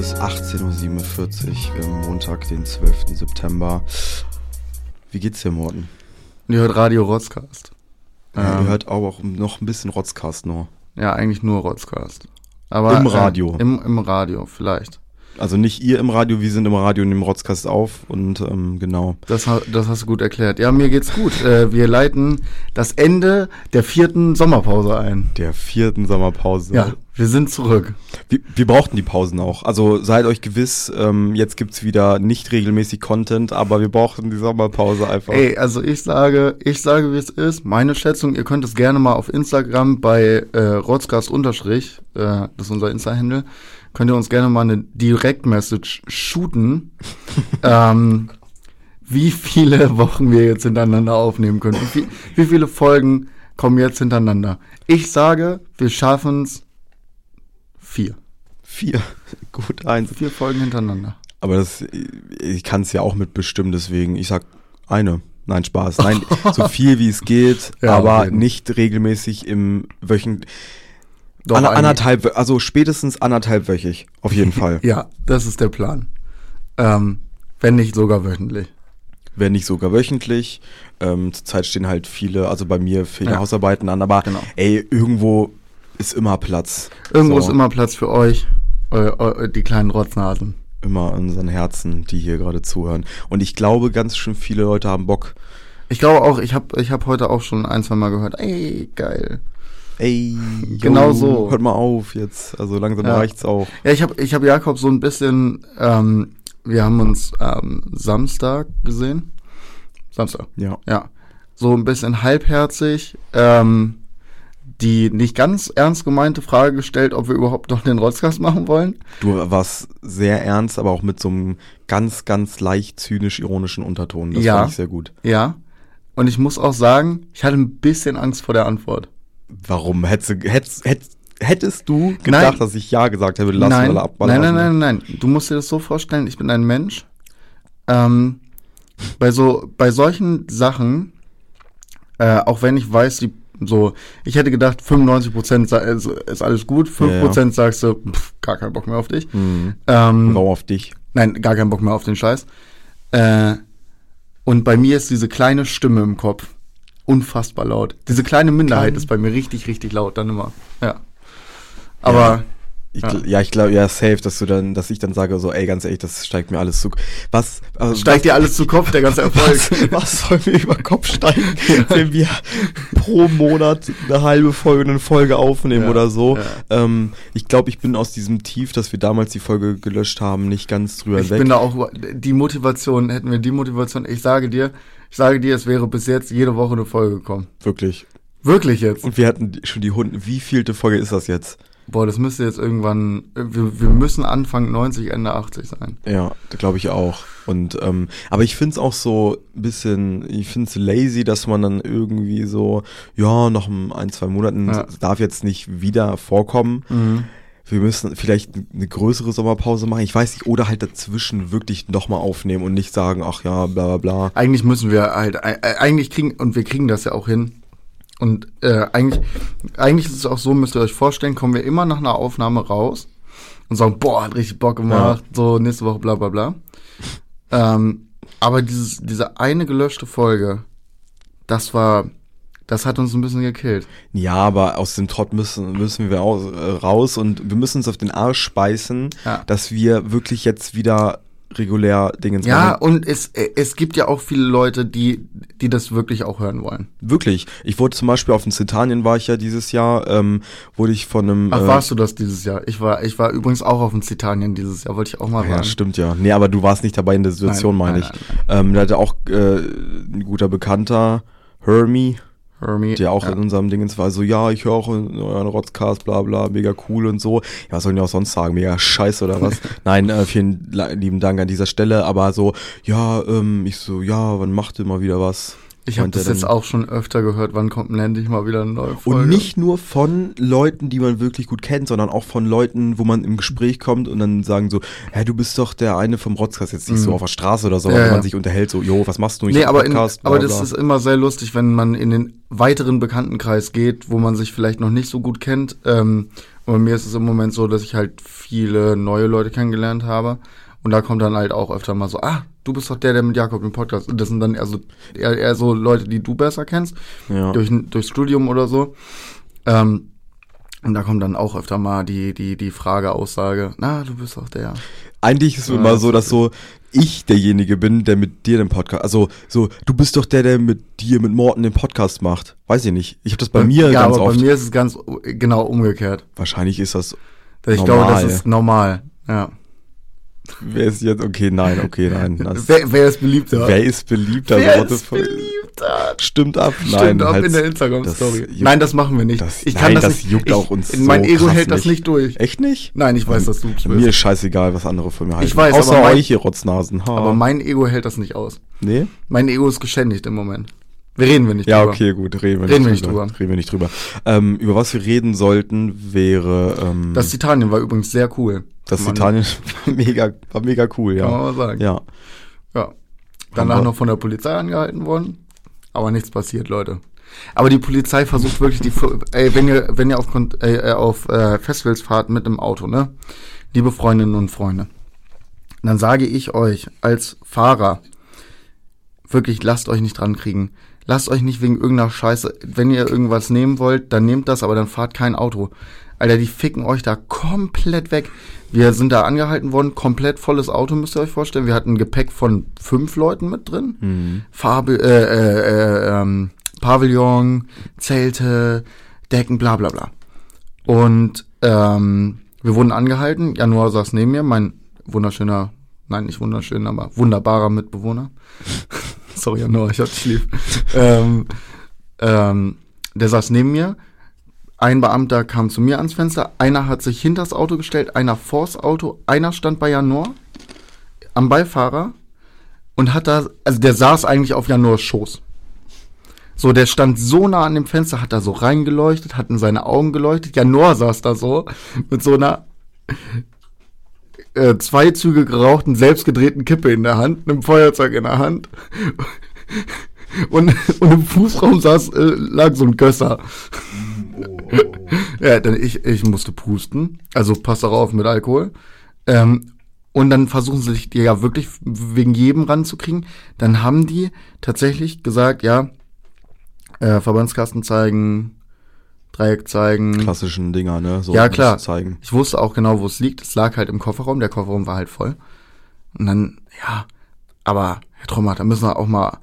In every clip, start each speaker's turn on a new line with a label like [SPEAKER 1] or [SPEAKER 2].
[SPEAKER 1] ist 18.47 Uhr, Montag, den 12. September. Wie geht's dir, Morten?
[SPEAKER 2] Ihr hört Radio Rotzcast.
[SPEAKER 1] Ja,
[SPEAKER 2] Ähm,
[SPEAKER 1] ihr hört auch noch ein bisschen Rotzcast nur.
[SPEAKER 2] Ja, eigentlich nur Rotzcast. Aber,
[SPEAKER 1] Im Radio.
[SPEAKER 2] Äh, im, Im Radio, vielleicht.
[SPEAKER 1] Also nicht ihr im Radio, wir sind im Radio und nehmen Rotzcast auf und ähm, genau.
[SPEAKER 2] Das, das hast du gut erklärt. Ja, mir geht's gut. Äh, wir leiten das Ende der vierten Sommerpause ein.
[SPEAKER 1] Der vierten Sommerpause.
[SPEAKER 2] Ja, wir sind zurück.
[SPEAKER 1] Wir, wir brauchten die Pausen auch. Also seid euch gewiss, ähm, jetzt gibt's wieder nicht regelmäßig Content, aber wir brauchen die Sommerpause einfach.
[SPEAKER 2] Ey, also ich sage, ich sage, wie es ist. Meine Schätzung, ihr könnt es gerne mal auf Instagram bei äh, Rotzcast unterstrich, äh, das ist unser Insta-Handle, könnt ihr uns gerne mal eine Direct-Message shooten, ähm, wie viele Wochen wir jetzt hintereinander aufnehmen können. Wie, wie viele Folgen kommen jetzt hintereinander? Ich sage, wir schaffen es vier.
[SPEAKER 1] Vier. Gut, eins.
[SPEAKER 2] Vier Folgen hintereinander.
[SPEAKER 1] Aber das, ich kann es ja auch mitbestimmen, deswegen, ich sag eine. Nein, Spaß. Nein, so viel wie es geht,
[SPEAKER 2] Ja,
[SPEAKER 1] aber
[SPEAKER 2] eben.
[SPEAKER 1] nicht regelmäßig im Wöchen.
[SPEAKER 2] Doch, eigentlich-
[SPEAKER 1] anderthalb, also spätestens anderthalb wöchig, auf jeden Fall.
[SPEAKER 2] Ja, das ist der Plan. Ähm, wenn nicht sogar wöchentlich.
[SPEAKER 1] Wenn nicht sogar wöchentlich. Ähm, zurzeit stehen halt viele, also bei mir viele
[SPEAKER 2] Ja.
[SPEAKER 1] Hausarbeiten an, aber
[SPEAKER 2] Genau.
[SPEAKER 1] ey, irgendwo ist immer Platz.
[SPEAKER 2] Irgendwo
[SPEAKER 1] So,
[SPEAKER 2] ist immer Platz für euch, eu, eu, die kleinen Rotznasen.
[SPEAKER 1] immer in unseren Herzen, die hier gerade zuhören. Und ich glaube, ganz schön viele Leute haben Bock.
[SPEAKER 2] Ich glaube auch, ich habe ich hab heute auch schon ein, zwei Mal gehört, ey, geil.
[SPEAKER 1] Ey,
[SPEAKER 2] Genau
[SPEAKER 1] yo,
[SPEAKER 2] so.
[SPEAKER 1] Hört mal auf jetzt. Also langsam
[SPEAKER 2] Ja.
[SPEAKER 1] reicht's auch.
[SPEAKER 2] Ja, ich habe ich hab Jakob so ein bisschen, ähm, wir haben uns ähm, Samstag gesehen. Samstag,
[SPEAKER 1] Ja.
[SPEAKER 2] ja. So ein bisschen halbherzig, ähm, die nicht ganz ernst gemeinte Frage gestellt, ob wir überhaupt noch den Rotzkast machen wollen.
[SPEAKER 1] Du warst sehr ernst, aber auch mit so einem ganz, ganz leicht zynisch-ironischen Unterton. Das
[SPEAKER 2] Ja.
[SPEAKER 1] fand ich sehr gut.
[SPEAKER 2] Ja. Und ich muss auch sagen, ich hatte ein bisschen Angst vor der Antwort.
[SPEAKER 1] Warum? Hättest, du- hättest, hättest, hättest du gedacht,
[SPEAKER 2] Nein.
[SPEAKER 1] dass ich Ja gesagt hätte, lassen
[SPEAKER 2] nein,
[SPEAKER 1] alle abballern?
[SPEAKER 2] nein, nein, nein, nein. Du musst dir das so vorstellen, ich bin ein Mensch. Ähm, bei so, bei solchen Sachen, äh, auch wenn ich weiß, die, so, ich hätte gedacht, 95 Prozent ist, ist alles gut, 5
[SPEAKER 1] Ja, ja.
[SPEAKER 2] Prozent sagst du, pff, gar keinen Bock mehr auf dich.
[SPEAKER 1] Mhm.
[SPEAKER 2] Ähm,
[SPEAKER 1] Warum auf dich?
[SPEAKER 2] nein, gar keinen Bock mehr auf den Scheiß. Äh, und bei mir ist diese kleine Stimme im Kopf unfassbar laut. Diese kleine Minderheit
[SPEAKER 1] Klein-
[SPEAKER 2] ist bei mir richtig, richtig laut dann immer. Ja. Aber
[SPEAKER 1] Ich,
[SPEAKER 2] Ja.
[SPEAKER 1] ja, ich glaube, ja, safe, dass du dann, dass ich dann sage, so, ey, ganz ehrlich, das steigt mir alles zu. Was, also,
[SPEAKER 2] steigt dir alles zu Kopf, der ganze Erfolg.
[SPEAKER 1] was, was soll mir über Kopf steigen, wenn wir pro Monat eine halbe Folge, eine Folge aufnehmen
[SPEAKER 2] Ja,
[SPEAKER 1] oder so? Ähm, ich glaube, ich bin aus diesem Tief, dass wir damals die Folge gelöscht haben, nicht ganz drüber
[SPEAKER 2] Ich
[SPEAKER 1] weg.
[SPEAKER 2] bin da auch, die Motivation, hätten wir die Motivation, ich sage dir, ich sage dir, es wäre bis jetzt jede Woche eine Folge gekommen.
[SPEAKER 1] Wirklich.
[SPEAKER 2] Wirklich jetzt.
[SPEAKER 1] Und wir hatten schon die Hunde. Wie vielte Folge ist das jetzt?
[SPEAKER 2] Boah, das müsste jetzt irgendwann, wir, wir müssen Anfang 90, Ende 80 sein.
[SPEAKER 1] Ja, glaube ich auch. Und ähm, aber ich find's auch so ein bisschen, ich find's lazy, dass man dann irgendwie so, ja, noch ein, zwei Monaten
[SPEAKER 2] Ja.
[SPEAKER 1] darf jetzt nicht wieder vorkommen. Wir müssen vielleicht eine größere Sommerpause machen. Ich weiß nicht, oder halt dazwischen wirklich nochmal aufnehmen und nicht sagen, ach ja, bla bla bla.
[SPEAKER 2] Eigentlich müssen wir halt, eigentlich kriegen, und wir kriegen das ja auch hin. Und äh, eigentlich, eigentlich ist es auch so, müsst ihr euch vorstellen, kommen wir immer nach einer Aufnahme raus und sagen, boah, hat richtig Bock gemacht, so nächste Woche bla bla bla. Ähm, aber dieses, diese eine gelöschte Folge, das war, das hat uns ein bisschen gekillt.
[SPEAKER 1] Ja, aber aus dem Trott müssen, müssen wir aus, äh, raus und wir müssen uns auf den Arsch speisen,
[SPEAKER 2] Ja.
[SPEAKER 1] dass wir wirklich jetzt wieder regulär Dingens
[SPEAKER 2] Ja,
[SPEAKER 1] machen.
[SPEAKER 2] und es, äh, es gibt ja auch viele Leute, die, die das wirklich auch hören wollen.
[SPEAKER 1] Wirklich. Ich wurde zum Beispiel auf den Zitanien war ich ja dieses Jahr, ähm, wurde ich von einem.
[SPEAKER 2] Ach,
[SPEAKER 1] äh,
[SPEAKER 2] warst du das dieses Jahr? Ich war, ich war übrigens auch auf dem Zitanien dieses Jahr, wollte ich auch mal
[SPEAKER 1] Ja,
[SPEAKER 2] sagen.
[SPEAKER 1] stimmt ja. Nee, aber du warst nicht dabei in der Situation,
[SPEAKER 2] Nein,
[SPEAKER 1] meine
[SPEAKER 2] nein,
[SPEAKER 1] ich. Ähm, da hatte auch äh, ein guter Bekannter, Hermie,
[SPEAKER 2] Hermie,
[SPEAKER 1] der auch
[SPEAKER 2] ja.
[SPEAKER 1] in unserem Dingens war, so, ja, ich höre auch euren Rotzcast, bla bla, mega cool und so. Ja, was sollen die auch sonst sagen? Mega scheiße oder was? Nein, äh, vielen lieben Dank an dieser Stelle, aber so, ja, ähm, ich so, ja, wann macht ihr mal wieder was?
[SPEAKER 2] Ich habe das jetzt auch schon öfter gehört, wann kommt denn endlich mal wieder eine neue Folge?
[SPEAKER 1] Und nicht nur von Leuten, die man wirklich gut kennt, sondern auch von Leuten, wo man im Gespräch kommt und dann sagen so, hä, du bist doch der eine vom Rotzkast, jetzt nicht so auf der Straße oder so,
[SPEAKER 2] Mhm. Ja,
[SPEAKER 1] wenn
[SPEAKER 2] ja.
[SPEAKER 1] man sich unterhält, so, jo, was machst du? Ich
[SPEAKER 2] Nee,
[SPEAKER 1] hab
[SPEAKER 2] aber, in,
[SPEAKER 1] Podcast, bla,
[SPEAKER 2] aber das
[SPEAKER 1] bla.
[SPEAKER 2] ist immer sehr lustig, wenn man in den weiteren Bekanntenkreis geht, wo man sich vielleicht noch nicht so gut kennt. Ähm, und bei mir ist es im Moment so, dass ich halt viele neue Leute kennengelernt habe. Und da kommt dann halt auch öfter mal so, ah, du bist doch der, der mit Jakob im Podcast. Und das sind dann eher so, eher, eher so Leute, die du besser kennst,
[SPEAKER 1] Ja.
[SPEAKER 2] durch, durchs Studium oder so. Ähm, und da kommt dann auch öfter mal die, die, die Frage, Aussage, na, du bist doch der.
[SPEAKER 1] Eigentlich ist es
[SPEAKER 2] Ja,
[SPEAKER 1] immer so, dass so ich derjenige bin, der mit dir den Podcast, also so, du bist doch der, der mit dir, mit Morten den Podcast macht. Weiß ich nicht. Ich habe das bei mir
[SPEAKER 2] ja,
[SPEAKER 1] ganz
[SPEAKER 2] aber
[SPEAKER 1] oft.
[SPEAKER 2] bei mir ist es ganz genau umgekehrt.
[SPEAKER 1] Wahrscheinlich ist das,
[SPEAKER 2] Ich
[SPEAKER 1] Normal.
[SPEAKER 2] glaube, das ist normal. Ja.
[SPEAKER 1] Wer ist jetzt, okay, nein, okay, nein.
[SPEAKER 2] Wer, wer ist beliebter?
[SPEAKER 1] wer ist beliebter?
[SPEAKER 2] Wer ist beliebter?
[SPEAKER 1] Stimmt ab.
[SPEAKER 2] Stimmt
[SPEAKER 1] nein,
[SPEAKER 2] ab
[SPEAKER 1] halt-
[SPEAKER 2] in der Instagram-Story. Nein, das machen wir nicht.
[SPEAKER 1] das-
[SPEAKER 2] ich
[SPEAKER 1] nein,
[SPEAKER 2] kann das,
[SPEAKER 1] das
[SPEAKER 2] nicht.
[SPEAKER 1] juckt
[SPEAKER 2] ich,
[SPEAKER 1] auch uns
[SPEAKER 2] Mein
[SPEAKER 1] so
[SPEAKER 2] Ego hält das
[SPEAKER 1] nicht.
[SPEAKER 2] durch.
[SPEAKER 1] Echt nicht?
[SPEAKER 2] Nein, ich weiß, dass du es
[SPEAKER 1] Mir
[SPEAKER 2] bist.
[SPEAKER 1] ist scheißegal, was andere von mir halten.
[SPEAKER 2] Ich weiß,
[SPEAKER 1] Außer
[SPEAKER 2] aber mein-
[SPEAKER 1] euch, ihr Rotznasen. Ha.
[SPEAKER 2] Aber mein Ego hält das nicht aus.
[SPEAKER 1] nee?
[SPEAKER 2] Mein Ego ist geschändigt im Moment. Wir reden wir nicht
[SPEAKER 1] Ja,
[SPEAKER 2] drüber.
[SPEAKER 1] okay, gut, reden wir
[SPEAKER 2] Reden wir
[SPEAKER 1] nicht
[SPEAKER 2] nicht
[SPEAKER 1] drüber.
[SPEAKER 2] drüber.
[SPEAKER 1] Reden wir nicht drüber. Ähm, über was wir reden sollten, wäre ähm,
[SPEAKER 2] Das Titanien war übrigens sehr cool.
[SPEAKER 1] das Titanien war mega, war mega cool,
[SPEAKER 2] Kann man
[SPEAKER 1] ja.
[SPEAKER 2] mal sagen.
[SPEAKER 1] Ja.
[SPEAKER 2] Ja. Danach noch von der Polizei angehalten worden. Aber nichts passiert, Leute. Aber die Polizei versucht wirklich die, ey, wenn ihr, wenn ihr auf, äh, auf äh, Festivals fahrt mit einem Auto, ne? Liebe Freundinnen und Freunde, dann sage ich euch als Fahrer, wirklich lasst euch nicht dran kriegen. Lasst euch nicht wegen irgendeiner Scheiße, wenn ihr irgendwas nehmen wollt, dann nehmt das, aber dann fahrt kein Auto. Alter, die ficken euch da komplett weg. Wir sind da angehalten worden, komplett volles Auto, müsst ihr euch vorstellen. Wir hatten ein Gepäck von fünf Leuten mit drin.
[SPEAKER 1] Mhm.
[SPEAKER 2] Farbe, äh, äh, äh, ähm, Pavillon, Zelte, Decken, bla bla bla. Und ähm, wir wurden angehalten. Januar saß neben mir, mein wunderschöner, nein, nicht wunderschön, aber wunderbarer Mitbewohner. Sorry, Januar, ich hab dich lieb. ähm, ähm, der saß neben mir. Ein Beamter kam zu mir ans Fenster. Einer hat sich hinters Auto gestellt, einer vors Auto. Einer stand bei Januar am Beifahrer und hat da, also der saß eigentlich auf Janors Schoß. So, der stand so nah an dem Fenster, hat da so reingeleuchtet, hat in seine Augen geleuchtet. Janor saß da so mit so einer äh, zwei Züge gerauchten, selbstgedrehten Kippe in der Hand, einem Feuerzeug in der Hand. Und, und im Fußraum saß, äh, lag so ein Gösser. Ja, dann ich, ich musste pusten. Also passt auch auf mit Alkohol. Ähm, und dann versuchen sie sich die ja wirklich wegen jedem ranzukriegen. Dann haben die tatsächlich gesagt, ja, äh, Verbandskasten zeigen, Dreieck zeigen.
[SPEAKER 1] Klassischen Dinger, ne? So
[SPEAKER 2] Ja, klar.
[SPEAKER 1] Zeigen.
[SPEAKER 2] Ich wusste auch genau, wo es liegt. Es lag halt im Kofferraum. Der Kofferraum war halt voll. Und dann, ja, aber Herr Trommer, da müssen wir auch mal,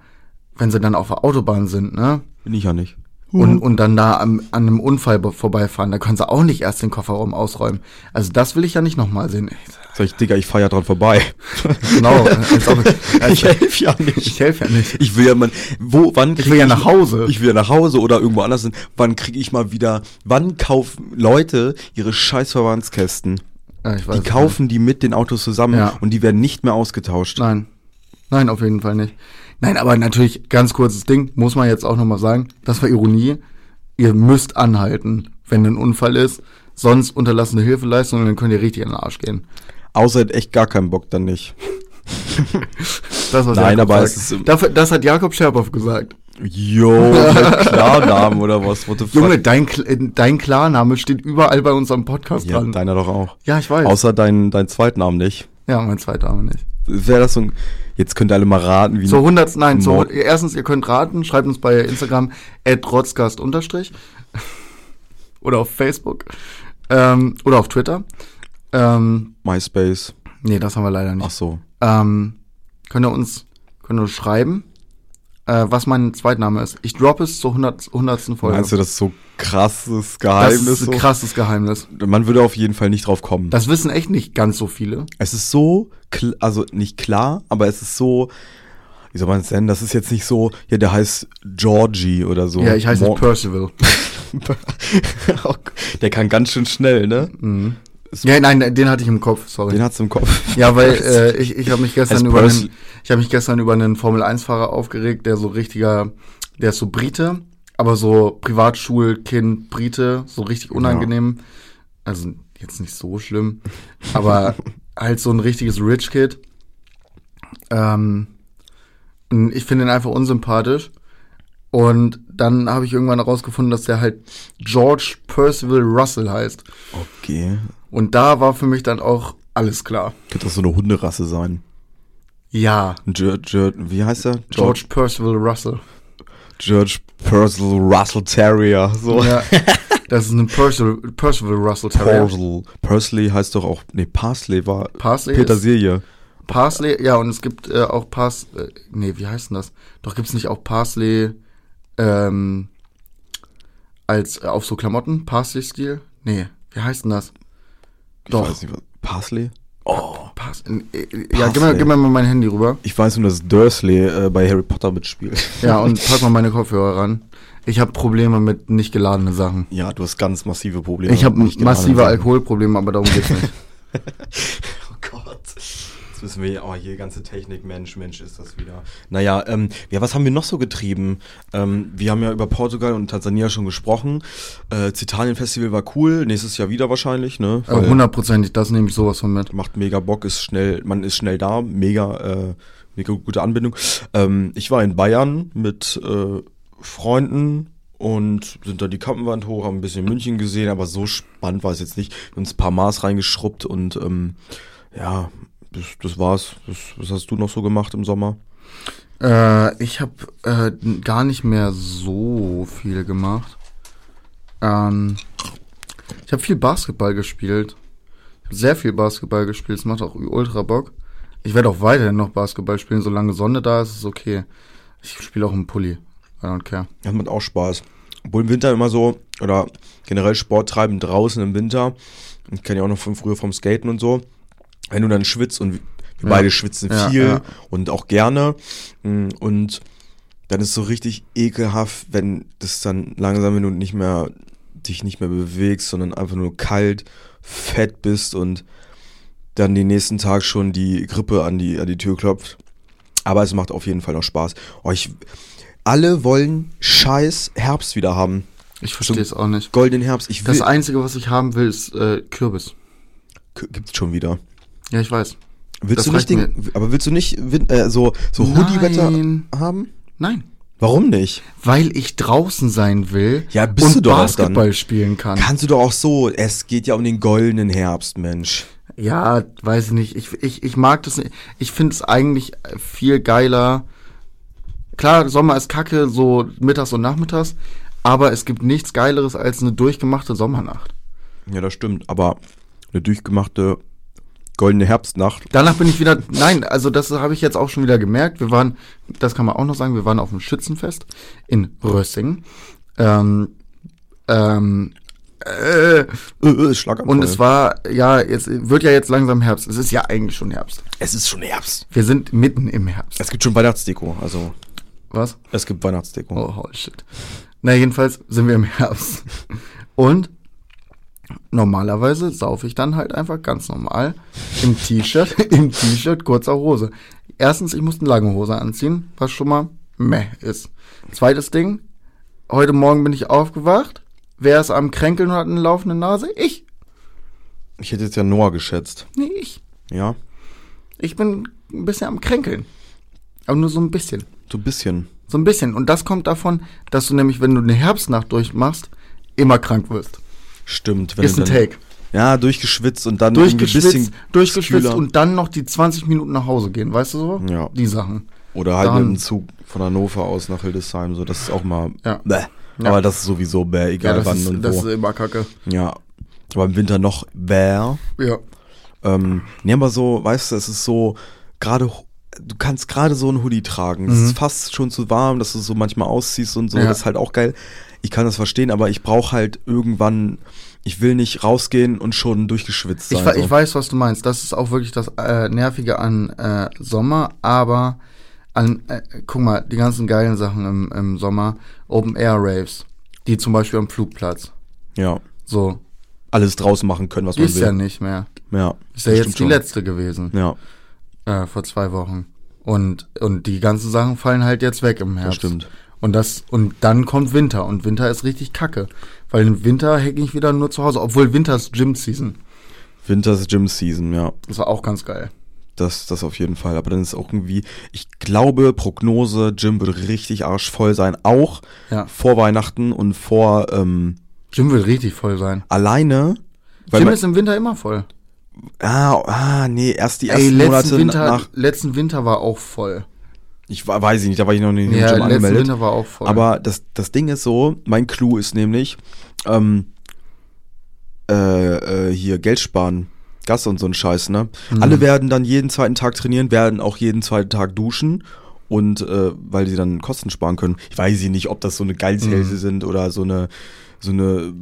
[SPEAKER 2] wenn sie dann auf der Autobahn sind, ne?
[SPEAKER 1] Bin ich ja nicht.
[SPEAKER 2] Und, und dann da am, an einem Unfall be- vorbeifahren, da können sie auch nicht erst den Kofferraum ausräumen. Also das will ich ja nicht nochmal sehen.
[SPEAKER 1] Sag ich, Digga, ich fahr ja dran vorbei.
[SPEAKER 2] Genau. als ob, als,
[SPEAKER 1] ich helfe ja nicht.
[SPEAKER 2] ich helfe ja nicht.
[SPEAKER 1] Ich will ja mal, wo, wann
[SPEAKER 2] Ich
[SPEAKER 1] krieg
[SPEAKER 2] will ja nach Hause.
[SPEAKER 1] Ich will ja nach Hause oder irgendwo anders hin. Wann kriege ich mal wieder, wann kaufen Leute ihre scheiß Verbandskästen?
[SPEAKER 2] Ja, ich weiß
[SPEAKER 1] Die kaufen die mit den Autos zusammen
[SPEAKER 2] Ja.
[SPEAKER 1] und die werden nicht mehr ausgetauscht.
[SPEAKER 2] Nein. Nein, auf jeden Fall nicht. Nein, aber natürlich, ganz kurzes Ding, muss man jetzt auch nochmal sagen, das war Ironie. Ihr müsst anhalten, wenn ein Unfall ist. Sonst unterlassene Hilfeleistung, dann könnt ihr richtig in den Arsch gehen.
[SPEAKER 1] Außer hat echt gar keinen Bock dann nicht.
[SPEAKER 2] Das, was
[SPEAKER 1] Nein,
[SPEAKER 2] Jakob
[SPEAKER 1] aber
[SPEAKER 2] sagt.
[SPEAKER 1] es ist-
[SPEAKER 2] Dafür, das hat Jakob Scherboff gesagt.
[SPEAKER 1] Jo, Klarnamen oder was? What the fuck?
[SPEAKER 2] Junge, dein, äh, dein Klarname steht überall bei unserem Podcast
[SPEAKER 1] ja,
[SPEAKER 2] dran.
[SPEAKER 1] deiner doch auch.
[SPEAKER 2] ja, ich weiß.
[SPEAKER 1] Außer dein, dein Zweitnamen nicht.
[SPEAKER 2] ja, mein zweiter Name nicht.
[SPEAKER 1] Wäre das so ein, jetzt könnt ihr alle mal raten, wie
[SPEAKER 2] Zur 100. Nein,
[SPEAKER 1] Mord-
[SPEAKER 2] erstens, ihr könnt raten, schreibt uns bei Instagram rotzgast unterstrich oder auf Facebook ähm, oder auf Twitter. Ähm,
[SPEAKER 1] MySpace.
[SPEAKER 2] nee, das haben wir leider
[SPEAKER 1] Ach
[SPEAKER 2] nicht.
[SPEAKER 1] so.
[SPEAKER 2] Ähm, könnt ihr uns könnt ihr uns schreiben, äh, was mein Zweitname ist. Ich droppe es zur 100. 100. Folge.
[SPEAKER 1] Meinst du, das ist so krasses
[SPEAKER 2] das
[SPEAKER 1] Geheimnis?
[SPEAKER 2] ist
[SPEAKER 1] so?
[SPEAKER 2] ein krasses Geheimnis.
[SPEAKER 1] Man würde auf jeden Fall nicht drauf kommen.
[SPEAKER 2] Das wissen echt nicht ganz so viele.
[SPEAKER 1] es ist so, also nicht klar, aber es ist so, wie soll man es nennen? Das ist jetzt nicht so, ja, der heißt Georgie oder so.
[SPEAKER 2] ja, ich heiße Percival.
[SPEAKER 1] der kann ganz schön schnell, ne?
[SPEAKER 2] Mhm. Ja, nein, den hatte ich im Kopf, sorry.
[SPEAKER 1] Den hat's im Kopf.
[SPEAKER 2] Ja, weil äh, ich, ich habe mich gestern über einen, ich habe mich gestern über einen Formel 1 Fahrer aufgeregt, der so richtiger, der ist so Brite, aber so Privatschulkind Brite, so richtig unangenehm. Also jetzt nicht so schlimm, aber halt so ein richtiges Rich Kid. Ähm, ich finde ihn einfach unsympathisch. Und dann habe ich irgendwann herausgefunden, dass der halt George Percival Russell heißt.
[SPEAKER 1] Okay.
[SPEAKER 2] Und da war für mich dann auch alles klar.
[SPEAKER 1] Könnte das so eine Hunderasse sein.
[SPEAKER 2] Ja,
[SPEAKER 1] George, George, wie heißt er?
[SPEAKER 2] George Percival Russell.
[SPEAKER 1] George Percival Russell Terrier. So.
[SPEAKER 2] Ja, das ist ein Percival, Percival Russell Terrier.
[SPEAKER 1] Percival. Parsley heißt doch auch, nee, Parsley war
[SPEAKER 2] Parsley
[SPEAKER 1] Petersilie.
[SPEAKER 2] Parsley, ja, und es gibt äh, auch Pars, äh, nee, wie heißt denn das? Doch gibt's nicht auch Parsley ähm, als äh, auf so Klamotten? Parsley-Stil? Nee, wie heißt denn das?
[SPEAKER 1] Ich
[SPEAKER 2] Doch.
[SPEAKER 1] weiß nicht, was. Parsley? Oh.
[SPEAKER 2] Äh, äh, ja, gib mir, gib mir mal mein Handy rüber.
[SPEAKER 1] Ich weiß nur, dass Dursley äh, bei Harry Potter mitspielt.
[SPEAKER 2] Ja, und pack mal meine Kopfhörer ran. Ich habe Probleme mit nicht geladenen Sachen.
[SPEAKER 1] Ja, du hast ganz massive Probleme.
[SPEAKER 2] Ich habe massive. Alkoholprobleme, aber darum geht's nicht.
[SPEAKER 1] Jetzt wissen wir, oh, hier ganze Technik, Mensch, Mensch ist das wieder. Naja, ähm, ja, was haben wir noch so getrieben? Ähm, wir haben ja über Portugal und Tansania schon gesprochen. Äh, Zitanien-Festival war cool, nächstes Jahr wieder wahrscheinlich, ne? Weil
[SPEAKER 2] Hundertprozentig, das nehme ich sowas von mit.
[SPEAKER 1] macht mega Bock, ist schnell, man ist schnell da, mega, äh, mega gute Anbindung. Ähm, ich war in Bayern mit äh, Freunden und sind da die Kampenwand hoch, haben ein bisschen München gesehen, aber so spannend war es jetzt nicht. Wir haben uns ein paar Maß reingeschrubbt und ähm, ja, das, das war's. Das, was hast du noch so gemacht im Sommer?
[SPEAKER 2] Äh, ich habe äh, gar nicht mehr so viel gemacht. Ähm, ich habe viel Basketball gespielt. Ich hab sehr viel Basketball gespielt. Es macht auch ultra Bock. Ich werde auch weiterhin noch Basketball spielen, solange Sonne da ist, ist okay. Ich spiele auch im Pulli. I don't care.
[SPEAKER 1] Das macht auch Spaß. Obwohl im Winter immer so, oder generell Sport treiben draußen im Winter, ich kenne ja auch noch von früher vom Skaten und so, wenn du dann schwitzt und wir
[SPEAKER 2] Ja.
[SPEAKER 1] beide schwitzen
[SPEAKER 2] Ja,
[SPEAKER 1] viel
[SPEAKER 2] ja.
[SPEAKER 1] und auch gerne mm, und dann ist es so richtig ekelhaft, wenn das dann langsam, wenn du nicht mehr, dich nicht mehr bewegst, sondern einfach nur kalt, fett bist und dann den nächsten Tag schon die Grippe an die, an die Tür klopft. Aber es macht auf jeden Fall noch Spaß. Oh, ich, alle wollen scheiß Herbst wieder haben.
[SPEAKER 2] Ich verstehe es auch nicht.
[SPEAKER 1] Goldenen Herbst. Ich will,
[SPEAKER 2] Das Einzige, was ich haben will, ist äh, Kürbis.
[SPEAKER 1] Gibt's schon wieder.
[SPEAKER 2] Ja, ich weiß.
[SPEAKER 1] Willst
[SPEAKER 2] Das
[SPEAKER 1] du nicht den, aber willst du nicht äh, so, so Hoodie-Wetter haben?
[SPEAKER 2] Nein.
[SPEAKER 1] Warum nicht?
[SPEAKER 2] Weil ich draußen sein will
[SPEAKER 1] Ja, bist
[SPEAKER 2] und
[SPEAKER 1] du doch
[SPEAKER 2] Basketball spielen kann.
[SPEAKER 1] Kannst du doch auch so. Es geht ja um den goldenen Herbst, Mensch.
[SPEAKER 2] Ja, weiß ich nicht. Ich, ich, ich mag das nicht. Ich finde es eigentlich viel geiler. Klar, Sommer ist kacke, so mittags und nachmittags. Aber es gibt nichts Geileres als eine durchgemachte Sommernacht.
[SPEAKER 1] Ja, das stimmt. Aber eine durchgemachte goldene Herbstnacht.
[SPEAKER 2] Danach bin ich wieder, nein, also das habe ich jetzt auch schon wieder gemerkt. Wir waren, das kann man auch noch sagen, wir waren auf dem Schützenfest in Rössing. Ähm, ähm, äh,
[SPEAKER 1] Äh, äh,
[SPEAKER 2] und es war, ja, jetzt wird ja jetzt langsam Herbst. Es ist ja eigentlich schon Herbst.
[SPEAKER 1] es ist schon Herbst.
[SPEAKER 2] Wir sind mitten im Herbst.
[SPEAKER 1] Es gibt schon Weihnachtsdeko. Also,
[SPEAKER 2] Was?
[SPEAKER 1] es gibt Weihnachtsdeko.
[SPEAKER 2] Oh, holy shit. Na, jedenfalls sind wir im Herbst. Und normalerweise saufe ich dann halt einfach ganz normal im T-Shirt, im T-Shirt, kurzer Hose. Erstens, ich muss eine lange Hose anziehen, was schon mal meh ist. Zweites Ding, heute Morgen bin ich aufgewacht. Wer ist am Kränkeln und hat eine laufende Nase? Ich.
[SPEAKER 1] Ich hätte jetzt ja Noah geschätzt.
[SPEAKER 2] Nee, ich.
[SPEAKER 1] Ja,
[SPEAKER 2] Ich bin ein bisschen am Kränkeln. Aber nur so ein bisschen.
[SPEAKER 1] so ein bisschen.
[SPEAKER 2] So ein bisschen. Und das kommt davon, dass du nämlich, wenn du eine Herbstnacht durchmachst, immer krank wirst.
[SPEAKER 1] Stimmt. Wenn
[SPEAKER 2] Ist
[SPEAKER 1] du
[SPEAKER 2] ein
[SPEAKER 1] dann,
[SPEAKER 2] Take.
[SPEAKER 1] Ja, durchgeschwitzt und dann irgendwie ein
[SPEAKER 2] Durchgeschwitzt,
[SPEAKER 1] bisschen
[SPEAKER 2] durchgeschwitzt
[SPEAKER 1] kühler.
[SPEAKER 2] und dann noch die 20 Minuten nach Hause gehen, weißt du so?
[SPEAKER 1] Ja.
[SPEAKER 2] Die Sachen.
[SPEAKER 1] Oder halt
[SPEAKER 2] Dann-
[SPEAKER 1] mit dem Zug von Hannover aus nach Hildesheim. So, das ist auch mal.
[SPEAKER 2] Ja.
[SPEAKER 1] Bäh.
[SPEAKER 2] Ja.
[SPEAKER 1] Aber das ist sowieso bäh,
[SPEAKER 2] Ja,
[SPEAKER 1] egal
[SPEAKER 2] das,
[SPEAKER 1] wann
[SPEAKER 2] ist,
[SPEAKER 1] und
[SPEAKER 2] das
[SPEAKER 1] wo.
[SPEAKER 2] ist immer kacke.
[SPEAKER 1] ja. Aber im Winter noch bäh.
[SPEAKER 2] Ja.
[SPEAKER 1] Ähm, nee, aber so, weißt du, es ist so, gerade, du kannst gerade so ein Hoodie tragen. Es
[SPEAKER 2] Mhm.
[SPEAKER 1] ist fast schon zu warm, dass du so manchmal ausziehst und so.
[SPEAKER 2] Ja.
[SPEAKER 1] Das ist halt auch geil. Ich kann das verstehen, aber ich brauche halt irgendwann, ich will nicht rausgehen und schon durchgeschwitzt sein.
[SPEAKER 2] Ich,
[SPEAKER 1] so.
[SPEAKER 2] ich weiß, was du meinst. Das ist auch wirklich das äh, Nervige an äh, Sommer, aber an, äh, guck mal, die ganzen geilen Sachen im, im Sommer, Open Air Raves, die zum Beispiel am Flugplatz.
[SPEAKER 1] Ja.
[SPEAKER 2] So.
[SPEAKER 1] alles draußen machen können, was man
[SPEAKER 2] Ist
[SPEAKER 1] will.
[SPEAKER 2] ja nicht mehr.
[SPEAKER 1] ja,
[SPEAKER 2] Ist ja jetzt die
[SPEAKER 1] schon.
[SPEAKER 2] letzte gewesen.
[SPEAKER 1] Ja,
[SPEAKER 2] äh, vor zwei Wochen. Und, und die ganzen Sachen fallen halt jetzt weg im Herbst.
[SPEAKER 1] das stimmt.
[SPEAKER 2] Und das, und dann kommt Winter. Und Winter ist richtig kacke. Weil im Winter hänge ich wieder nur zu Hause. Obwohl Winter ist Gym Season.
[SPEAKER 1] Winters Gym Season, ja.
[SPEAKER 2] Das war auch ganz geil.
[SPEAKER 1] Das, das auf jeden Fall. Aber dann ist auch irgendwie, ich glaube, Prognose, Gym wird richtig arschvoll sein. Auch
[SPEAKER 2] Ja.
[SPEAKER 1] vor Weihnachten und vor, ähm,
[SPEAKER 2] Gym wird richtig voll sein.
[SPEAKER 1] alleine. Weil
[SPEAKER 2] Gym ist im Winter immer voll.
[SPEAKER 1] ah, ah, nee, erst die
[SPEAKER 2] Ey,
[SPEAKER 1] ersten
[SPEAKER 2] letzten
[SPEAKER 1] Monate
[SPEAKER 2] Winter,
[SPEAKER 1] nach,
[SPEAKER 2] letzten Winter war auch voll.
[SPEAKER 1] Ich weiß ich nicht, da war ich noch nicht
[SPEAKER 2] Ja,
[SPEAKER 1] angemeldet.
[SPEAKER 2] Winter war auch voll.
[SPEAKER 1] Aber das, das Ding ist so, mein Clou ist nämlich, ähm, äh, äh, hier Geld sparen. Gas und so ein Scheiß, ne?
[SPEAKER 2] Mhm.
[SPEAKER 1] Alle werden dann jeden zweiten Tag trainieren, werden auch jeden zweiten Tag duschen und äh, weil sie dann Kosten sparen können. Ich weiß nicht, ob das so eine Geizhälse sind oder so eine so eine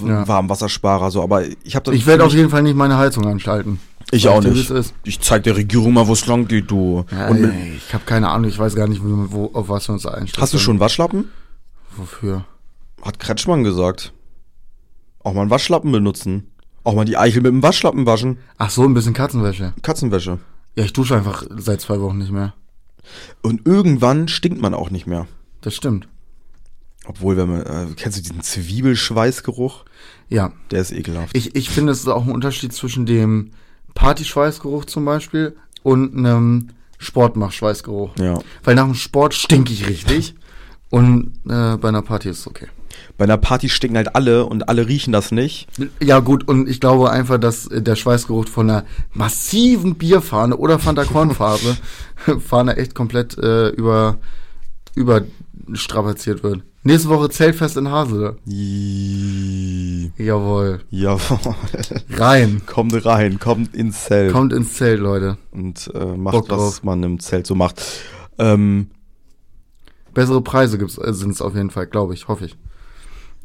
[SPEAKER 2] Mhm. Ja.
[SPEAKER 1] Warmwassersparer so, aber ich habe
[SPEAKER 2] ich werde auf jeden Fall nicht meine Heizung anschalten.
[SPEAKER 1] Ich auch nicht. Ich zeig der Regierung mal, wo es lang geht, du.
[SPEAKER 2] Ja,
[SPEAKER 1] und
[SPEAKER 2] ey, ich habe keine Ahnung, ich weiß gar nicht, wo, auf was wir uns einstellen.
[SPEAKER 1] hast du schon Waschlappen?
[SPEAKER 2] Wofür?
[SPEAKER 1] Hat Kretschmann gesagt. Auch mal einen Waschlappen benutzen. Auch mal die Eichel mit dem Waschlappen waschen.
[SPEAKER 2] Ach so, ein bisschen Katzenwäsche.
[SPEAKER 1] Katzenwäsche.
[SPEAKER 2] Ja, ich dusche einfach seit zwei Wochen nicht mehr.
[SPEAKER 1] Und irgendwann stinkt man auch nicht mehr.
[SPEAKER 2] Das stimmt.
[SPEAKER 1] Obwohl, wenn man, äh, kennst du diesen Zwiebelschweißgeruch?
[SPEAKER 2] Ja.
[SPEAKER 1] Der ist ekelhaft.
[SPEAKER 2] Ich, ich finde, es ist auch ein Unterschied zwischen dem Partyschweißgeruch zum Beispiel und einem Sportmach-Schweißgeruch.
[SPEAKER 1] ja.
[SPEAKER 2] Weil nach dem Sport stinke ich richtig und äh, bei einer Party ist es okay.
[SPEAKER 1] Bei einer Party stinken halt alle und alle riechen das nicht.
[SPEAKER 2] Ja gut, und ich glaube einfach, dass äh, der Schweißgeruch von einer massiven Bierfahne oder Fanta Kornfarbe Fahne echt komplett äh, über überstrapaziert wird. Nächste Woche Zeltfest in Hasele.
[SPEAKER 1] Ih,
[SPEAKER 2] Jawohl.
[SPEAKER 1] Jawohl.
[SPEAKER 2] Rein.
[SPEAKER 1] kommt rein, kommt ins Zelt.
[SPEAKER 2] Kommt ins Zelt, Leute.
[SPEAKER 1] Und äh, macht,
[SPEAKER 2] Bock
[SPEAKER 1] was
[SPEAKER 2] drauf.
[SPEAKER 1] man im Zelt so macht. Ähm,
[SPEAKER 2] Bessere Preise äh, sind es auf jeden Fall, glaube ich, hoffe ich.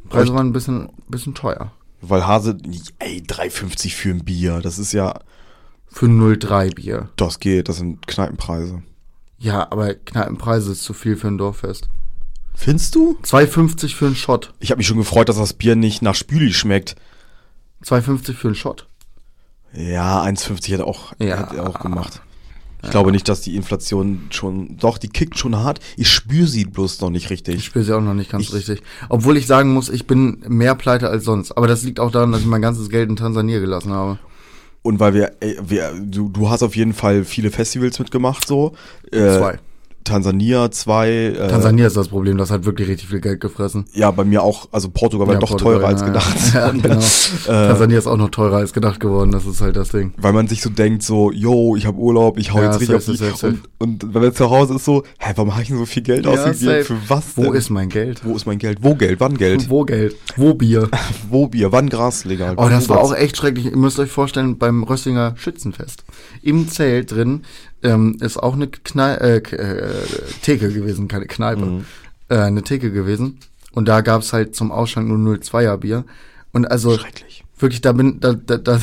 [SPEAKER 2] Preise waren ein bisschen, bisschen teuer.
[SPEAKER 1] weil Hase, ey, 3,50 für ein Bier, das ist ja,
[SPEAKER 2] Für 0,3 Bier.
[SPEAKER 1] das geht, das sind Kneipenpreise.
[SPEAKER 2] Ja, aber Kneipenpreise ist zu viel für ein Dorffest.
[SPEAKER 1] Findest du?
[SPEAKER 2] 2,50 für einen Shot.
[SPEAKER 1] Ich habe mich schon gefreut, dass das Bier nicht nach Spüli schmeckt.
[SPEAKER 2] 2,50 für einen Shot.
[SPEAKER 1] Ja, 1,50 hätte auch,
[SPEAKER 2] Ja.
[SPEAKER 1] hätte er auch gemacht. Ich glaube nicht, dass die Inflation schon, doch, die kickt schon hart. Ich spüre sie bloß noch nicht
[SPEAKER 2] Ich
[SPEAKER 1] richtig.
[SPEAKER 2] spiele sie auch noch nicht ganz
[SPEAKER 1] Ich-
[SPEAKER 2] richtig. Obwohl ich sagen muss, ich bin mehr pleite als sonst. Aber das liegt auch daran, dass ich mein ganzes Geld in Tansania gelassen habe.
[SPEAKER 1] Und weil wir, ey, wir du, du hast auf jeden Fall viele Festivals mitgemacht, so. Äh,
[SPEAKER 2] Zwei.
[SPEAKER 1] Tansania, zwei. Äh,
[SPEAKER 2] Tansania ist das Problem, das hat wirklich richtig viel Geld gefressen.
[SPEAKER 1] Ja, bei mir auch, also Portugal war
[SPEAKER 2] Ja,
[SPEAKER 1] doch
[SPEAKER 2] Portugal,
[SPEAKER 1] teurer als gedacht.
[SPEAKER 2] Ja, genau.
[SPEAKER 1] äh,
[SPEAKER 2] Tansania ist auch noch teurer als gedacht geworden, das ist halt das Ding.
[SPEAKER 1] weil man sich so denkt, so, yo, ich habe Urlaub, ich hau
[SPEAKER 2] Ja,
[SPEAKER 1] jetzt richtig auf
[SPEAKER 2] safe,
[SPEAKER 1] die.
[SPEAKER 2] safe.
[SPEAKER 1] Und, und wenn man zu Hause ist so, hä, warum habe ich denn so viel Geld
[SPEAKER 2] Ja,
[SPEAKER 1] ausgegeben? Für was
[SPEAKER 2] Wo
[SPEAKER 1] denn?
[SPEAKER 2] ist mein Geld?
[SPEAKER 1] Wo ist mein Geld? Wo Geld? Wann Geld?
[SPEAKER 2] Wo Geld? Wo Bier?
[SPEAKER 1] Wo Bier? Wann Gras legal?
[SPEAKER 2] Oh, das war auch echt schrecklich. Ihr müsst euch vorstellen, beim Röstinger Schützenfest. Im Zelt drin ähm, ist auch eine Knei äh, äh, Theke gewesen, keine Kneipe.
[SPEAKER 1] Mhm.
[SPEAKER 2] Äh, eine Theke gewesen. Und da gab's halt zum Ausschank nur 02er Bier. Und also wirklich, da bin, da, da, da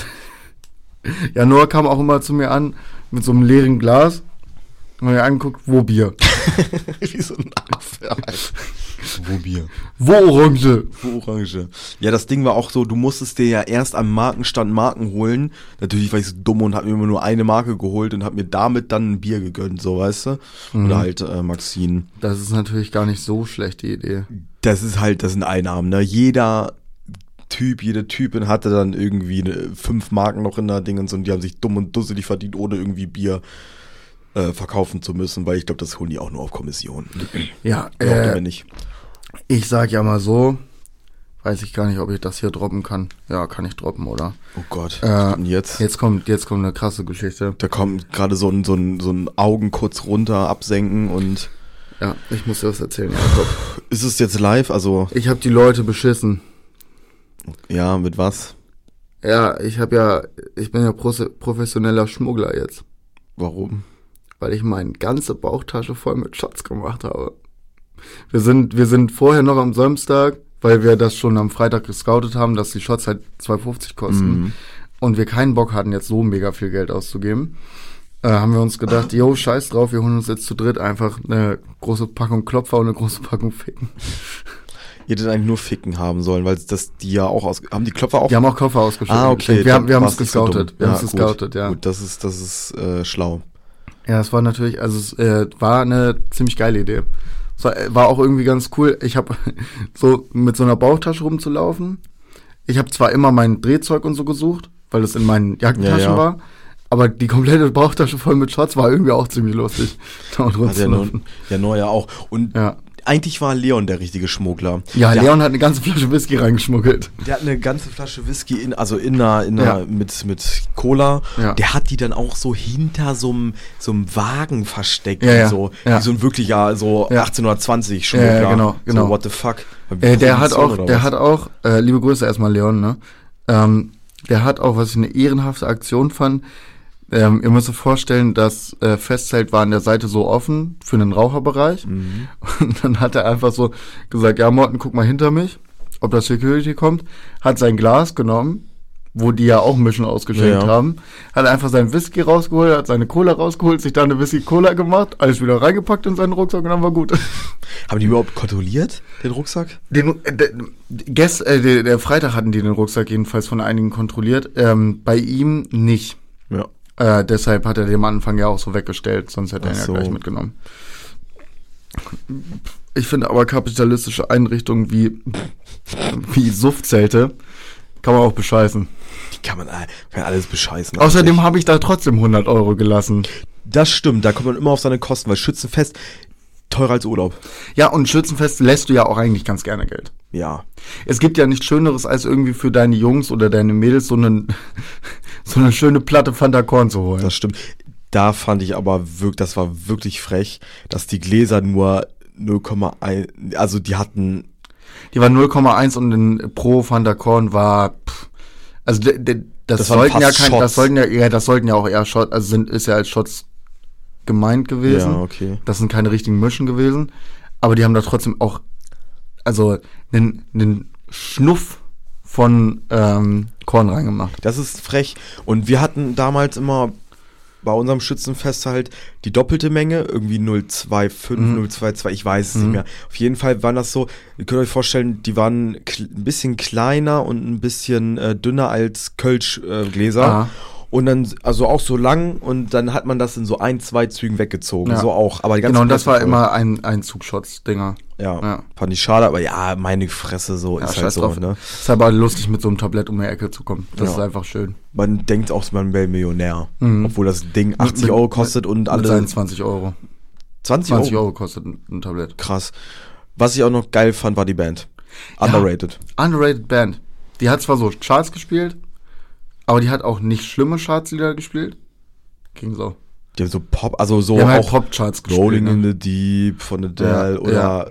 [SPEAKER 2] ja, Noah kam auch immer zu mir an mit so einem leeren Glas und mir angeguckt, wo Bier?
[SPEAKER 1] Wie so ein Affe. Alter. Wo Bier?
[SPEAKER 2] Wo Orange?
[SPEAKER 1] Wo Orange? Ja, das Ding war auch so, du musstest dir ja erst am Markenstand Marken holen. Natürlich war ich so dumm und hab mir immer nur eine Marke geholt und hab mir damit dann ein Bier gegönnt, so weißt du?
[SPEAKER 2] Mhm.
[SPEAKER 1] Oder halt äh, Maxine.
[SPEAKER 2] Das ist natürlich gar nicht so schlechte Idee.
[SPEAKER 1] Das ist halt, das sind Einnahmen, ne? Jeder Typ, jede Typin hatte dann irgendwie ne, fünf Marken noch in der Dingens und die haben sich dumm und dusselig verdient, ohne irgendwie Bier äh, verkaufen zu müssen, weil ich glaube, das holen die auch nur auf Kommission.
[SPEAKER 2] Ja, äh,
[SPEAKER 1] nicht.
[SPEAKER 2] Ich sag ja mal so, weiß ich gar nicht, ob ich das hier droppen kann. Ja, kann ich droppen, oder?
[SPEAKER 1] Oh Gott,
[SPEAKER 2] Äh,
[SPEAKER 1] jetzt?
[SPEAKER 2] Jetzt kommt, jetzt kommt eine krasse Geschichte.
[SPEAKER 1] Da kommt gerade so ein, so, ein, so ein Augen kurz runter, absenken und
[SPEAKER 2] Ja, ich muss dir was erzählen, Jakob.
[SPEAKER 1] ist es jetzt live? Also,
[SPEAKER 2] Ich habe die Leute beschissen.
[SPEAKER 1] ja, mit was?
[SPEAKER 2] Ja, ich habe ja, ich bin ja profe- professioneller Schmuggler jetzt,
[SPEAKER 1] Warum?
[SPEAKER 2] Weil ich meine ganze Bauchtasche voll mit Shots gemacht habe. Wir sind, wir sind vorher noch am Samstag, weil wir das schon am Freitag gescoutet haben, dass die Shots halt 2,50 kosten.
[SPEAKER 1] Mhm.
[SPEAKER 2] und wir keinen Bock hatten, jetzt so mega viel Geld auszugeben, äh, haben wir uns gedacht, yo, scheiß drauf, wir holen uns jetzt zu dritt einfach eine große Packung Klopfer und eine große Packung Ficken.
[SPEAKER 1] Ihr hättet eigentlich nur Ficken haben sollen, weil das die ja auch aus. Haben die Klopfer auch?
[SPEAKER 2] Die haben auch Koffer ausgeschüttet.
[SPEAKER 1] ah, okay.
[SPEAKER 2] Wir haben, wir haben es
[SPEAKER 1] so
[SPEAKER 2] gescoutet.
[SPEAKER 1] dumm.
[SPEAKER 2] wir haben
[SPEAKER 1] Ja,
[SPEAKER 2] es
[SPEAKER 1] gut.
[SPEAKER 2] gescoutet, ja.
[SPEAKER 1] Gut, das ist, das ist äh, schlau.
[SPEAKER 2] Ja, es war natürlich, also es äh, war eine ziemlich geile Idee. Es war, äh, war auch irgendwie ganz cool. Ich habe so mit so einer Bauchtasche rumzulaufen. Ich habe zwar immer mein Drehzeug und so gesucht, weil das in meinen Jackentaschen
[SPEAKER 1] Ja, ja.
[SPEAKER 2] war, aber die komplette Bauchtasche voll mit Shots war irgendwie auch ziemlich lustig. Da
[SPEAKER 1] ja, nur,
[SPEAKER 2] rumzulaufen.
[SPEAKER 1] ja Neuer auch. Und
[SPEAKER 2] Ja.
[SPEAKER 1] Eigentlich war Leon der richtige Schmuggler.
[SPEAKER 2] Ja,
[SPEAKER 1] der,
[SPEAKER 2] Leon hat eine ganze Flasche Whisky reingeschmuggelt.
[SPEAKER 1] Der hat eine ganze Flasche Whisky in, also in einer, in einer
[SPEAKER 2] Ja.
[SPEAKER 1] mit, mit Cola.
[SPEAKER 2] Ja.
[SPEAKER 1] Der hat die dann auch so hinter so einem, so einem Wagen versteckt.
[SPEAKER 2] Ja.
[SPEAKER 1] So,
[SPEAKER 2] Ja.
[SPEAKER 1] Wie so ein wirklicher, so
[SPEAKER 2] Ja.
[SPEAKER 1] 1820 Schmuggler.
[SPEAKER 2] Ja, ja, genau, genau.
[SPEAKER 1] So, what the fuck?
[SPEAKER 2] Äh, der hat auch, der hat auch, äh, liebe Grüße erstmal Leon, ne? Ähm, der hat auch, was ich eine ehrenhafte Aktion fand. Ähm, ihr müsst euch vorstellen, das äh, Festzelt war an der Seite so offen für den Raucherbereich.
[SPEAKER 1] Mhm.
[SPEAKER 2] Und dann hat er einfach so gesagt, ja Morten, guck mal hinter mich, ob das Security kommt. Hat sein Glas genommen, wo die ja auch Mischen ausgeschenkt
[SPEAKER 1] Ja.
[SPEAKER 2] haben. Hat einfach seinen Whisky rausgeholt, hat seine Cola rausgeholt, sich dann eine Whisky-Cola gemacht, alles wieder reingepackt in seinen Rucksack und dann war gut.
[SPEAKER 1] Haben die überhaupt kontrolliert, den Rucksack?
[SPEAKER 2] Den, äh, der, gest, äh, der, der Freitag hatten die den Rucksack jedenfalls von einigen kontrolliert. Ähm, bei ihm nicht.
[SPEAKER 1] Ja.
[SPEAKER 2] Äh, deshalb hat er den am Anfang ja auch so weggestellt, sonst hätte er ihn
[SPEAKER 1] Ach
[SPEAKER 2] ja
[SPEAKER 1] so.
[SPEAKER 2] gleich mitgenommen. Ich finde aber kapitalistische Einrichtungen wie, wie Suftzelte kann man auch bescheißen.
[SPEAKER 1] Die kann man, kann alles bescheißen.
[SPEAKER 2] Außerdem habe ich da trotzdem 100 Euro gelassen.
[SPEAKER 1] Das stimmt, da kommt man immer auf seine Kosten, weil Schützenfest teurer als Urlaub.
[SPEAKER 2] Ja, und Schützenfest lässt du ja auch eigentlich ganz gerne Geld.
[SPEAKER 1] Ja.
[SPEAKER 2] Es gibt ja nichts Schöneres, als irgendwie für deine Jungs oder deine Mädels so, einen, so eine schöne Platte Fanta Korn zu holen.
[SPEAKER 1] Das stimmt. Da fand ich aber wirklich, das war wirklich frech, dass die Gläser nur 0,1, also die hatten,
[SPEAKER 2] Die war 0,1 und in Pro Fanta Korn war, pff, also de, de, das,
[SPEAKER 1] Das waren
[SPEAKER 2] sollten ja kein,
[SPEAKER 1] Shots.
[SPEAKER 2] das sollten ja, ja, das sollten ja auch eher Shots, also sind, ist ja als Shots gemeint gewesen.
[SPEAKER 1] Ja, okay.
[SPEAKER 2] Das sind keine richtigen Mischen gewesen. Aber die haben da trotzdem auch, also, einen, einen Schnuff von ähm, Korn reingemacht.
[SPEAKER 1] das ist frech. Und wir hatten damals immer bei unserem Schützenfest halt die doppelte Menge, irgendwie 0,25,
[SPEAKER 2] Mhm.
[SPEAKER 1] 0,22, ich weiß es nicht mehr. Auf jeden Fall waren das so, ihr könnt euch vorstellen, die waren ein bisschen kleiner und ein bisschen äh, dünner als Kölsch-Gläser. Äh. Und dann, also auch so lang und dann hat man das in so ein, zwei Zügen weggezogen.
[SPEAKER 2] Ja.
[SPEAKER 1] So auch. Aber die ganze
[SPEAKER 2] Genau, und das war
[SPEAKER 1] voll.
[SPEAKER 2] immer ein, ein Zugschotz-Dinger.
[SPEAKER 1] Ja,
[SPEAKER 2] Ja.
[SPEAKER 1] fand ich schade, aber ja, meine Fresse, so
[SPEAKER 2] Ja,
[SPEAKER 1] ist halt so,
[SPEAKER 2] drauf.
[SPEAKER 1] ne?
[SPEAKER 2] Ist aber lustig, mit so einem Tablett um die Ecke zu kommen. Das
[SPEAKER 1] Ja.
[SPEAKER 2] ist einfach schön.
[SPEAKER 1] Man denkt auch, man wäre Millionär.
[SPEAKER 2] Mhm.
[SPEAKER 1] Obwohl das Ding 80
[SPEAKER 2] Mit-
[SPEAKER 1] Euro kostet und alle
[SPEAKER 2] seinen 20 Euro.
[SPEAKER 1] 20,
[SPEAKER 2] 20
[SPEAKER 1] Euro.
[SPEAKER 2] Euro kostet ein, ein Tablett.
[SPEAKER 1] Krass. Was ich auch noch geil fand, war die Band. Underrated.
[SPEAKER 2] Underrated Band. Die hat zwar so Charts gespielt, aber die hat auch nicht schlimme Chartslieder gespielt. Ging so.
[SPEAKER 1] Die haben so Pop, also so
[SPEAKER 2] Die haben halt
[SPEAKER 1] auch
[SPEAKER 2] Pop-Charts gespielt.
[SPEAKER 1] Rolling in
[SPEAKER 2] Ne?
[SPEAKER 1] the Deep von Adele
[SPEAKER 2] Ja,
[SPEAKER 1] oder
[SPEAKER 2] ja.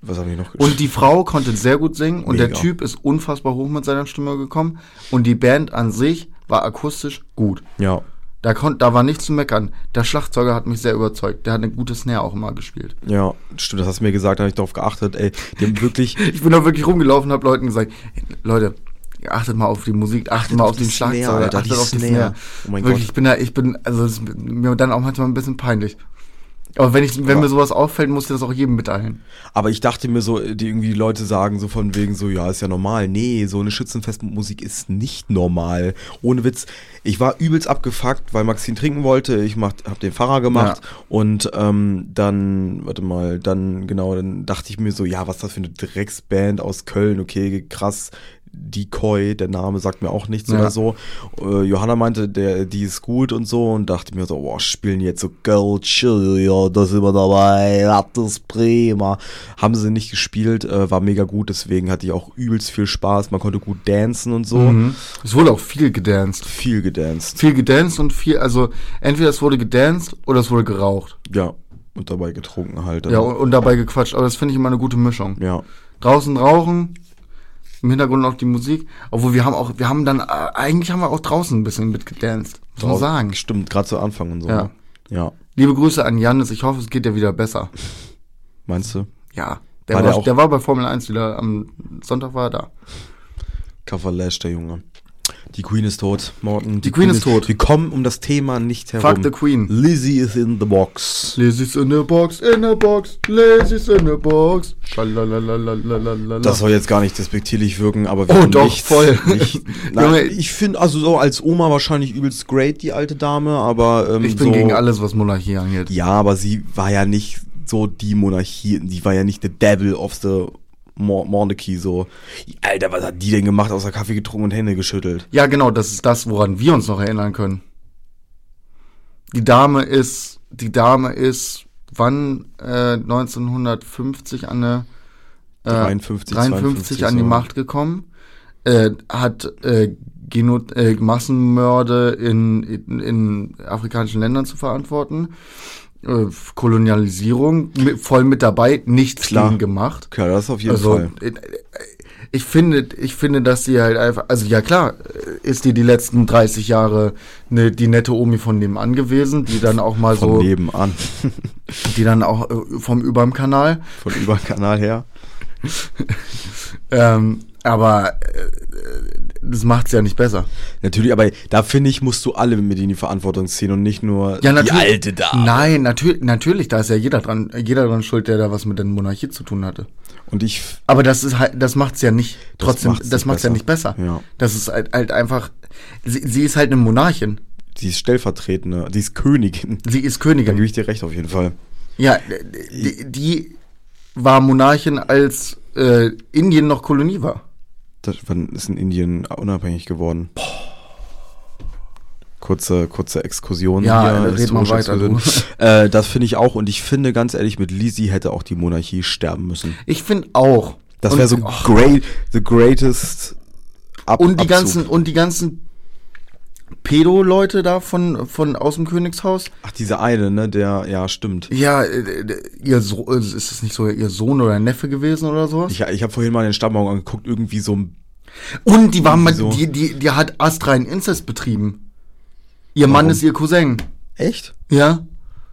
[SPEAKER 1] was habe ich noch
[SPEAKER 2] Und die Frau konnte sehr gut singen und der
[SPEAKER 1] Mega.
[SPEAKER 2] Typ ist unfassbar hoch mit seiner Stimme gekommen. Und die Band an sich war akustisch gut.
[SPEAKER 1] Ja.
[SPEAKER 2] Da, da war nichts zu meckern. Der Schlagzeuger hat mich sehr überzeugt. Der hat eine gute Snare auch immer gespielt.
[SPEAKER 1] Ja, stimmt, das hast du mir gesagt, da habe ich darauf geachtet, ey. Die haben wirklich
[SPEAKER 2] Ich bin da wirklich rumgelaufen und habe Leuten gesagt, "Hey, Leute, achtet mal auf die Musik, achtet, mal auf, den Schlagzeuger,
[SPEAKER 1] Alter,
[SPEAKER 2] achtet
[SPEAKER 1] die
[SPEAKER 2] auf die
[SPEAKER 1] Snare. Oh mein
[SPEAKER 2] wirklich,
[SPEAKER 1] Gott.
[SPEAKER 2] ich bin da, ich bin, also es ist mir dann auch manchmal ein bisschen peinlich. Aber wenn ich, wenn
[SPEAKER 1] Aber-
[SPEAKER 2] mir sowas auffällt, muss ich das auch jedem mitteilen.
[SPEAKER 1] Aber ich dachte mir so, die irgendwie Leute sagen so von wegen so, ja, ist ja normal. Nee, so eine Schützenfestmusik ist nicht normal. Ohne Witz. Ich war übelst abgefuckt, weil Maxine trinken wollte. Ich mach, hab den Fahrer gemacht. Und ähm, dann, warte mal, dann, genau, dann dachte ich mir so, ja, was ist das für eine Drecksband aus Köln? Okay, krass. Decoy, der Name sagt mir auch nichts
[SPEAKER 2] Ja.
[SPEAKER 1] oder so. Äh, Johanna meinte, der, die ist gut und so und dachte mir so, boah, spielen jetzt so Girl Chill, ja, da sind wir dabei, das ist prima. Haben sie nicht gespielt, äh, war mega gut, deswegen hatte ich auch übelst viel Spaß, man konnte gut dancen und so.
[SPEAKER 2] Mhm. Es wurde auch viel gedanced.
[SPEAKER 1] Viel gedanced,
[SPEAKER 2] Viel gedanced und viel, also entweder es wurde gedanced oder es wurde geraucht.
[SPEAKER 1] ja. Und dabei getrunken halt.
[SPEAKER 2] Ja,
[SPEAKER 1] also,
[SPEAKER 2] und, und dabei gequatscht. Aber das finde ich immer eine gute Mischung.
[SPEAKER 1] ja.
[SPEAKER 2] Draußen rauchen, im Hintergrund auch die Musik. Obwohl wir haben auch, wir haben dann, äh, eigentlich haben wir auch draußen ein bisschen mitgedanced. Muss man sagen.
[SPEAKER 1] Stimmt, gerade zu Anfang und so.
[SPEAKER 2] Ja.
[SPEAKER 1] ne? Ja.
[SPEAKER 2] Liebe Grüße an Janis, ich hoffe, es geht dir wieder besser.
[SPEAKER 1] Meinst du?
[SPEAKER 2] Ja. Der
[SPEAKER 1] War
[SPEAKER 2] war,
[SPEAKER 1] der
[SPEAKER 2] der,
[SPEAKER 1] auch-
[SPEAKER 2] war bei Formel 1 wieder, am Sonntag war er da.
[SPEAKER 1] Kavalash, der Junge. Die Queen ist tot, Morten.
[SPEAKER 2] Die, die Queen, Queen, ist tot.
[SPEAKER 1] Wir kommen um das Thema nicht herum.
[SPEAKER 2] Fuck the Queen.
[SPEAKER 1] Lizzie is in the box.
[SPEAKER 2] Lizzie's in the box, in the box, Lizzie's in the box.
[SPEAKER 1] Das soll jetzt gar nicht despektierlich wirken, aber wir
[SPEAKER 2] oh,
[SPEAKER 1] haben
[SPEAKER 2] doch,
[SPEAKER 1] nichts,
[SPEAKER 2] voll.
[SPEAKER 1] Nicht,
[SPEAKER 2] na,
[SPEAKER 1] ich finde, also so als Oma wahrscheinlich übelst great, die alte Dame, aber. Ähm,
[SPEAKER 2] ich bin
[SPEAKER 1] so,
[SPEAKER 2] gegen alles, was Monarchie angeht.
[SPEAKER 1] Ja, aber sie war ja nicht so die Monarchie, die war ja nicht the devil of the Mo- Monarchy, so. Alter, was hat die denn gemacht, außer Kaffee getrunken und Hände geschüttelt?
[SPEAKER 2] Ja, genau, das ist das, woran wir uns noch erinnern können. Die Dame ist, die Dame ist, wann, äh, 1950 an eine, äh,
[SPEAKER 1] 53,
[SPEAKER 2] 53 an die
[SPEAKER 1] so.
[SPEAKER 2] Macht gekommen, äh, hat, äh, Geno äh, Massenmörde in, in, in afrikanischen Ländern zu verantworten, äh, Kolonialisierung, voll mit dabei, nichts
[SPEAKER 1] Klar.
[SPEAKER 2] gegen gemacht.
[SPEAKER 1] Klar, das auf jeden
[SPEAKER 2] Also
[SPEAKER 1] Fall.
[SPEAKER 2] äh, ich finde, ich finde, dass sie halt einfach, also ja klar, äh, ist die die letzten 30 Jahre ne, die nette Omi von nebenan gewesen, die dann auch mal
[SPEAKER 1] Von
[SPEAKER 2] so,
[SPEAKER 1] nebenan.
[SPEAKER 2] die dann auch äh, vom überm Kanal.
[SPEAKER 1] Von über den Kanal her.
[SPEAKER 2] Ähm, aber äh, das macht's ja nicht besser.
[SPEAKER 1] Natürlich, aber da finde ich, musst du alle mit in die Verantwortung ziehen und nicht nur
[SPEAKER 2] Ja,
[SPEAKER 1] die alte Dame.
[SPEAKER 2] Nein, natürlich, natürlich, da ist ja jeder dran, jeder dran schuld, der da was mit der Monarchie zu tun hatte.
[SPEAKER 1] Und ich,
[SPEAKER 2] Aber das ist halt, das macht's ja nicht,
[SPEAKER 1] Das
[SPEAKER 2] trotzdem,
[SPEAKER 1] macht's
[SPEAKER 2] das macht's ja
[SPEAKER 1] besser.
[SPEAKER 2] nicht besser.
[SPEAKER 1] Ja.
[SPEAKER 2] Das ist halt, halt einfach, sie, sie ist halt eine Monarchin.
[SPEAKER 1] die ist Stellvertretende, die ist Königin.
[SPEAKER 2] Sie ist
[SPEAKER 1] Da
[SPEAKER 2] Königin.
[SPEAKER 1] gebe ich dir recht auf jeden Fall.
[SPEAKER 2] Ja, die, die war Monarchin, als äh, Indien noch Kolonie war.
[SPEAKER 1] Das, wann ist in Indien unabhängig geworden? Kurze, kurze Exkursion.
[SPEAKER 2] Ja,
[SPEAKER 1] hier,
[SPEAKER 2] red mal weiter.
[SPEAKER 1] Äh, das finde ich auch und ich finde ganz ehrlich, mit Lizzie hätte auch die Monarchie sterben müssen.
[SPEAKER 2] Ich finde auch.
[SPEAKER 1] Das wäre so great, the greatest Ab
[SPEAKER 2] Und die
[SPEAKER 1] Abzug.
[SPEAKER 2] ganzen, und die ganzen Pedo-Leute da von, von aus dem Königshaus.
[SPEAKER 1] Ach, dieser eine, ne, der, ja, stimmt.
[SPEAKER 2] Ja, äh, äh, ihr so äh, ist es nicht so ihr Sohn oder Neffe gewesen oder sowas?
[SPEAKER 1] Ich, ich habe vorhin mal den Stammbaum angeguckt, irgendwie so ein
[SPEAKER 2] Und die war mal,
[SPEAKER 1] Wieso?
[SPEAKER 2] die, die, die hat astreinen Inzest betrieben. Ihr Mann
[SPEAKER 1] Warum?
[SPEAKER 2] ist ihr Cousin.
[SPEAKER 1] Echt?
[SPEAKER 2] Ja.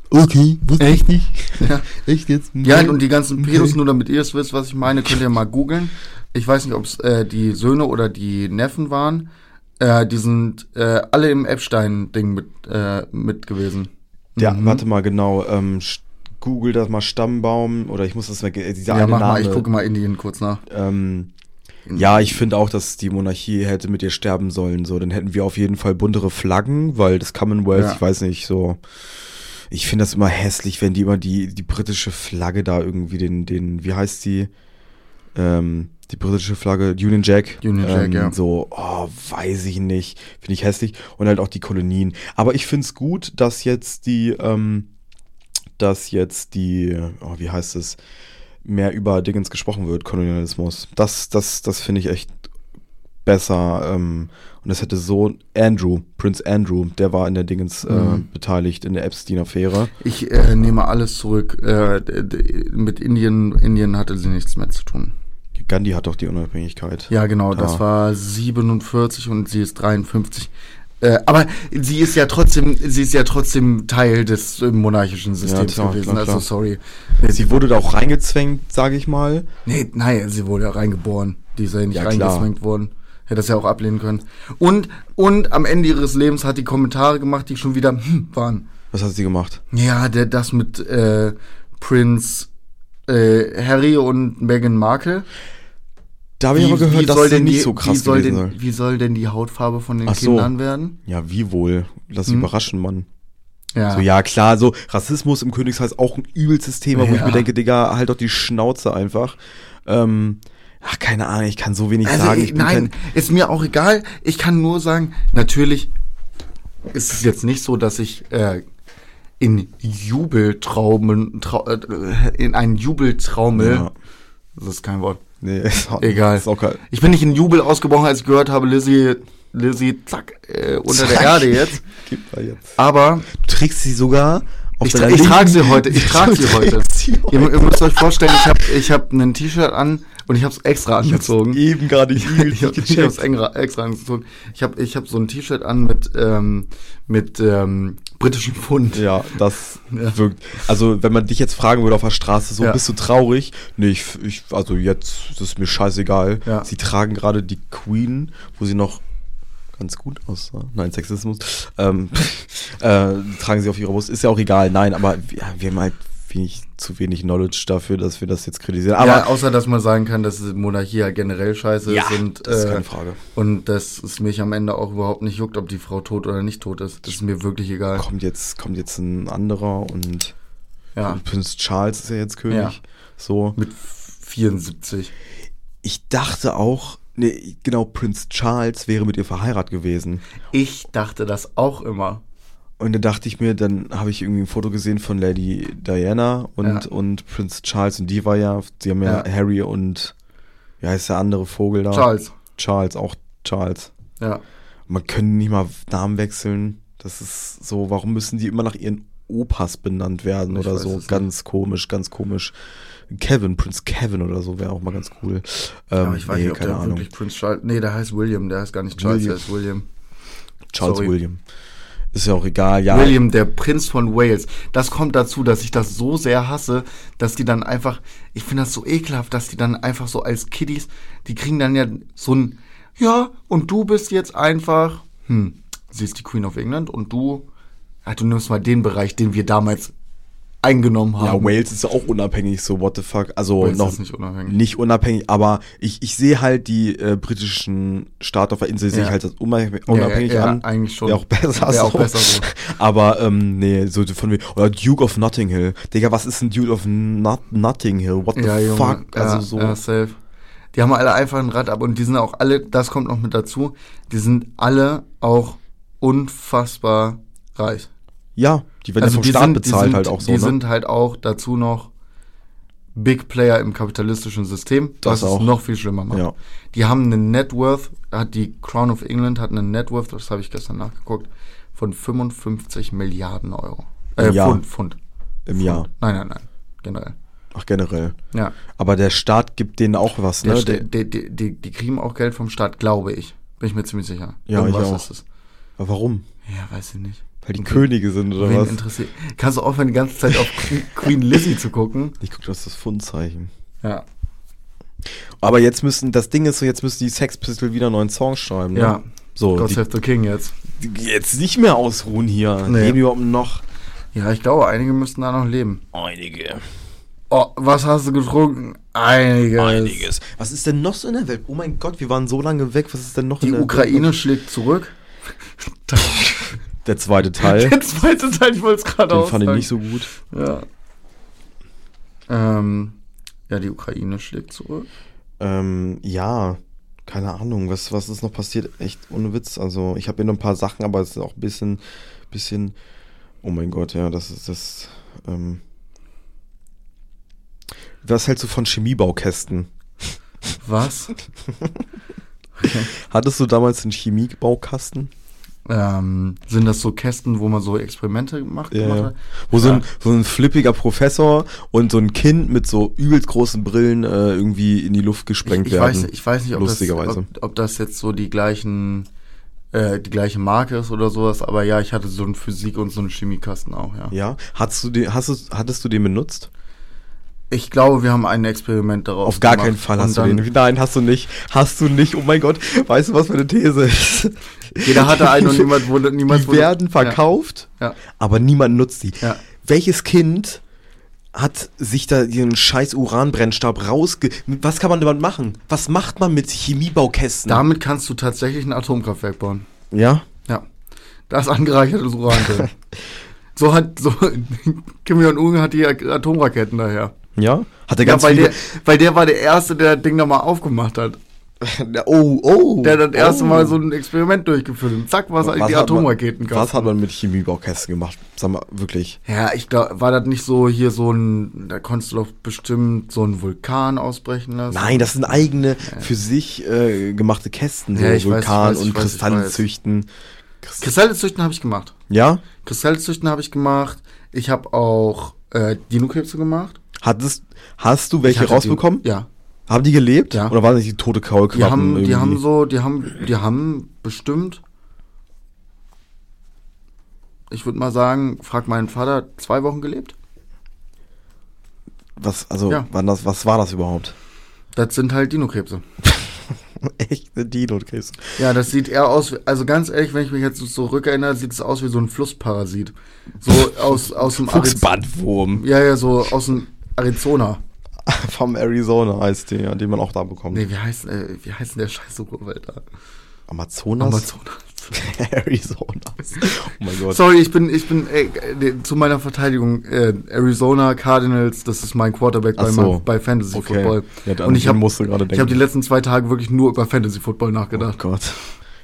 [SPEAKER 1] Okay, wusste
[SPEAKER 2] Echt?
[SPEAKER 1] nicht.
[SPEAKER 2] Ja.
[SPEAKER 1] Echt jetzt?
[SPEAKER 2] Ja, und die ganzen
[SPEAKER 1] Okay.
[SPEAKER 2] Pedos, nur damit ihr es wisst, was ich meine, könnt ihr mal googeln. Ich weiß nicht, ob es äh, die Söhne oder die Neffen waren. Äh, die sind äh, alle im Epstein-Ding mit, äh, mit gewesen.
[SPEAKER 1] Ja,
[SPEAKER 2] Mhm.
[SPEAKER 1] warte mal genau. Ähm, Google das mal Stammbaum oder ich muss das mal. äh, Dieser
[SPEAKER 2] Ja, mach
[SPEAKER 1] Name.
[SPEAKER 2] mal, ich gucke mal Indien kurz nach.
[SPEAKER 1] Ähm, ja, ich finde auch, dass die Monarchie hätte mit ihr sterben sollen. So, dann hätten wir auf jeden Fall buntere Flaggen, weil das Commonwealth,
[SPEAKER 2] Ja.
[SPEAKER 1] ich weiß nicht, so. Ich finde das immer hässlich, wenn die immer die, die britische Flagge da irgendwie den, den, wie heißt die? Ähm, die britische Flagge, Union Jack.
[SPEAKER 2] Union Jack,
[SPEAKER 1] ähm,
[SPEAKER 2] ja.
[SPEAKER 1] So, oh, weiß ich nicht. Finde ich hässlich. Und halt auch die Kolonien. Aber ich finde es gut, dass jetzt die, ähm, dass jetzt die, oh, wie heißt es, mehr über Dingens gesprochen wird, Kolonialismus. Das, das, das finde ich echt besser. Ähm, und das hätte so Andrew, Prince Andrew, der war in der Dingens äh,
[SPEAKER 2] Mhm.
[SPEAKER 1] beteiligt, in der Epstein-Affäre.
[SPEAKER 2] Ich äh, nehme alles zurück. Äh, mit Indien, Indien hatte sie nichts mehr zu tun.
[SPEAKER 1] Gandhi hat doch die Unabhängigkeit.
[SPEAKER 2] Ja, genau,
[SPEAKER 1] Da.
[SPEAKER 2] das war 47 und sie ist 53. Äh, aber sie ist ja trotzdem, sie ist ja trotzdem Teil des äh, monarchischen Systems
[SPEAKER 1] klar,
[SPEAKER 2] gewesen.
[SPEAKER 1] klar,
[SPEAKER 2] also
[SPEAKER 1] klar.
[SPEAKER 2] sorry.
[SPEAKER 1] Sie wurde da auch reingezwängt, sage ich mal.
[SPEAKER 2] Nee, nein, sie wurde ja reingeboren. Die ist ja nicht
[SPEAKER 1] Ja,
[SPEAKER 2] reingezwängt worden. Hätte das ja auch ablehnen können. Und, und am Ende ihres Lebens hat die Kommentare gemacht, die schon wieder hm, waren.
[SPEAKER 1] Was hat sie gemacht?
[SPEAKER 2] Ja, der, das mit äh, Prince äh, Harry und Meghan Markle.
[SPEAKER 1] Da habe ich aber gehört, dass sie nicht so
[SPEAKER 2] wie
[SPEAKER 1] krass
[SPEAKER 2] soll
[SPEAKER 1] gewesen
[SPEAKER 2] denn,
[SPEAKER 1] soll.
[SPEAKER 2] Wie soll denn die Hautfarbe von den
[SPEAKER 1] Ach so.
[SPEAKER 2] Kindern werden?
[SPEAKER 1] Ja, wie wohl? Lass
[SPEAKER 2] Hm.
[SPEAKER 1] überraschen, Mann.
[SPEAKER 2] Ja.
[SPEAKER 1] So, ja, klar, so Rassismus im Königshaus auch ein übelstes Thema, wo ich
[SPEAKER 2] Ja.
[SPEAKER 1] mir denke, Digga, halt doch die Schnauze einfach. Ähm, ach, keine Ahnung, ich kann so wenig
[SPEAKER 2] Also,
[SPEAKER 1] sagen.
[SPEAKER 2] ich,
[SPEAKER 1] Ich bin
[SPEAKER 2] nein, ist mir auch egal. Ich kann nur sagen, natürlich ist es jetzt nicht so, dass ich äh, in Jubeltraumen, trau, äh, in einen Jubeltraumel,
[SPEAKER 1] Ja.
[SPEAKER 2] das ist kein Wort.
[SPEAKER 1] Nee, ist auch,
[SPEAKER 2] Egal.
[SPEAKER 1] Ist auch geil.
[SPEAKER 2] Ich bin nicht in Jubel ausgebrochen, als ich gehört habe, Lizzie, Lizzie, zack, äh, unter der
[SPEAKER 1] Zack.
[SPEAKER 2] Erde jetzt.
[SPEAKER 1] Gib mal jetzt.
[SPEAKER 2] Aber
[SPEAKER 1] Du trägst sie sogar auf
[SPEAKER 2] ich, tra ich trage sie heute, ich trage sie heute. Ihr, ihr müsst euch vorstellen, ich habe ich hab ein T-Shirt an und ich habe es extra angezogen.
[SPEAKER 1] Eben gerade
[SPEAKER 2] ich habe ich
[SPEAKER 1] gecheckt.
[SPEAKER 2] hab's extra, angezogen. Ich habe ich hab so ein T-Shirt an mit, ähm, mit ähm, britischem Pfund.
[SPEAKER 1] Ja, das
[SPEAKER 2] Ja.
[SPEAKER 1] wirkt. Also, wenn man dich jetzt fragen würde auf der Straße, so
[SPEAKER 2] Ja.
[SPEAKER 1] bist du traurig? Nee, ich, ich also jetzt das ist mir scheißegal.
[SPEAKER 2] Ja.
[SPEAKER 1] Sie tragen gerade die Queen, wo sie noch ganz gut aus. Ne? Nein, Sexismus. Ähm, äh, tragen sie auf ihrer Brust. Ist ja auch egal. Nein, aber wir, wir haben halt wenig, zu wenig Knowledge dafür, dass wir das jetzt kritisieren. Aber
[SPEAKER 2] ja, außer dass man sagen kann, dass Monarchie ja generell scheiße
[SPEAKER 1] Ja,
[SPEAKER 2] ist und,
[SPEAKER 1] das ist
[SPEAKER 2] äh,
[SPEAKER 1] keine Frage.
[SPEAKER 2] und dass es mich am Ende auch überhaupt nicht juckt, ob die Frau tot oder nicht tot ist. Das ist mir wirklich egal.
[SPEAKER 1] kommt jetzt, kommt jetzt ein anderer und
[SPEAKER 2] Ja,
[SPEAKER 1] Prinz Charles ist ja jetzt König.
[SPEAKER 2] Ja.
[SPEAKER 1] So.
[SPEAKER 2] mit 74.
[SPEAKER 1] Ich dachte auch, nee, genau, Prinz Charles wäre mit ihr verheiratet gewesen.
[SPEAKER 2] Ich dachte das auch immer.
[SPEAKER 1] Und dann dachte ich mir, dann habe ich irgendwie ein Foto gesehen von Lady Diana und,
[SPEAKER 2] Ja.
[SPEAKER 1] und Prinz Charles und die war ja, die haben ja,
[SPEAKER 2] Ja.
[SPEAKER 1] Harry und, wie heißt der andere Vogel da?
[SPEAKER 2] Charles.
[SPEAKER 1] Charles, auch Charles.
[SPEAKER 2] Ja.
[SPEAKER 1] Man können nicht mal Namen wechseln. Das ist so, warum müssen die immer nach ihren Opas benannt werden
[SPEAKER 2] Ich
[SPEAKER 1] oder so?
[SPEAKER 2] es nicht.
[SPEAKER 1] Ganz komisch, ganz komisch. Kevin, Prinz Kevin oder so wäre auch mal ganz cool. Ähm,
[SPEAKER 2] Aber ich weiß
[SPEAKER 1] nee,
[SPEAKER 2] nicht, ob
[SPEAKER 1] keine
[SPEAKER 2] der
[SPEAKER 1] Ahnung.
[SPEAKER 2] wirklich Prince Charles. Nee, der heißt William, der heißt gar nicht Charles,
[SPEAKER 1] William.
[SPEAKER 2] der ist William.
[SPEAKER 1] Charles
[SPEAKER 2] sorry.
[SPEAKER 1] William. Ist ja auch egal, ja.
[SPEAKER 2] William, der Prinz von Wales. Das kommt dazu, dass ich das so sehr hasse, dass die dann einfach, ich finde das so ekelhaft, dass die dann einfach so als Kiddies, die kriegen dann ja so ein, ja, und du bist jetzt einfach, hm, sie ist die Queen of England und du, ja, du nimmst mal den Bereich, den wir damals eingenommen
[SPEAKER 1] Ja,
[SPEAKER 2] haben.
[SPEAKER 1] Wales ist ja auch unabhängig, so what the fuck. Also
[SPEAKER 2] Wales
[SPEAKER 1] noch
[SPEAKER 2] ist nicht unabhängig.
[SPEAKER 1] nicht unabhängig, aber ich, ich sehe halt die äh, britischen Staaten auf der Insel, sehe
[SPEAKER 2] Ja.
[SPEAKER 1] ich halt als unabhängig, unabhängig
[SPEAKER 2] ja, ja,
[SPEAKER 1] an.
[SPEAKER 2] eigentlich schon.
[SPEAKER 1] Wäre auch besser
[SPEAKER 2] Wär auch
[SPEAKER 1] so.
[SPEAKER 2] besser so.
[SPEAKER 1] Aber ähm, nee, so von wie oder Duke of Notting Hill. Digga, was ist ein Duke of Not Notting Hill? What the
[SPEAKER 2] Ja, Junge.
[SPEAKER 1] fuck? Also
[SPEAKER 2] ja,
[SPEAKER 1] so.
[SPEAKER 2] Ja, safe. Die haben alle einfach ein Rad ab und die sind auch alle, das kommt noch mit dazu, die sind alle auch unfassbar reich.
[SPEAKER 1] Ja, die werden ja vom
[SPEAKER 2] Also die
[SPEAKER 1] Staat
[SPEAKER 2] sind,
[SPEAKER 1] bezahlt
[SPEAKER 2] sind,
[SPEAKER 1] halt auch so,
[SPEAKER 2] Die
[SPEAKER 1] ne?
[SPEAKER 2] sind halt auch dazu noch Big Player im kapitalistischen System,
[SPEAKER 1] Das
[SPEAKER 2] was
[SPEAKER 1] auch.
[SPEAKER 2] es noch viel schlimmer macht.
[SPEAKER 1] Ja.
[SPEAKER 2] Die haben eine Net Worth, hat die Crown of England hat eine Net Worth, das habe ich gestern nachgeguckt, von 55 Milliarden Euro. Äh,
[SPEAKER 1] Im Jahr.
[SPEAKER 2] Pfund, Pfund.
[SPEAKER 1] Im
[SPEAKER 2] Pfund.
[SPEAKER 1] Jahr.
[SPEAKER 2] Nein, nein, nein. Generell.
[SPEAKER 1] Ach, generell.
[SPEAKER 2] Ja.
[SPEAKER 1] Aber der Staat gibt denen auch was,
[SPEAKER 2] Der
[SPEAKER 1] ne? Der,
[SPEAKER 2] die, die, die, die kriegen auch Geld vom Staat, glaube ich. Bin ich mir ziemlich sicher.
[SPEAKER 1] Ja, ich
[SPEAKER 2] Irgendwas
[SPEAKER 1] auch.
[SPEAKER 2] ist es.
[SPEAKER 1] aber warum?
[SPEAKER 2] Ja, weiß ich nicht.
[SPEAKER 1] Weil die Könige sind oder
[SPEAKER 2] Wen
[SPEAKER 1] was?
[SPEAKER 2] interessiert? Kannst du aufhören, die ganze Zeit auf Queen- Lizzie zu gucken?
[SPEAKER 1] Ich guck, das ist das Fundzeichen.
[SPEAKER 2] Ja.
[SPEAKER 1] Aber jetzt müssen, das Ding ist so, jetzt müssen die Sex Pistols wieder einen neuen Song schreiben, ne?
[SPEAKER 2] Ja.
[SPEAKER 1] So,
[SPEAKER 2] God
[SPEAKER 1] die,
[SPEAKER 2] Save the King jetzt.
[SPEAKER 1] die jetzt nicht mehr ausruhen hier.
[SPEAKER 2] Nee.
[SPEAKER 1] Leben die überhaupt noch?
[SPEAKER 2] Ja, ich glaube, einige müssten da noch leben.
[SPEAKER 1] Einige.
[SPEAKER 2] Oh, was hast du getrunken? Einiges.
[SPEAKER 1] Einiges. Was ist denn noch so in der Welt? Oh mein Gott, wir waren so lange weg. Was ist denn noch
[SPEAKER 2] Die
[SPEAKER 1] in der
[SPEAKER 2] Ukraine schlägt zurück.
[SPEAKER 1] Der zweite Teil.
[SPEAKER 2] Der zweite Teil, ich wollte es gerade
[SPEAKER 1] Den
[SPEAKER 2] auch
[SPEAKER 1] fand ich nicht so gut.
[SPEAKER 2] Ja. Ähm, ja, die Ukraine schlägt zurück.
[SPEAKER 1] Ähm, ja, keine Ahnung, was, was ist noch passiert? Echt ohne Witz. Also, ich habe hier noch ein paar Sachen, aber es ist auch ein bisschen, bisschen. Oh mein Gott, ja, das ist das. Ähm, was hältst du von Chemiebaukästen?
[SPEAKER 2] Was?
[SPEAKER 1] Hattest du damals einen Chemiebaukasten?
[SPEAKER 2] Ähm, sind das so Kästen, wo man so Experimente macht?
[SPEAKER 1] Ja,
[SPEAKER 2] gemacht
[SPEAKER 1] ja.
[SPEAKER 2] hat?
[SPEAKER 1] Wo so,
[SPEAKER 2] Ja.
[SPEAKER 1] ein, so ein flippiger Professor und so ein Kind mit so übelst großen Brillen äh, irgendwie in die Luft gesprengt
[SPEAKER 2] ich, ich
[SPEAKER 1] werden.
[SPEAKER 2] Weiß, ich weiß nicht, ob
[SPEAKER 1] Lustigerweise.
[SPEAKER 2] Das, ob, ob das jetzt so die gleichen, äh, die gleiche Marke ist oder sowas, aber ja, ich hatte so einen Physik- und so einen Chemiekasten auch, ja.
[SPEAKER 1] Ja, hattest du den, hast du, hattest du den benutzt?
[SPEAKER 2] Ich glaube, wir haben ein Experiment darauf
[SPEAKER 1] Auf gar
[SPEAKER 2] gemacht.
[SPEAKER 1] keinen Fall hast du den. Nein, hast du nicht. Hast du nicht. Oh mein Gott, weißt du, was für eine These ist?
[SPEAKER 2] Jeder hatte einen und niemand wurde, niemand
[SPEAKER 1] Die
[SPEAKER 2] wurde,
[SPEAKER 1] werden verkauft,
[SPEAKER 2] Ja.
[SPEAKER 1] aber niemand nutzt die.
[SPEAKER 2] Ja.
[SPEAKER 1] Welches Kind hat sich da ihren scheiß Uranbrennstab rausge... Was kann man damit machen? Was macht man mit Chemiebaukästen?
[SPEAKER 2] Damit kannst du tatsächlich ein Atomkraftwerk bauen.
[SPEAKER 1] ja?
[SPEAKER 2] Ja. Da ist angereichertes Uran drin. so hat, so, Kim Jong-un hat die Atomraketen daher.
[SPEAKER 1] Ja? Hat er
[SPEAKER 2] Ja,
[SPEAKER 1] ganz
[SPEAKER 2] weil,
[SPEAKER 1] viele...
[SPEAKER 2] der, weil der war der Erste, der das Ding nochmal aufgemacht hat.
[SPEAKER 1] oh, oh.
[SPEAKER 2] Der hat das erste
[SPEAKER 1] oh.
[SPEAKER 2] Mal so ein Experiment durchgeführt und zack, was,
[SPEAKER 1] Was
[SPEAKER 2] die
[SPEAKER 1] man-
[SPEAKER 2] Atomraketen
[SPEAKER 1] Was hat man mit Chemiebaukästen gemacht? Sag mal, wirklich.
[SPEAKER 2] Ja, ich glaube, war das nicht so hier so ein, da konntest du doch bestimmt so einen Vulkan ausbrechen lassen?
[SPEAKER 1] Nein, das sind eigene für sich äh, gemachte Kästen, so
[SPEAKER 2] Ja, ich weiß, ich
[SPEAKER 1] Vulkan
[SPEAKER 2] weiß, ich
[SPEAKER 1] und
[SPEAKER 2] weiß, ich
[SPEAKER 1] Kristalle züchten. Christ-
[SPEAKER 2] Kristalle züchten habe ich gemacht.
[SPEAKER 1] Ja?
[SPEAKER 2] Kristalle züchten habe ich gemacht. Ich habe auch äh, Dino-Krebse gemacht.
[SPEAKER 1] Hattest, hast du welche rausbekommen?
[SPEAKER 2] Die, ja.
[SPEAKER 1] Haben die gelebt?
[SPEAKER 2] Ja.
[SPEAKER 1] Oder waren das die tote Kaulquappen?
[SPEAKER 2] Die haben, die haben so, die haben, die haben bestimmt, ich würde mal sagen, frag meinen Vater, zwei Wochen gelebt.
[SPEAKER 1] Was, also,
[SPEAKER 2] Ja.
[SPEAKER 1] wann das, was war das überhaupt?
[SPEAKER 2] Das sind halt Dino-Krebse.
[SPEAKER 1] Echte Dino kriegst du.
[SPEAKER 2] Ja, das sieht eher aus, also ganz ehrlich, wenn ich mich jetzt so zurückerinnere, sieht es aus wie so ein Flussparasit. So aus, aus dem
[SPEAKER 1] Fuchsbandwurm.
[SPEAKER 2] Ja, ja, so aus dem Arizona.
[SPEAKER 1] Vom Arizona heißt der, ja, den man auch da bekommt.
[SPEAKER 2] Nee, wie heißt, äh, wie heißt denn der scheiß Urwald da?
[SPEAKER 1] Amazonas?
[SPEAKER 2] Amazonas.
[SPEAKER 1] Arizona. Oh mein Gott.
[SPEAKER 2] Sorry, ich bin, ich bin, äh, äh, zu meiner Verteidigung, äh, Arizona Cardinals, das ist mein Quarterback bei,
[SPEAKER 1] so.
[SPEAKER 2] bei Fantasy
[SPEAKER 1] Okay.
[SPEAKER 2] Football.
[SPEAKER 1] Ja,
[SPEAKER 2] Und ich habe ich
[SPEAKER 1] denken.
[SPEAKER 2] hab die letzten zwei Tage wirklich nur über Fantasy Football
[SPEAKER 1] Oh
[SPEAKER 2] nachgedacht.
[SPEAKER 1] Gott.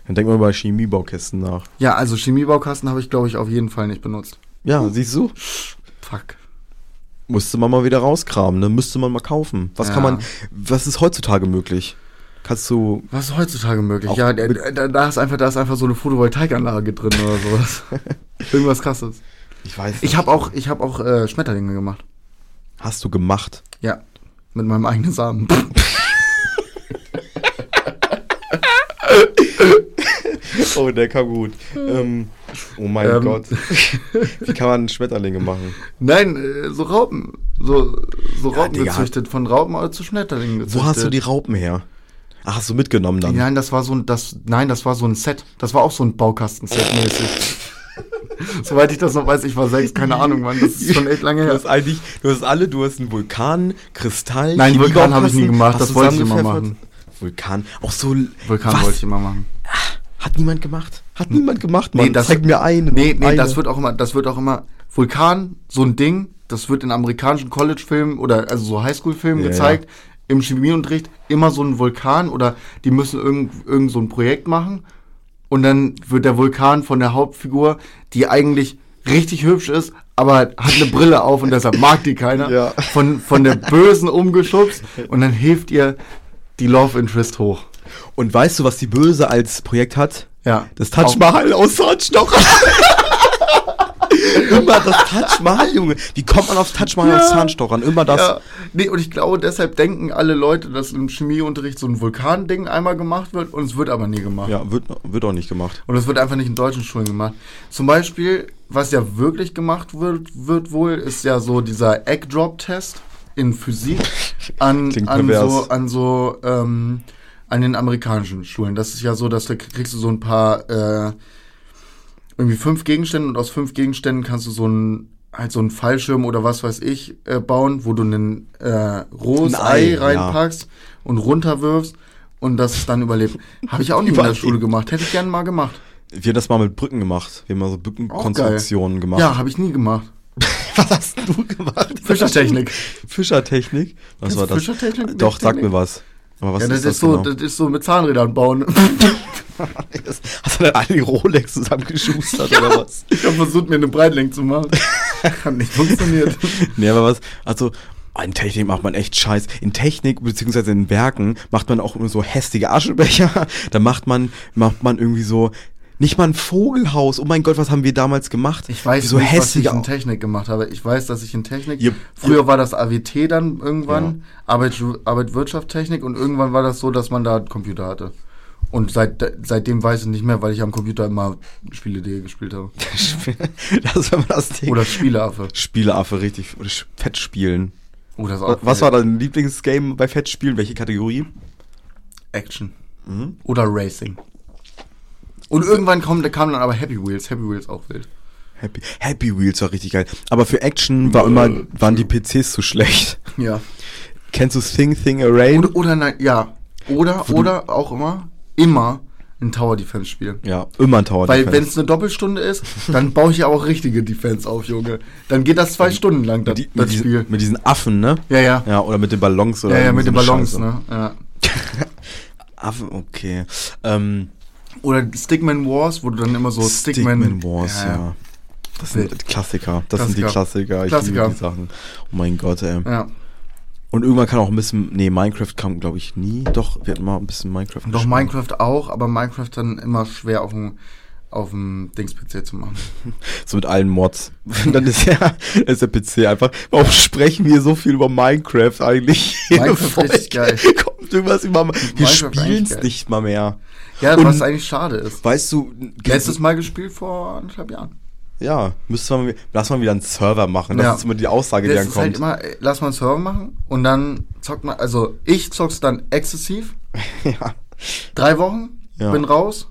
[SPEAKER 1] Dann denk mal über Chemiebaukästen nach.
[SPEAKER 2] Ja, also Chemiebaukasten habe ich, glaube ich, auf jeden Fall nicht benutzt.
[SPEAKER 1] Ja, siehst du?
[SPEAKER 2] Fuck.
[SPEAKER 1] Musste man mal wieder rauskramen, ne? Müsste man mal kaufen. Was
[SPEAKER 2] Ja.
[SPEAKER 1] kann man, was ist heutzutage möglich? Kannst du,
[SPEAKER 2] Was ist heutzutage möglich? Ja, da, da, ist einfach, da ist einfach so eine Photovoltaikanlage drin oder sowas. Irgendwas krasses.
[SPEAKER 1] ich weiß
[SPEAKER 2] Ich habe auch, ich habe auch äh, Schmetterlinge gemacht.
[SPEAKER 1] Hast du gemacht?
[SPEAKER 2] Ja, mit meinem eigenen Samen.
[SPEAKER 1] Oh, der kam gut. ähm, oh mein
[SPEAKER 2] Ähm.
[SPEAKER 1] Gott. Wie kann man Schmetterlinge machen?
[SPEAKER 2] Nein, äh, so Raupen, so so
[SPEAKER 1] Ja,
[SPEAKER 2] Raupen
[SPEAKER 1] Digga.
[SPEAKER 2] gezüchtet, von Raupen zu Schmetterlingen gezüchtet.
[SPEAKER 1] Wo hast du die Raupen her? Ach, hast du mitgenommen dann?
[SPEAKER 2] Nein, das war so ein, das, nein, das war so ein Set. Das war auch so ein Baukasten-Set mäßig. Soweit ich das noch weiß, ich war sechs, keine Ahnung, Mann, das ist schon echt lange
[SPEAKER 1] Du
[SPEAKER 2] her.
[SPEAKER 1] hast eigentlich, du hast alle, du hast einen Vulkan, Kristall.
[SPEAKER 2] Nein, Vulkan habe ich nie gemacht,
[SPEAKER 1] hast
[SPEAKER 2] das
[SPEAKER 1] du
[SPEAKER 2] wollte ich immer machen.
[SPEAKER 1] Vulkan, auch so.
[SPEAKER 2] Vulkan
[SPEAKER 1] was?
[SPEAKER 2] wollte ich immer machen.
[SPEAKER 1] Hat niemand gemacht? Hat niemand gemacht, Mann.
[SPEAKER 2] Nee, das-
[SPEAKER 1] Zeig mir einen.
[SPEAKER 2] Nee, nee,
[SPEAKER 1] eine.
[SPEAKER 2] das wird auch immer, das wird auch immer, Vulkan, so ein Ding, das wird in amerikanischen College-Filmen oder also so Highschool-Filmen
[SPEAKER 1] Ja,
[SPEAKER 2] gezeigt, im Chemieunterricht, immer so ein Vulkan oder die müssen irgend, irgend so ein Projekt machen und dann wird der Vulkan von der Hauptfigur, die eigentlich richtig hübsch ist, aber hat eine Brille auf und deshalb mag die keiner,
[SPEAKER 1] Ja.
[SPEAKER 2] von, von der Bösen umgeschubst und dann hilft ihr die Love Interest hoch.
[SPEAKER 1] Und weißt du, was die Böse als Projekt hat?
[SPEAKER 2] Ja.
[SPEAKER 1] Das Taj Mahal aus Zahnstocher. Immer das Taj Mahal, Junge. Wie kommt man aufs Taj Mahal
[SPEAKER 2] Ja.
[SPEAKER 1] aus Zahnstochern? Immer das.
[SPEAKER 2] Ja, nee, und ich glaube, deshalb denken alle Leute, dass im Chemieunterricht so ein Vulkanding einmal gemacht wird und es wird aber nie gemacht.
[SPEAKER 1] Ja, wird, wird auch nicht gemacht.
[SPEAKER 2] Und es wird einfach nicht in deutschen Schulen gemacht. Zum Beispiel, was ja wirklich gemacht wird, wird wohl, ist ja so dieser Egg-Drop-Test in Physik an, an so, an so, ähm, an den amerikanischen Schulen. Das ist ja so, dass da kriegst du so ein paar, äh, irgendwie fünf Gegenstände und aus fünf Gegenständen kannst du so ein halt so einen Fallschirm oder was weiß ich äh, bauen, wo du ein äh, rohes
[SPEAKER 1] Ein Ei,
[SPEAKER 2] Ei,
[SPEAKER 1] ja.
[SPEAKER 2] reinpackst und runterwirfst und das dann überlebt. Habe ich auch nie in der Schule gemacht. Hätte ich gerne mal gemacht.
[SPEAKER 1] Wir haben das mal mit Brücken gemacht. Wir haben mal so Brückenkonstruktionen gemacht.
[SPEAKER 2] Ja, habe ich nie gemacht.
[SPEAKER 1] Was hast du gemacht?
[SPEAKER 2] Fischertechnik.
[SPEAKER 1] Fischertechnik? Was
[SPEAKER 2] Kennst
[SPEAKER 1] war das?
[SPEAKER 2] Fischertechnik?
[SPEAKER 1] Doch, sag mir was. Aber was
[SPEAKER 2] ja, das
[SPEAKER 1] ist
[SPEAKER 2] ist,
[SPEAKER 1] das,
[SPEAKER 2] so,
[SPEAKER 1] genau?
[SPEAKER 2] das ist so mit Zahnrädern bauen.
[SPEAKER 1] Hast du dann alle die Rolex zusammengeschustert oder was?
[SPEAKER 2] ich habe versucht, mir eine Breitling zu machen. Hat nicht funktioniert.
[SPEAKER 1] Nee, aber was, also, in Technik macht man echt Scheiß. In Technik, beziehungsweise in Werken, macht man auch immer so hässliche Aschenbecher. Da macht man, macht man irgendwie so, nicht mal ein Vogelhaus. Oh mein Gott, was haben wir damals gemacht?
[SPEAKER 2] Ich weiß
[SPEAKER 1] so
[SPEAKER 2] nicht, was ich in Technik gemacht habe. Ich weiß, dass ich in Technik.
[SPEAKER 1] Ihr-
[SPEAKER 2] früher war das AWT dann irgendwann, Arbeit, Arbeit Wirtschaft Technik und irgendwann war das so, dass man da einen Computer hatte. Und seit, seitdem weiß ich nicht mehr, weil ich am Computer immer Spiele.de gespielt habe.
[SPEAKER 1] das immer das Ding.
[SPEAKER 2] Oder Spieleaffe.
[SPEAKER 1] Spieleaffe, richtig. Oder Fettspielen.
[SPEAKER 2] Oh, das auch
[SPEAKER 1] was war dein Lieblingsgame bei Fettspielen? Welche Kategorie?
[SPEAKER 2] Action.
[SPEAKER 1] Mhm.
[SPEAKER 2] Oder Racing. Und irgendwann kam, kam dann aber Happy Wheels. Happy Wheels auch wild.
[SPEAKER 1] Happy, Happy Wheels war richtig geil. Aber für Action war immer, waren die PCs zu schlecht.
[SPEAKER 2] Ja.
[SPEAKER 1] Kennst du Thing Thing Array?
[SPEAKER 2] Oder, oder nein, ja. Oder, oder auch immer, immer ein Tower Defense Spiel.
[SPEAKER 1] Ja, immer ein Tower
[SPEAKER 2] Weil
[SPEAKER 1] Defense.
[SPEAKER 2] wenn es eine Doppelstunde ist, dann baue ich ja auch richtige Defense auf, Junge. Dann geht das zwei Stunden lang, das,
[SPEAKER 1] die, mit,
[SPEAKER 2] das Spiel.
[SPEAKER 1] diesen, mit diesen Affen, ne?
[SPEAKER 2] Ja, ja.
[SPEAKER 1] Ja, oder mit den Ballons oder
[SPEAKER 2] Ja, ja, mit den Ballons,
[SPEAKER 1] Scheiße.
[SPEAKER 2] ne? Ja.
[SPEAKER 1] Affen, okay. Ähm,
[SPEAKER 2] Oder Stickman Wars, wo du dann immer so Stickman,
[SPEAKER 1] Stickman Wars, ja. Das sind. Klassiker. Das sind die Klassiker. Ich
[SPEAKER 2] Klassiker.
[SPEAKER 1] liebe die Sachen. Oh mein Gott, ey.
[SPEAKER 2] Ja.
[SPEAKER 1] Und irgendwann kann auch ein bisschen, nee, Minecraft kam, glaube ich, nie. Doch, wir hatten mal ein bisschen Minecraft
[SPEAKER 2] Doch
[SPEAKER 1] gespielt.
[SPEAKER 2] Minecraft auch, aber Minecraft dann immer schwer auf dem auf dem Dings-PC zu machen.
[SPEAKER 1] So mit allen Mods. Dann ist ja, ist der PC einfach, warum sprechen wir so viel über Minecraft eigentlich?
[SPEAKER 2] Minecraft richtig geil.
[SPEAKER 1] Kommt irgendwas über, wir spielen es nicht mal mehr.
[SPEAKER 2] Ja,
[SPEAKER 1] Und-
[SPEAKER 2] was eigentlich schade ist.
[SPEAKER 1] Weißt du,
[SPEAKER 2] Letztes Mal gespielt vor anderthalb Jahren.
[SPEAKER 1] ja, müsste man, lass mal wieder einen Server machen. Das
[SPEAKER 2] Ja.
[SPEAKER 1] ist immer die Aussage, die
[SPEAKER 2] Das
[SPEAKER 1] dann
[SPEAKER 2] ist halt
[SPEAKER 1] kommt.
[SPEAKER 2] immer, äh, lass mal einen Server machen und dann zockt man, also ich zock's dann exzessiv
[SPEAKER 1] ja.
[SPEAKER 2] Drei Wochen,
[SPEAKER 1] Ja.
[SPEAKER 2] bin raus.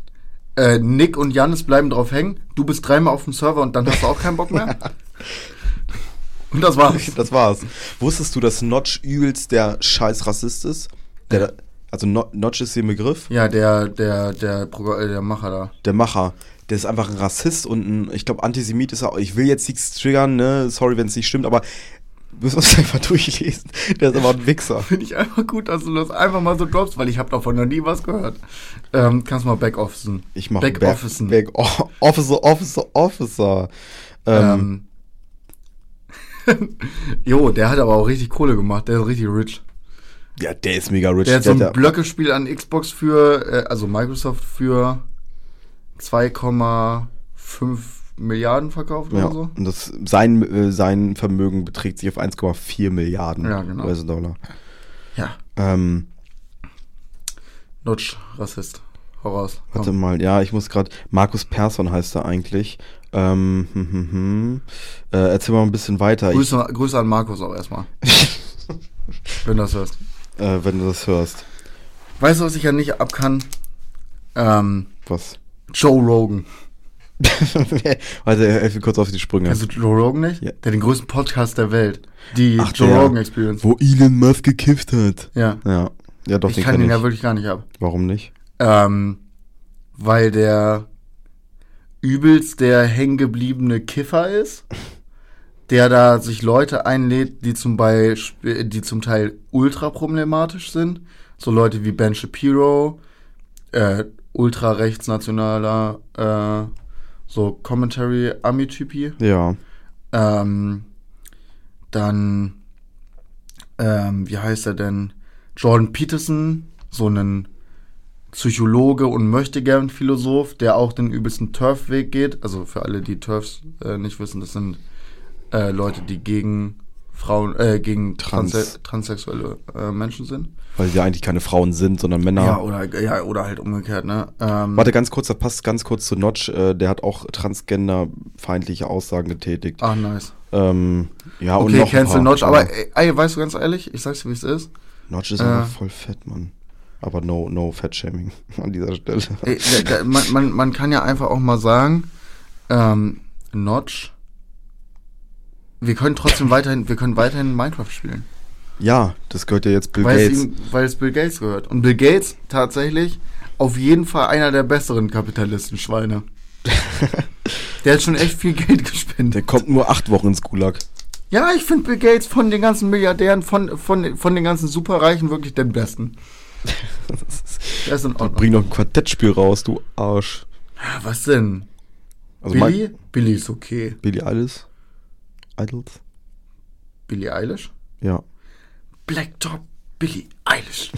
[SPEAKER 2] Äh, Nick und Janis bleiben drauf hängen. Du bist dreimal auf dem Server und dann hast du auch keinen Bock mehr. und das war's.
[SPEAKER 1] Das war's. Wusstest du, dass Notch übelst der scheiß Rassist ist? Der, also No- Notch ist der Begriff.
[SPEAKER 2] Ja, der, der, der, äh, der Macher da.
[SPEAKER 1] Der Macher. Der ist einfach ein Rassist und ein, ich glaube, Antisemit ist er. auch. Ich will jetzt nichts triggern, ne? Sorry, wenn es nicht stimmt, aber müssen wir es einfach durchlesen. Der ist aber ein Wichser.
[SPEAKER 2] Finde ich einfach gut, dass du das einfach mal so droppst, weil ich habe davon noch nie was gehört. Ähm, kannst mal Backofficen.
[SPEAKER 1] Ich mach
[SPEAKER 2] Backofficen.
[SPEAKER 1] Back, Back Officer, Officer, Officer. Ähm,
[SPEAKER 2] Ähm. jo, der hat aber auch richtig Kohle gemacht. Der ist richtig rich.
[SPEAKER 1] Ja, der ist mega rich.
[SPEAKER 2] Der hat so ein Blöckespiel an Xbox für, äh, also Microsoft für 2,5 Milliarden verkauft
[SPEAKER 1] ja,
[SPEAKER 2] oder so.
[SPEAKER 1] und das, sein, äh, sein Vermögen beträgt sich auf 1,4 Milliarden
[SPEAKER 2] Ja, genau.
[SPEAKER 1] US-Dollar.
[SPEAKER 2] Ja.
[SPEAKER 1] Ähm,
[SPEAKER 2] Nutsch, Rassist. Hau raus. Komm.
[SPEAKER 1] Warte mal, ja, ich muss gerade. Markus Persson heißt er eigentlich. Ähm, hm, hm, hm. Äh, erzähl mal ein bisschen weiter. Ich,
[SPEAKER 2] Grüße, Grüße an Markus auch erstmal. wenn du das hörst.
[SPEAKER 1] Äh, wenn du das hörst.
[SPEAKER 2] Weißt du, was ich ja nicht ab kann? Ähm,
[SPEAKER 1] Was?
[SPEAKER 2] Joe Rogan.
[SPEAKER 1] Warte, helf mir kurz auf die Sprünge.
[SPEAKER 2] Kennst du Joe Rogan nicht?
[SPEAKER 1] Ja.
[SPEAKER 2] Der den größten Podcast der Welt. Die
[SPEAKER 1] Ach,
[SPEAKER 2] Joe
[SPEAKER 1] der.
[SPEAKER 2] Rogan Experience.
[SPEAKER 1] Wo Elon Musk gekifft hat.
[SPEAKER 2] Ja.
[SPEAKER 1] Ja. Ja, doch,
[SPEAKER 2] Ich
[SPEAKER 1] den
[SPEAKER 2] kann den
[SPEAKER 1] ich.
[SPEAKER 2] ja wirklich gar nicht ab.
[SPEAKER 1] Warum nicht?
[SPEAKER 2] Ähm, weil der übelst der hängengebliebene Kiffer ist, der da sich Leute einlädt, die zum Beispiel, die zum Teil ultra problematisch sind. So Leute wie Ben Shapiro, äh, ultra rechtsnationaler, äh, so Commentary Ami-Typi.
[SPEAKER 1] Ja.
[SPEAKER 2] Ähm, dann, ähm, wie heißt er denn? Jordan Peterson, so ein Psychologe und möchtegern Philosoph, der auch den übelsten Turf-Weg geht. Also für alle, die Turfs äh, nicht wissen, das sind äh, Leute, die gegen Frauen, äh, gegen
[SPEAKER 1] Trans.
[SPEAKER 2] Transsexuelle äh, Menschen sind.
[SPEAKER 1] Weil sie eigentlich keine Frauen sind, sondern Männer.
[SPEAKER 2] Ja, oder, ja, oder halt umgekehrt, ne? Ähm,
[SPEAKER 1] Warte ganz kurz, das passt ganz kurz zu Notch. Äh, der hat auch transgenderfeindliche Aussagen getätigt.
[SPEAKER 2] Ach, nice.
[SPEAKER 1] Ähm, ja, und
[SPEAKER 2] Okay,
[SPEAKER 1] noch ein
[SPEAKER 2] cancel
[SPEAKER 1] paar,
[SPEAKER 2] Notch, aber ey, ey, weißt du ganz ehrlich, ich sag's dir, wie es ist.
[SPEAKER 1] Notch ist
[SPEAKER 2] Äh.
[SPEAKER 1] einfach voll fett, Mann. Aber no, no Fat-Shaming an dieser Stelle.
[SPEAKER 2] Ey, da, da, man, man, man kann ja einfach auch mal sagen, ähm, Notch, wir können trotzdem weiterhin, wir können weiterhin Minecraft spielen.
[SPEAKER 1] Ja, das gehört ja jetzt Bill
[SPEAKER 2] weil, es
[SPEAKER 1] Gates.
[SPEAKER 2] ihm, weil es Bill Gates gehört. Und Bill Gates tatsächlich auf jeden Fall einer der besseren Kapitalistenschweine. der hat schon echt viel Geld
[SPEAKER 1] Der
[SPEAKER 2] gespendet.
[SPEAKER 1] kommt nur acht Wochen ins Gulag.
[SPEAKER 2] Ja, ich finde Bill Gates von den ganzen Milliardären, von, von, von den ganzen Superreichen wirklich den besten. Der ist in Ordnung.
[SPEAKER 1] Bring noch ein Quartettspiel raus, du Arsch.
[SPEAKER 2] Ja, Was denn?
[SPEAKER 1] Also
[SPEAKER 2] Billy? Billy ist okay.
[SPEAKER 1] Billy Idols? Idols?
[SPEAKER 2] Billie Eilish?
[SPEAKER 1] Ja.
[SPEAKER 2] Blacktop Billie Eilish.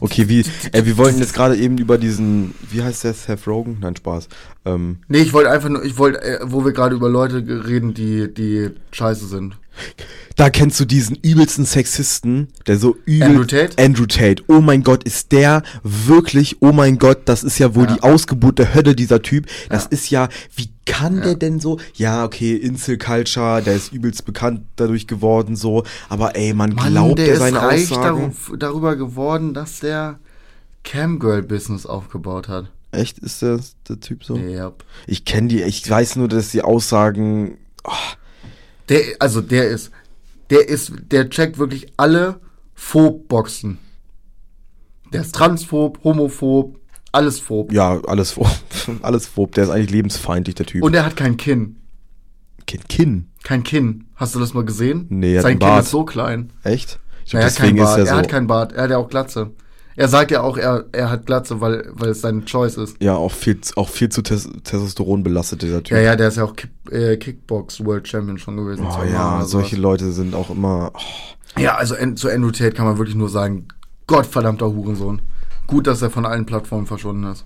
[SPEAKER 1] Okay, wie, ey, wir wollten jetzt gerade eben über diesen, wie heißt der, Seth Rogen? Nein, Spaß. Ähm,
[SPEAKER 2] Nee, ich wollte einfach nur, ich wollte, äh, wo wir gerade über Leute reden, die, die scheiße sind.
[SPEAKER 1] Da kennst du diesen übelsten Sexisten, der so übel...
[SPEAKER 2] Andrew Tate?
[SPEAKER 1] Andrew Tate. Oh mein Gott, ist der wirklich, oh mein Gott, das ist ja wohl
[SPEAKER 2] Ja.
[SPEAKER 1] die Ausgeburt der Hölle, dieser Typ. Das
[SPEAKER 2] Ja.
[SPEAKER 1] ist ja, wie kann
[SPEAKER 2] Ja.
[SPEAKER 1] der denn so? Ja, okay, Insel Culture, der ist übelst bekannt dadurch geworden, so. Aber ey, man glaubt
[SPEAKER 2] der
[SPEAKER 1] der
[SPEAKER 2] ist
[SPEAKER 1] seine
[SPEAKER 2] reich
[SPEAKER 1] Aussagen?
[SPEAKER 2] daruf, darüber geworden, dass der Camgirl-Business aufgebaut hat.
[SPEAKER 1] Echt, ist der, der Typ so?
[SPEAKER 2] Yep.
[SPEAKER 1] Ich kenne die, ich weiß nur, dass die Aussagen,
[SPEAKER 2] Der, also der ist, der ist, der checkt wirklich alle Phob-Boxen. Der ist transphob, homophob, alles phob.
[SPEAKER 1] ja, alles phob, alles phob, der ist eigentlich lebensfeindlich, der Typ.
[SPEAKER 2] Und er hat kein Kinn.
[SPEAKER 1] Kind, Kinn,
[SPEAKER 2] Kein Kinn. Hast du das mal gesehen?
[SPEAKER 1] Nee, er hat
[SPEAKER 2] Sein
[SPEAKER 1] einen
[SPEAKER 2] Kinn
[SPEAKER 1] Bart.
[SPEAKER 2] ist so klein.
[SPEAKER 1] echt? Ich
[SPEAKER 2] Er
[SPEAKER 1] glaub,
[SPEAKER 2] hat keinen
[SPEAKER 1] deswegen ist
[SPEAKER 2] Bart.
[SPEAKER 1] er
[SPEAKER 2] Er
[SPEAKER 1] so,
[SPEAKER 2] hat keinen Bart. Er hat ja auch Glatze. Er sagt ja auch, er, er hat Glatze, weil, weil es seine Choice ist.
[SPEAKER 1] ja, auch viel, auch viel zu Tes Testosteron belastet, dieser Typ.
[SPEAKER 2] Ja, ja, der ist ja auch Kick, äh, Kickbox World Champion schon gewesen.
[SPEAKER 1] Oh ja, solche. Leute sind auch immer. Oh,
[SPEAKER 2] Ja, also zu Andrew Tate kann man wirklich nur sagen, Gottverdammter Hurensohn. Gut, dass er von allen Plattformen verschwunden ist.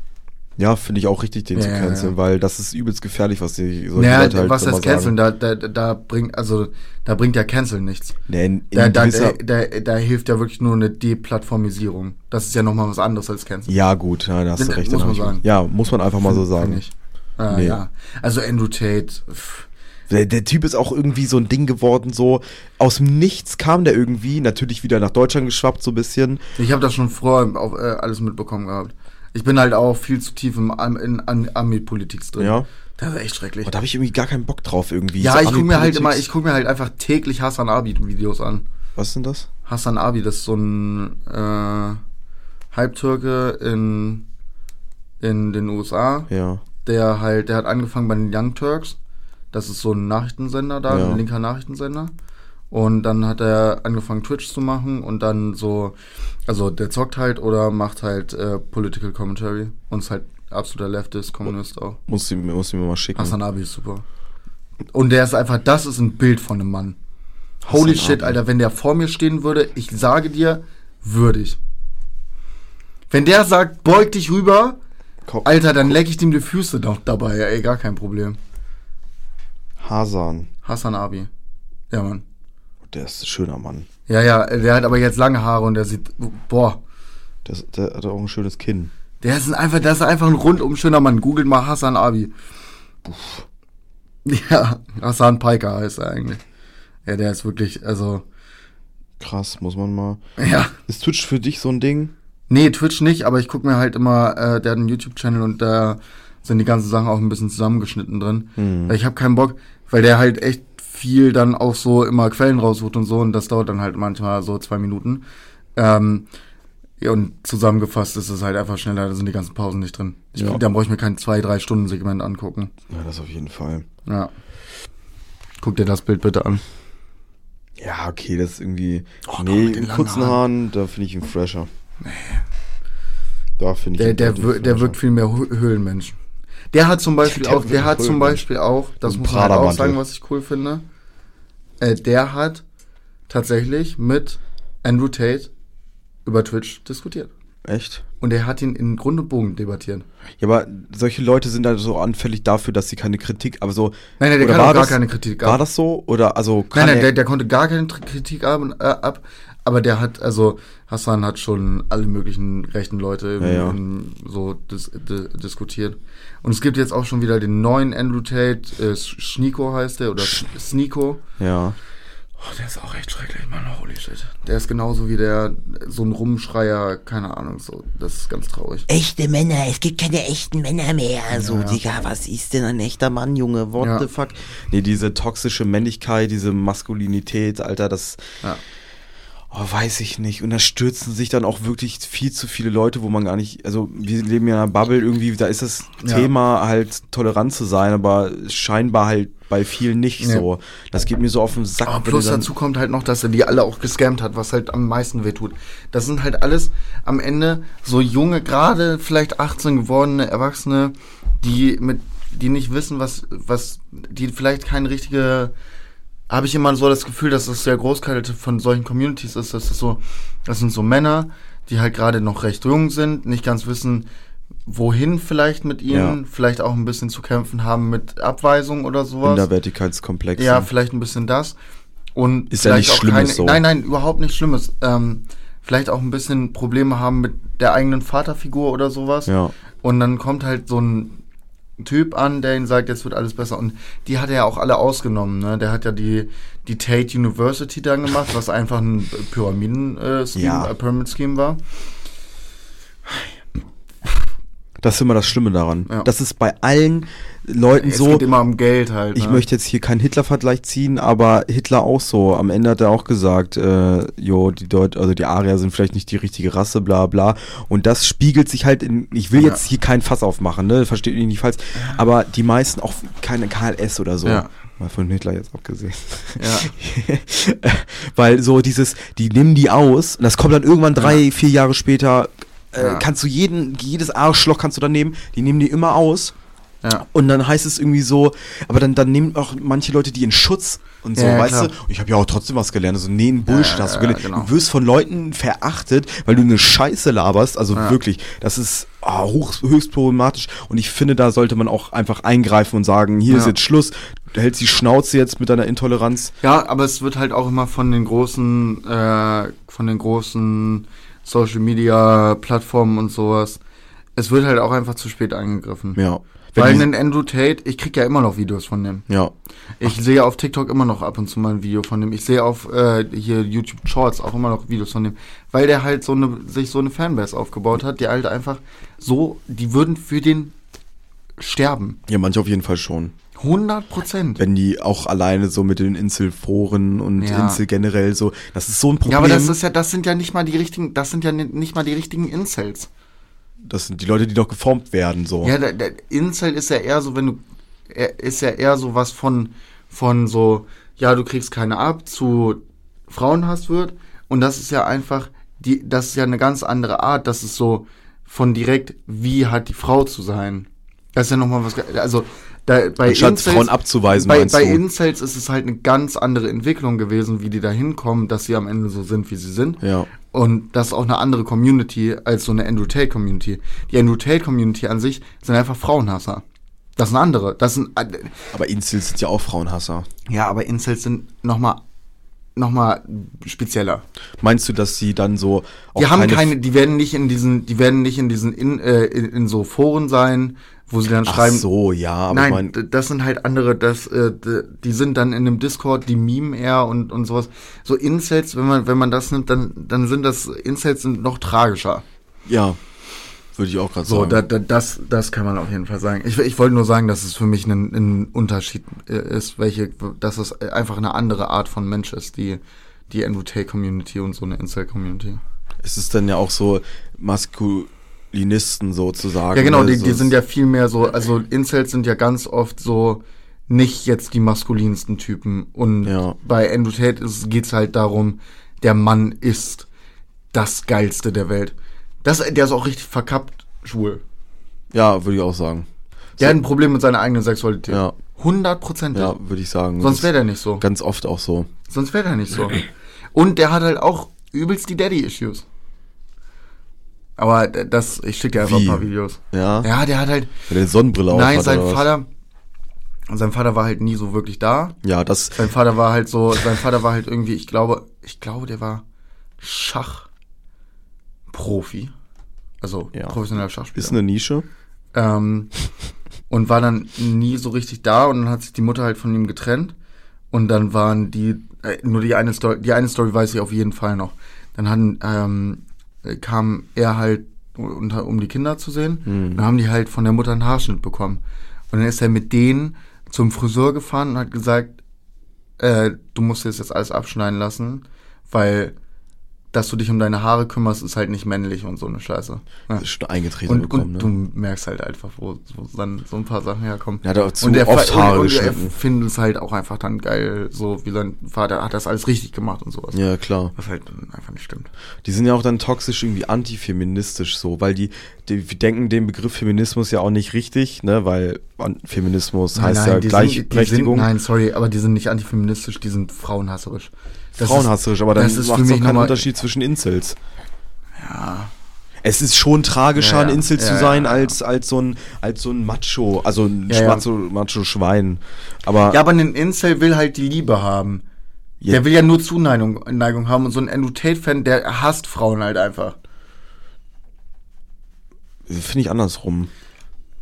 [SPEAKER 1] Ja, finde ich auch richtig, den
[SPEAKER 2] Ja,
[SPEAKER 1] zu canceln,
[SPEAKER 2] ja.
[SPEAKER 1] weil das ist übelst gefährlich, was die solche
[SPEAKER 2] Naja,
[SPEAKER 1] Leute halt
[SPEAKER 2] was heißt canceln? Da, da, da bringt, also, da bringt ja Cancel nichts.
[SPEAKER 1] Nee, in,
[SPEAKER 2] Da, da, da, da, da hilft ja wirklich nur eine Deplattformisierung. Das ist ja nochmal was anderes als Cancel.
[SPEAKER 1] ja, gut, ja, da hast du
[SPEAKER 2] Muss
[SPEAKER 1] recht.
[SPEAKER 2] man
[SPEAKER 1] hab ich-
[SPEAKER 2] sagen.
[SPEAKER 1] Ja, muss man einfach mal so sagen.
[SPEAKER 2] ich. Ah,
[SPEAKER 1] Nee.
[SPEAKER 2] ja. Also Andrew Tate, pff,
[SPEAKER 1] Der, der Typ ist auch irgendwie so ein Ding geworden, so aus dem Nichts kam der irgendwie, natürlich wieder nach Deutschland geschwappt, so ein bisschen.
[SPEAKER 2] Ich habe das schon vorher auch äh, alles mitbekommen gehabt. Ich bin halt auch viel zu tief im, in, in Army-Politik drin.
[SPEAKER 1] Ja.
[SPEAKER 2] Das ist echt schrecklich.
[SPEAKER 1] Und da habe ich irgendwie gar keinen Bock drauf irgendwie.
[SPEAKER 2] Ja,
[SPEAKER 1] So
[SPEAKER 2] ich gucke mir halt immer, ich gucke mir halt einfach täglich Hassan Abi-Videos an.
[SPEAKER 1] Was sind das?
[SPEAKER 2] Hassan Abi, das ist so ein äh, Halbtürke in, in den USA,
[SPEAKER 1] Ja.
[SPEAKER 2] der halt, der hat angefangen bei den Young Turks. Das ist so ein Nachrichtensender da,
[SPEAKER 1] Ja.
[SPEAKER 2] ein linker Nachrichtensender. Und dann hat er angefangen Twitch zu machen und dann so, also der zockt halt oder macht halt äh, Political Commentary und ist halt absoluter Leftist, Kommunist auch.
[SPEAKER 1] Muss ich, muss ich mir mal schicken.
[SPEAKER 2] Hassan Abi ist super. Und der ist einfach, das ist ein Bild von einem Mann. Holy
[SPEAKER 1] Hassan
[SPEAKER 2] shit,
[SPEAKER 1] Abi.
[SPEAKER 2] Alter, wenn der vor mir stehen würde, ich sage dir, würdig. Wenn der sagt, beug dich rüber,
[SPEAKER 1] Ko-
[SPEAKER 2] Alter, dann leck ich ihm die Füße doch dabei, ey, gar kein Problem.
[SPEAKER 1] Hasan.
[SPEAKER 2] Hassan Abi. Ja, Mann.
[SPEAKER 1] Der ist ein schöner Mann.
[SPEAKER 2] Ja, ja, der hat aber jetzt lange Haare und der sieht, boah.
[SPEAKER 1] Der, ist- der hat auch ein schönes Kinn.
[SPEAKER 2] Der ist ein einfach, der ist einfach ein rundum schöner Mann. Googelt mal Hassan Abi. Ja, Hassan Piker heißt er eigentlich. Ja, der ist wirklich, also,
[SPEAKER 1] Krass, muss man mal.
[SPEAKER 2] ja.
[SPEAKER 1] Ist Twitch für dich so ein Ding?
[SPEAKER 2] Nee, Twitch nicht, aber ich gucke mir halt immer, äh, der hat einen YouTube-Channel und da sind die ganzen Sachen auch ein bisschen zusammengeschnitten drin.
[SPEAKER 1] Hm.
[SPEAKER 2] Weil ich habe keinen Bock, weil der halt echt viel dann auch so immer Quellen raussucht und so und das dauert dann halt manchmal so zwei Minuten. Ähm, ja, und zusammengefasst ist es halt einfach schneller, da sind die ganzen Pausen nicht drin. Ich,
[SPEAKER 1] Ja.
[SPEAKER 2] Dann brauche ich mir kein zwei, drei Stunden Segment angucken.
[SPEAKER 1] Ja, das auf jeden Fall.
[SPEAKER 2] Ja. Guck dir das Bild bitte an.
[SPEAKER 1] Ja, okay, das ist irgendwie.
[SPEAKER 2] Oh,
[SPEAKER 1] nee, in kurzen
[SPEAKER 2] Haaren.
[SPEAKER 1] Haaren, da finde ich ihn fresher. Nee. Da finde ich
[SPEAKER 2] Der,
[SPEAKER 1] ihn
[SPEAKER 2] der, wir- der wirkt viel mehr Hö- Höhlenmensch. Der hat zum Beispiel auch, der hat zum. Beispiel auch, das muss man halt auch sagen, was ich cool finde. Äh, der hat tatsächlich mit Andrew Tate über Twitch diskutiert.
[SPEAKER 1] Echt?
[SPEAKER 2] Und er hat ihn in Grund und Bogen debattiert.
[SPEAKER 1] Ja, aber solche Leute sind da so anfällig dafür, dass sie keine Kritik, aber so.
[SPEAKER 2] Nein, nein, der kann auch
[SPEAKER 1] war
[SPEAKER 2] gar
[SPEAKER 1] das-
[SPEAKER 2] keine Kritik
[SPEAKER 1] War
[SPEAKER 2] ab.
[SPEAKER 1] das so? Oder also
[SPEAKER 2] Nein,
[SPEAKER 1] kann
[SPEAKER 2] nein,
[SPEAKER 1] er,
[SPEAKER 2] der, der konnte gar keine Kritik ab, äh, ab, aber der hat, also Hassan hat schon alle möglichen rechten Leute
[SPEAKER 1] Ja, ja.
[SPEAKER 2] so dis, di, diskutiert. Und es gibt jetzt auch schon wieder den neuen Andrew Tate, äh, Schniko heißt der, oder Sniko.
[SPEAKER 1] Ja.
[SPEAKER 2] Oh, der ist auch echt schrecklich, Mann, holy shit. Der ist genauso wie der, so ein Rumschreier, keine Ahnung, so, das ist ganz traurig.
[SPEAKER 3] Echte Männer, es gibt keine echten Männer mehr. So,
[SPEAKER 2] ja.
[SPEAKER 3] Digga, was ist denn ein echter Mann, Junge? What
[SPEAKER 2] Ja.
[SPEAKER 3] the fuck?
[SPEAKER 1] Nee, diese toxische Männlichkeit, diese Maskulinität, Alter, das.
[SPEAKER 2] Ja.
[SPEAKER 1] Oh, weiß ich nicht. Und da stürzen sich dann auch wirklich viel zu viele Leute, wo man gar nicht, also wir leben ja in einer Bubble irgendwie, da ist das
[SPEAKER 2] Ja.
[SPEAKER 1] Thema halt tolerant zu sein, aber scheinbar halt bei vielen nicht
[SPEAKER 2] Ja.
[SPEAKER 1] so. Das geht mir so auf den Sack.
[SPEAKER 2] Aber plus dazu kommt halt noch, dass er die alle auch gescammt hat, was halt am meisten wehtut. Das sind halt alles am Ende so junge, gerade vielleicht 18 gewordene Erwachsene, die mit, die nicht wissen, was, was, die vielleicht keine richtige, habe ich immer so das Gefühl, dass das der Großteil von solchen Communities ist, dass das so, das sind so Männer, die halt gerade noch recht jung sind, nicht ganz wissen, wohin vielleicht mit ihnen,
[SPEAKER 1] Ja.
[SPEAKER 2] vielleicht auch ein bisschen zu kämpfen haben mit Abweisung oder sowas.
[SPEAKER 1] Minderwertigkeitskomplexe.
[SPEAKER 2] Ja, vielleicht ein bisschen das. Und
[SPEAKER 1] Ist ja
[SPEAKER 2] auch
[SPEAKER 1] Schlimmes
[SPEAKER 2] keine,
[SPEAKER 1] so.
[SPEAKER 2] Nein, nein, überhaupt nichts Schlimmes. Ähm, vielleicht auch ein bisschen Probleme haben mit der eigenen Vaterfigur oder sowas.
[SPEAKER 1] Ja.
[SPEAKER 2] Und dann kommt halt so ein Typ an, der ihnen sagt, jetzt wird alles besser. Und die hat er ja auch alle ausgenommen. Ne? Der hat ja die, die Tate University dann gemacht, was einfach ein Pyramiden-Scheme
[SPEAKER 1] Ja.
[SPEAKER 2] äh, Pyramid Scheme war.
[SPEAKER 1] Das ist immer das Schlimme daran.
[SPEAKER 2] Ja.
[SPEAKER 1] Das ist bei allen Leuten
[SPEAKER 2] Es
[SPEAKER 1] so.
[SPEAKER 2] geht immer um Geld halt.
[SPEAKER 1] Ich
[SPEAKER 2] ne?
[SPEAKER 1] möchte jetzt hier keinen Hitler-Vergleich ziehen, aber Hitler auch so. Am Ende hat er auch gesagt, äh, jo, die Deut also die Arier sind vielleicht nicht die richtige Rasse, bla bla. Und das spiegelt sich halt in, ich will
[SPEAKER 2] Ja.
[SPEAKER 1] jetzt hier keinen Fass aufmachen, ne? Versteht mich nicht falsch. Aber die meisten auch keine KLS oder so.
[SPEAKER 2] Ja.
[SPEAKER 1] Mal von Hitler jetzt abgesehen.
[SPEAKER 2] Ja.
[SPEAKER 1] Weil so dieses, die nehmen die aus und das kommt dann irgendwann drei, vier Jahre später, äh,
[SPEAKER 2] Ja.
[SPEAKER 1] kannst du jeden, jedes Arschloch kannst du dann nehmen, die nehmen die immer aus.
[SPEAKER 2] Ja.
[SPEAKER 1] Und dann heißt es irgendwie so, aber dann, dann nehmen auch manche Leute die in Schutz und so,
[SPEAKER 2] Ja,
[SPEAKER 1] weißt
[SPEAKER 2] klar.
[SPEAKER 1] du? Ich habe ja auch trotzdem was gelernt. Also, nee, ein Bullshit
[SPEAKER 2] Ja,
[SPEAKER 1] hast du gelernt.
[SPEAKER 2] genau.
[SPEAKER 1] Du wirst von Leuten verachtet, weil du eine Scheiße laberst. Also wirklich, das ist ah, hoch, höchst problematisch. Und ich finde, da sollte man auch einfach eingreifen und sagen, hier ist jetzt Schluss. Du hältst die Schnauze jetzt mit deiner Intoleranz.
[SPEAKER 2] Ja, aber es wird halt auch immer von den großen, äh, von den großen Social Media Plattformen und sowas. Es wird halt auch einfach zu spät angegriffen.
[SPEAKER 1] Ja. Wenn
[SPEAKER 2] Weil ein Andrew Tate, ich krieg ja immer noch Videos von dem.
[SPEAKER 1] ja.
[SPEAKER 2] Ich sehe auf TikTok immer noch ab und zu mal ein Video von dem. Ich sehe auf äh, hier YouTube Shorts auch immer noch Videos von dem, weil der halt so eine sich so eine Fanbase aufgebaut hat, die halt einfach so, die würden für den sterben.
[SPEAKER 1] Ja, manche auf jeden Fall schon.
[SPEAKER 2] 100 Prozent.
[SPEAKER 1] Wenn die auch alleine so mit den Inselforen und
[SPEAKER 2] Ja.
[SPEAKER 1] Insel generell so, das ist so ein Problem.
[SPEAKER 2] Ja, aber das ist ja, das sind ja nicht mal die richtigen, das sind ja ni- nicht mal die richtigen Incels.
[SPEAKER 1] das sind die Leute, die doch geformt werden, so.
[SPEAKER 2] Ja, der, der Incel ist ja eher so, wenn du, er ist ja eher so was von, von so, ja, du kriegst keine ab, zu Frauenhass wird. Und das ist ja einfach, die, das ist ja eine ganz andere Art. Das ist so von direkt, wie hat die Frau zu sein. Das ist ja nochmal was, also, da, bei
[SPEAKER 1] Anstatt Frauen abzuweisen,
[SPEAKER 2] bei, bei
[SPEAKER 1] du?
[SPEAKER 2] Incels ist es halt eine ganz andere Entwicklung gewesen, wie die da hinkommen, dass sie am Ende so sind, wie sie sind.
[SPEAKER 1] Ja.
[SPEAKER 2] Und das ist auch eine andere Community als so eine Andrew Tate Community. Die Andrew Tate Community an sich sind einfach Frauenhasser. Das sind andere. Das sind äh,
[SPEAKER 1] Aber Incels sind ja auch Frauenhasser.
[SPEAKER 2] ja, aber Incels sind noch mal noch mal spezieller.
[SPEAKER 1] Meinst du, dass sie dann so auch
[SPEAKER 2] Die haben keine, die werden nicht in diesen, die werden nicht in diesen in, äh, in, in so Foren sein, wo sie dann
[SPEAKER 1] Ach
[SPEAKER 2] schreiben.
[SPEAKER 1] so, ja, aber
[SPEAKER 2] Nein,
[SPEAKER 1] ich mein,
[SPEAKER 2] das sind halt andere, das, äh, die sind dann in einem Discord, die meme eher und, und sowas. So Incels, wenn man, wenn man das nimmt, dann, dann sind das, Incels sind noch tragischer.
[SPEAKER 1] ja, würde ich auch gerade
[SPEAKER 2] So,
[SPEAKER 1] sagen.
[SPEAKER 2] da, da, das, das kann man auf jeden Fall sagen. Ich, ich wollte nur sagen, dass es für mich ein, ein Unterschied äh, ist, welche, dass es einfach eine andere Art von Mensch ist, die, die Andrew Tate Community und so eine Incel Community.
[SPEAKER 1] es ist dann ja auch so Maskulinisten sozusagen.
[SPEAKER 2] Ja, genau,
[SPEAKER 1] ne?
[SPEAKER 2] die,
[SPEAKER 1] So
[SPEAKER 2] die sind ja viel mehr so, also Incels sind ja ganz oft so nicht jetzt die maskulinsten Typen. Und
[SPEAKER 1] Ja.
[SPEAKER 2] bei Andrew Tate ist, geht's halt darum, der Mann ist das Geilste der Welt. Das, der ist auch richtig verkappt schwul.
[SPEAKER 1] Ja, würde ich auch sagen.
[SPEAKER 2] Der hat ein Problem mit seiner eigenen Sexualität.
[SPEAKER 1] Ja.
[SPEAKER 2] 100 Prozent.
[SPEAKER 1] Ja, würde ich sagen.
[SPEAKER 2] Sonst wäre der nicht so.
[SPEAKER 1] Ganz oft auch so.
[SPEAKER 2] Sonst wäre der nicht so. Und der hat halt auch übelst die Daddy-Issues. Aber das, ich schicke dir einfach
[SPEAKER 1] Wie?
[SPEAKER 2] ein paar Videos.
[SPEAKER 1] Ja.
[SPEAKER 2] Ja, der hat halt,
[SPEAKER 1] Wenn er eine Sonnenbrille auf
[SPEAKER 2] nein,
[SPEAKER 1] hat
[SPEAKER 2] sein? Vater, sein Vater war halt nie so wirklich da.
[SPEAKER 1] Ja, das,
[SPEAKER 2] Sein Vater war halt so, sein Vater war halt irgendwie, ich glaube, ich glaube, der war Schachprofi. Also
[SPEAKER 1] Ja.
[SPEAKER 2] professioneller Schachspieler.
[SPEAKER 1] ist eine Nische.
[SPEAKER 2] Ähm, und war dann nie so richtig da und dann hat sich die Mutter halt von ihm getrennt. Und dann waren die, äh, nur die eine Story, die eine Story weiß ich auf jeden Fall noch. Dann hatten, ähm, äh, kam er halt, unter, um die Kinder zu sehen. Dann haben die halt von der Mutter einen Haarschnitt bekommen. Und dann ist er mit denen zum Friseur gefahren und hat gesagt, äh, du musst jetzt jetzt alles abschneiden lassen, weil dass du dich um deine Haare kümmerst, ist halt nicht männlich und so eine Scheiße. Ja.
[SPEAKER 1] Ist schon eingetreten
[SPEAKER 2] Und,
[SPEAKER 1] bekommen,
[SPEAKER 2] und
[SPEAKER 1] ne?
[SPEAKER 2] du merkst halt einfach, wo, wo dann so ein paar Sachen herkommen.
[SPEAKER 1] Ja, da zu
[SPEAKER 2] und er
[SPEAKER 1] oft Haare
[SPEAKER 2] und, und er findet es halt auch einfach dann geil, so wie sein Vater hat das alles richtig gemacht und sowas.
[SPEAKER 1] Ja, klar.
[SPEAKER 2] Was halt einfach nicht stimmt.
[SPEAKER 1] Die sind ja auch dann toxisch irgendwie antifeministisch so, weil die, die denken den Begriff Feminismus ja auch nicht richtig, ne, weil Feminismus heißt ja
[SPEAKER 2] die
[SPEAKER 1] Gleichberechtigung.
[SPEAKER 2] Sind, nein, sorry, aber die sind nicht antifeministisch, die sind frauenhasserisch. Das
[SPEAKER 1] Frauenhasserisch, aber dann
[SPEAKER 2] das ist
[SPEAKER 1] macht es auch keinen Unterschied zwischen Incels.
[SPEAKER 2] Ja,
[SPEAKER 1] Es ist schon tragischer,
[SPEAKER 2] Ja,
[SPEAKER 1] ein
[SPEAKER 2] ja.
[SPEAKER 1] Insel zu
[SPEAKER 2] Ja,
[SPEAKER 1] sein,
[SPEAKER 2] ja, ja.
[SPEAKER 1] als, als, so ein, als so ein Macho, also ein Macho-Schwein. Aber
[SPEAKER 2] ja, aber ein Incel will halt die Liebe haben. Der will ja nur Zuneigung Neigung haben und so ein Andrew Tate-Fan, der hasst Frauen halt einfach.
[SPEAKER 1] finde ich andersrum.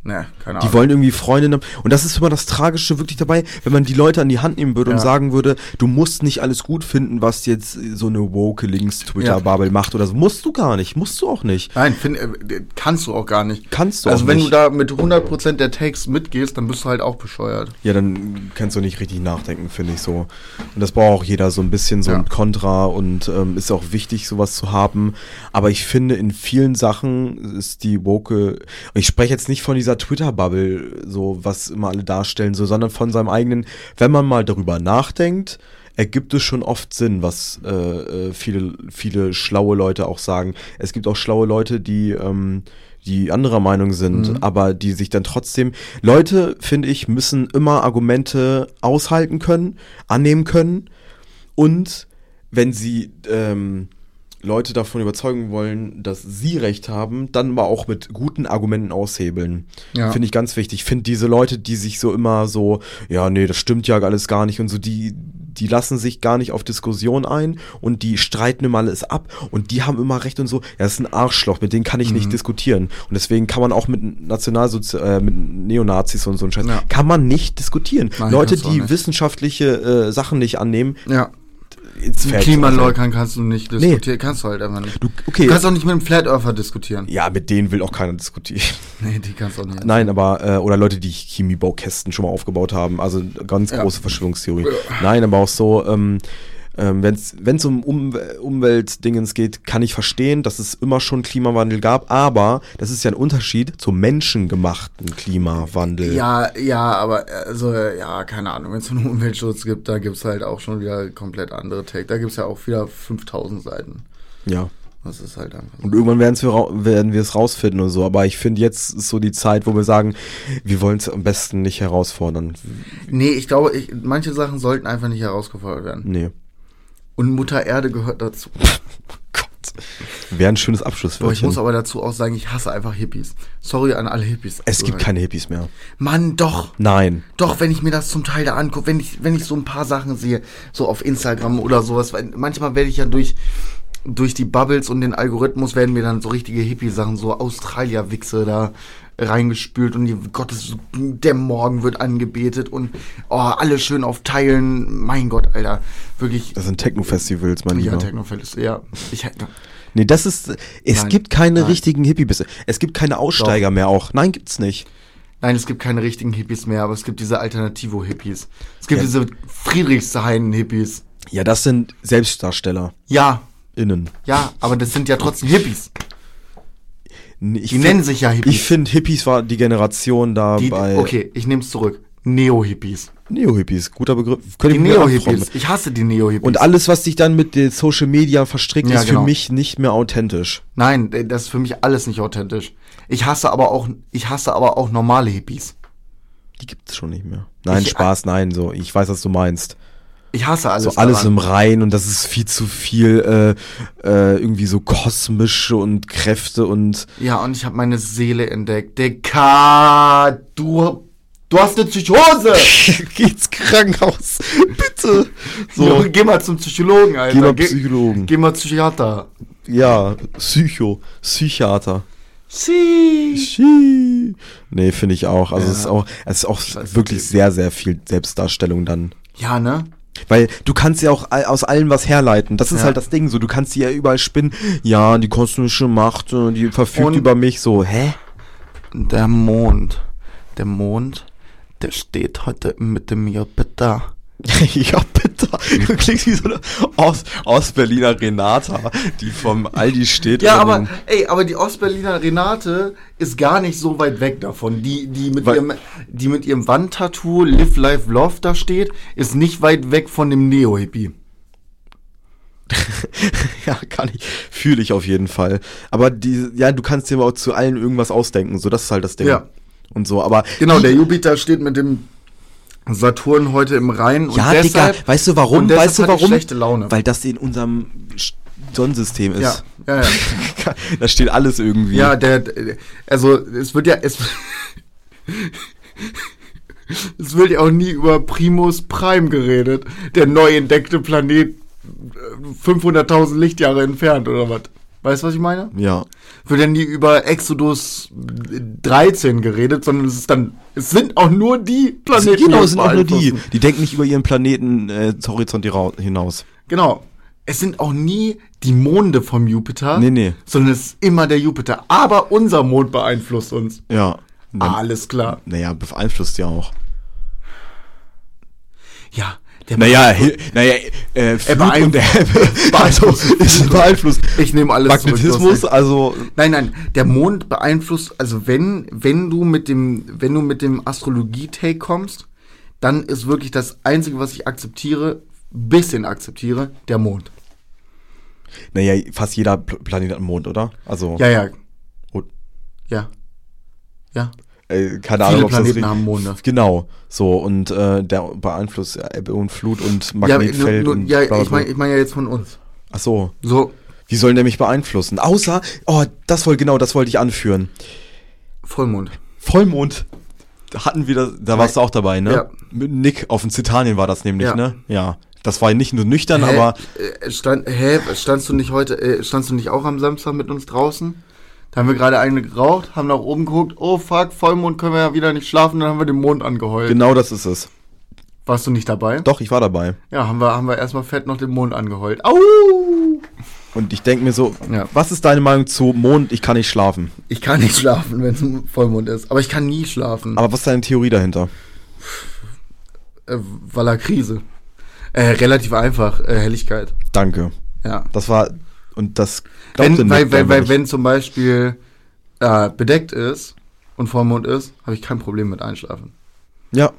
[SPEAKER 2] Ne, keine
[SPEAKER 1] Die
[SPEAKER 2] Ahnung.
[SPEAKER 1] wollen irgendwie Freundinnen. Und das ist immer das Tragische wirklich dabei, wenn man die Leute an die Hand nehmen würde und
[SPEAKER 2] Ja.
[SPEAKER 1] sagen würde, du musst nicht alles gut finden, was jetzt so eine woke Links-Twitter-Bubble macht oder so. Musst du gar nicht. Musst du auch nicht.
[SPEAKER 2] Nein, find, äh, kannst du auch gar nicht.
[SPEAKER 1] Kannst du
[SPEAKER 2] Also wenn
[SPEAKER 1] nicht.
[SPEAKER 2] du da mit 100% der Takes mitgehst, dann bist du halt auch bescheuert.
[SPEAKER 1] Ja, dann kannst du nicht richtig nachdenken, finde ich so. Und das braucht auch jeder so ein bisschen so
[SPEAKER 2] Ja.
[SPEAKER 1] ein Kontra und ähm, ist auch wichtig, sowas zu haben. Aber ich finde, in vielen Sachen ist die woke, ich spreche jetzt nicht von dieser Twitter-Bubble, so was immer alle darstellen, so, sondern von seinem eigenen, wenn man mal darüber nachdenkt, ergibt es schon oft Sinn, was äh, äh, viele, viele schlaue Leute auch sagen. Es gibt auch schlaue Leute, die, ähm, die anderer Meinung sind,
[SPEAKER 2] Mhm.
[SPEAKER 1] aber die sich dann trotzdem. Leute, finde ich, müssen immer Argumente aushalten können, annehmen können und wenn sie ähm, Leute davon überzeugen wollen, dass sie recht haben, dann aber auch mit guten Argumenten aushebeln.
[SPEAKER 2] Ja.
[SPEAKER 1] Finde ich ganz wichtig. Ich finde diese Leute, die sich so immer so, ja, nee, das stimmt ja alles gar nicht und so, die, die lassen sich gar nicht auf Diskussion ein und die streiten immer alles ab und die haben immer recht und so. Ja, das ist ein Arschloch, mit denen kann ich
[SPEAKER 2] Mhm.
[SPEAKER 1] nicht diskutieren. Und deswegen kann man auch mit Nationalsozi äh, mit Neonazis und so ein Scheiß,
[SPEAKER 2] Ja.
[SPEAKER 1] kann man nicht diskutieren.
[SPEAKER 2] Nein,
[SPEAKER 1] Leute, die wissenschaftliche äh, Sachen nicht annehmen,
[SPEAKER 2] Ja. Klimaleugnern kannst du nicht diskutieren. Kannst du halt einfach nicht.
[SPEAKER 1] Du, okay.
[SPEAKER 2] Du kannst auch nicht mit einem Flat Earther diskutieren.
[SPEAKER 1] ja, mit denen will auch keiner diskutieren.
[SPEAKER 2] Nee, die kannst du auch nicht.
[SPEAKER 1] Nein, aber, äh, oder Leute, die Chemiebaukästen schon mal aufgebaut haben, also ganz
[SPEAKER 2] Ja.
[SPEAKER 1] große Verschwörungstheorie. Nein, aber auch so, ähm, ähm, wenn es um Umwel Umweltdingens geht, kann ich verstehen, dass es immer schon Klimawandel gab, aber das ist ja ein Unterschied zum menschengemachten Klimawandel.
[SPEAKER 2] Ja, ja, aber also ja, keine Ahnung, wenn es um Umweltschutz gibt, da gibt's halt auch schon wieder komplett andere Take. Da gibt's ja auch wieder 5000 Seiten.
[SPEAKER 1] ja.
[SPEAKER 2] Das ist halt einfach. so.
[SPEAKER 1] Und irgendwann wir werden wir es rausfinden und so. Aber ich finde, jetzt ist so die Zeit, wo wir sagen, wir wollen es am besten nicht herausfordern.
[SPEAKER 2] Nee, ich glaube, ich, manche Sachen sollten einfach nicht herausgefordert werden.
[SPEAKER 1] Nee.
[SPEAKER 2] Und Mutter Erde gehört dazu.
[SPEAKER 1] Gott. Wäre ein schönes Abschlusswörtchen.
[SPEAKER 2] Boah, ich muss aber dazu auch sagen, ich hasse einfach Hippies. Sorry an alle Hippies.
[SPEAKER 1] es gibt keine Hippies mehr.
[SPEAKER 2] Mann, doch.
[SPEAKER 1] Nein.
[SPEAKER 2] Doch, wenn ich mir das zum Teil da angucke, wenn ich, wenn ich so ein paar Sachen sehe, so auf Instagram oder sowas, weil manchmal werde ich ja durch, durch die Bubbles und den Algorithmus werden mir dann so richtige Hippie-Sachen, so Australier-Wichse da reingespült und die Gottes, der Morgen wird angebetet und oh, alle schön auf Teilen. Mein Gott, Alter. Wirklich.
[SPEAKER 1] Das sind Techno-Festivals, mein
[SPEAKER 2] ja,
[SPEAKER 1] Lieber.
[SPEAKER 2] Technofell ist, ja. Ich,
[SPEAKER 1] Nee, das ist. Es
[SPEAKER 2] Nein,
[SPEAKER 1] gibt keine
[SPEAKER 2] nein.
[SPEAKER 1] richtigen Hippie-Bisse. Es gibt keine Aussteiger mehr auch. Nein, gibt's nicht.
[SPEAKER 2] nein, es gibt keine richtigen Hippies mehr, aber es gibt diese Alternativo-Hippies. Es gibt
[SPEAKER 1] Ja.
[SPEAKER 2] diese Friedrichshain-Hippies.
[SPEAKER 1] Ja, das sind SelbstdarstellerInnen.
[SPEAKER 2] Ja, Ja, aber das sind ja trotzdem Hippies.
[SPEAKER 1] Ich
[SPEAKER 2] Die
[SPEAKER 1] find-
[SPEAKER 2] nennen sich ja Hippies.
[SPEAKER 1] Ich finde, Hippies war die Generation da
[SPEAKER 2] Die,
[SPEAKER 1] bei.
[SPEAKER 2] okay, ich nehme es zurück. Neo-Hippies.
[SPEAKER 1] Neo-Hippies, guter Begriff. Könnte
[SPEAKER 2] Die Neo-Hippies. Ich hasse die Neo-Hippies.
[SPEAKER 1] Und alles, was sich dann mit den Social Media verstrickt,
[SPEAKER 2] Ja,
[SPEAKER 1] ist
[SPEAKER 2] genau.
[SPEAKER 1] für mich nicht mehr authentisch.
[SPEAKER 2] Nein, das ist für mich alles nicht authentisch. Ich hasse aber auch, ich hasse aber auch normale Hippies.
[SPEAKER 1] Die gibt's schon nicht mehr. Nein,
[SPEAKER 2] Ich-
[SPEAKER 1] Spaß, nein, so. Ich weiß, was du meinst.
[SPEAKER 2] Ich hasse alles.
[SPEAKER 1] so alles
[SPEAKER 2] daran.
[SPEAKER 1] im Rein und das ist viel zu viel äh, äh, irgendwie so kosmische und Kräfte und
[SPEAKER 2] Ja, und ich habe meine Seele entdeckt. Deka, du, du hast eine Psychose.
[SPEAKER 1] geht's Krankenhaus. Bitte.
[SPEAKER 2] So.
[SPEAKER 1] So,
[SPEAKER 2] geh mal zum Psychologen, Alter.
[SPEAKER 1] geh mal Psychologen.
[SPEAKER 2] Geh mal Psychiater.
[SPEAKER 1] Ja, Psycho, Psychiater.
[SPEAKER 2] Sie.
[SPEAKER 1] Schi. Nee, finde ich auch. Also
[SPEAKER 2] Ja.
[SPEAKER 1] es ist auch, es ist auch
[SPEAKER 2] Scheiße,
[SPEAKER 1] wirklich sehr, sehr viel Selbstdarstellung dann.
[SPEAKER 2] Ja, ne?
[SPEAKER 1] Weil du kannst ja auch aus allem was herleiten. Das ist
[SPEAKER 2] Ja.
[SPEAKER 1] halt das Ding. So, du kannst die ja überall spinnen. Ja, die kosmische Macht, die verfügt
[SPEAKER 2] Und-
[SPEAKER 1] über mich. So, hä?
[SPEAKER 2] Der Mond. Der Mond, der steht heute mit dem Jupiter.
[SPEAKER 1] ja, bitte. Du klingst wie so eine Aus, Ostberliner Renata, die vom Aldi steht.
[SPEAKER 2] Ja, aber, ey, aber die Ostberliner Renate ist gar nicht so weit weg davon. Die, die mit
[SPEAKER 1] Weil-
[SPEAKER 2] ihrem, die mit ihrem Wandtattoo Live, Life, Love da steht, ist nicht weit weg von dem Neo-Hippie.
[SPEAKER 1] ja, kann ich. Fühle ich auf jeden Fall. Aber die, ja, du kannst dir aber auch zu allen irgendwas ausdenken. So, das ist halt das Ding.
[SPEAKER 2] Ja.
[SPEAKER 1] Und so, aber.
[SPEAKER 2] Genau, der Jupiter steht mit dem Saturn heute im Rhein. Und
[SPEAKER 1] Ja,
[SPEAKER 2] deshalb,
[SPEAKER 1] Digga, weißt du warum?
[SPEAKER 2] und
[SPEAKER 1] Weißt du warum?
[SPEAKER 2] schlechte Laune.
[SPEAKER 1] Weil das in unserem Sonnensystem ist.
[SPEAKER 2] ja, ja, ja.
[SPEAKER 1] da steht alles irgendwie.
[SPEAKER 2] Ja, der, also es wird ja, es, es wird ja auch nie über Primus Prime geredet, der neu entdeckte Planet äh, 500.000 Lichtjahre entfernt oder was. Weißt du, was ich meine?
[SPEAKER 1] Ja.
[SPEAKER 2] Wird ja nie über Exodus 13 geredet, sondern es ist dann, es sind auch nur die Planeten.
[SPEAKER 1] genau,
[SPEAKER 2] die
[SPEAKER 1] es sind auch nur die. Die denken nicht über ihren Planeten äh, Horizont hinaus.
[SPEAKER 2] Genau. Es sind auch nie die Monde vom Jupiter,
[SPEAKER 1] Nee, nee.
[SPEAKER 2] sondern es ist immer der Jupiter. Aber unser Mond beeinflusst uns.
[SPEAKER 1] Ja. Dann,
[SPEAKER 2] Alles klar.
[SPEAKER 1] Naja, beeinflusst ja auch.
[SPEAKER 2] Ja, der
[SPEAKER 1] Naja, naja, äh, Flut
[SPEAKER 2] beeinflusst-
[SPEAKER 1] und Ebbe, also ist beeinflusst.
[SPEAKER 2] Ich nehme alles
[SPEAKER 1] Magnetismus,
[SPEAKER 2] zurück.
[SPEAKER 1] also
[SPEAKER 2] Nein, nein, der Mond beeinflusst, also wenn, wenn du mit dem, wenn du mit dem Astrologie-Take kommst, dann ist wirklich das Einzige, was ich akzeptiere, bisschen akzeptiere, der Mond.
[SPEAKER 1] naja, fast jeder Pl- Planet hat einen Mond, oder? Also,
[SPEAKER 2] Ja, ja,
[SPEAKER 1] und,
[SPEAKER 2] ja. Ja.
[SPEAKER 1] Äh, keine
[SPEAKER 2] Viele
[SPEAKER 1] Ahnung, ob das
[SPEAKER 2] Planeten
[SPEAKER 1] richtig-
[SPEAKER 2] haben Monde.
[SPEAKER 1] Genau, so und äh, der beeinflusst ja, Ebbe und Flut und
[SPEAKER 2] Ja, nur,
[SPEAKER 1] Magnetfeld
[SPEAKER 2] nur,
[SPEAKER 1] und
[SPEAKER 2] ja
[SPEAKER 1] bla, bla,
[SPEAKER 2] ich meine ich mein ja jetzt von uns.
[SPEAKER 1] Ach so,
[SPEAKER 2] So,
[SPEAKER 1] Wie sollen der mich beeinflussen? Außer, oh, das wollte, genau, das wollte ich anführen.
[SPEAKER 2] Vollmond.
[SPEAKER 1] Vollmond. Da hatten wir das, da warst du auch dabei, ne?
[SPEAKER 2] Ja.
[SPEAKER 1] Mit Nick auf den Zitanien war das nämlich,
[SPEAKER 2] Ja.
[SPEAKER 1] ne? Ja. Das war nicht nur nüchtern,
[SPEAKER 2] Hä?
[SPEAKER 1] aber
[SPEAKER 2] Äh, Stand, hä, standst du nicht heute, äh, standst du nicht auch am Samstag mit uns draußen? Da haben wir gerade eine geraucht, haben nach oben geguckt, oh fuck, Vollmond können wir ja wieder nicht schlafen, dann haben wir den Mond angeheult.
[SPEAKER 1] genau das ist es.
[SPEAKER 2] Warst du nicht dabei?
[SPEAKER 1] Doch, ich war dabei.
[SPEAKER 2] Ja, haben wir, haben wir erstmal fett noch den Mond angeheult. Au!
[SPEAKER 1] Und ich denke mir so,
[SPEAKER 2] Ja.
[SPEAKER 1] was ist deine Meinung zu Mond, ich kann nicht schlafen?
[SPEAKER 2] Ich kann nicht schlafen, wenn es Vollmond ist. Aber ich kann nie schlafen.
[SPEAKER 1] Aber was ist deine Theorie dahinter?
[SPEAKER 2] Äh, weil er Krise. Äh, relativ einfach, äh, Helligkeit.
[SPEAKER 1] Danke.
[SPEAKER 2] Ja.
[SPEAKER 1] Das war, und das glaubte
[SPEAKER 2] Wenn, weil, weil, weil
[SPEAKER 1] nicht.
[SPEAKER 2] wenn zum Beispiel äh, bedeckt ist und Vollmond ist, habe ich kein Problem mit Einschlafen.
[SPEAKER 1] Ja.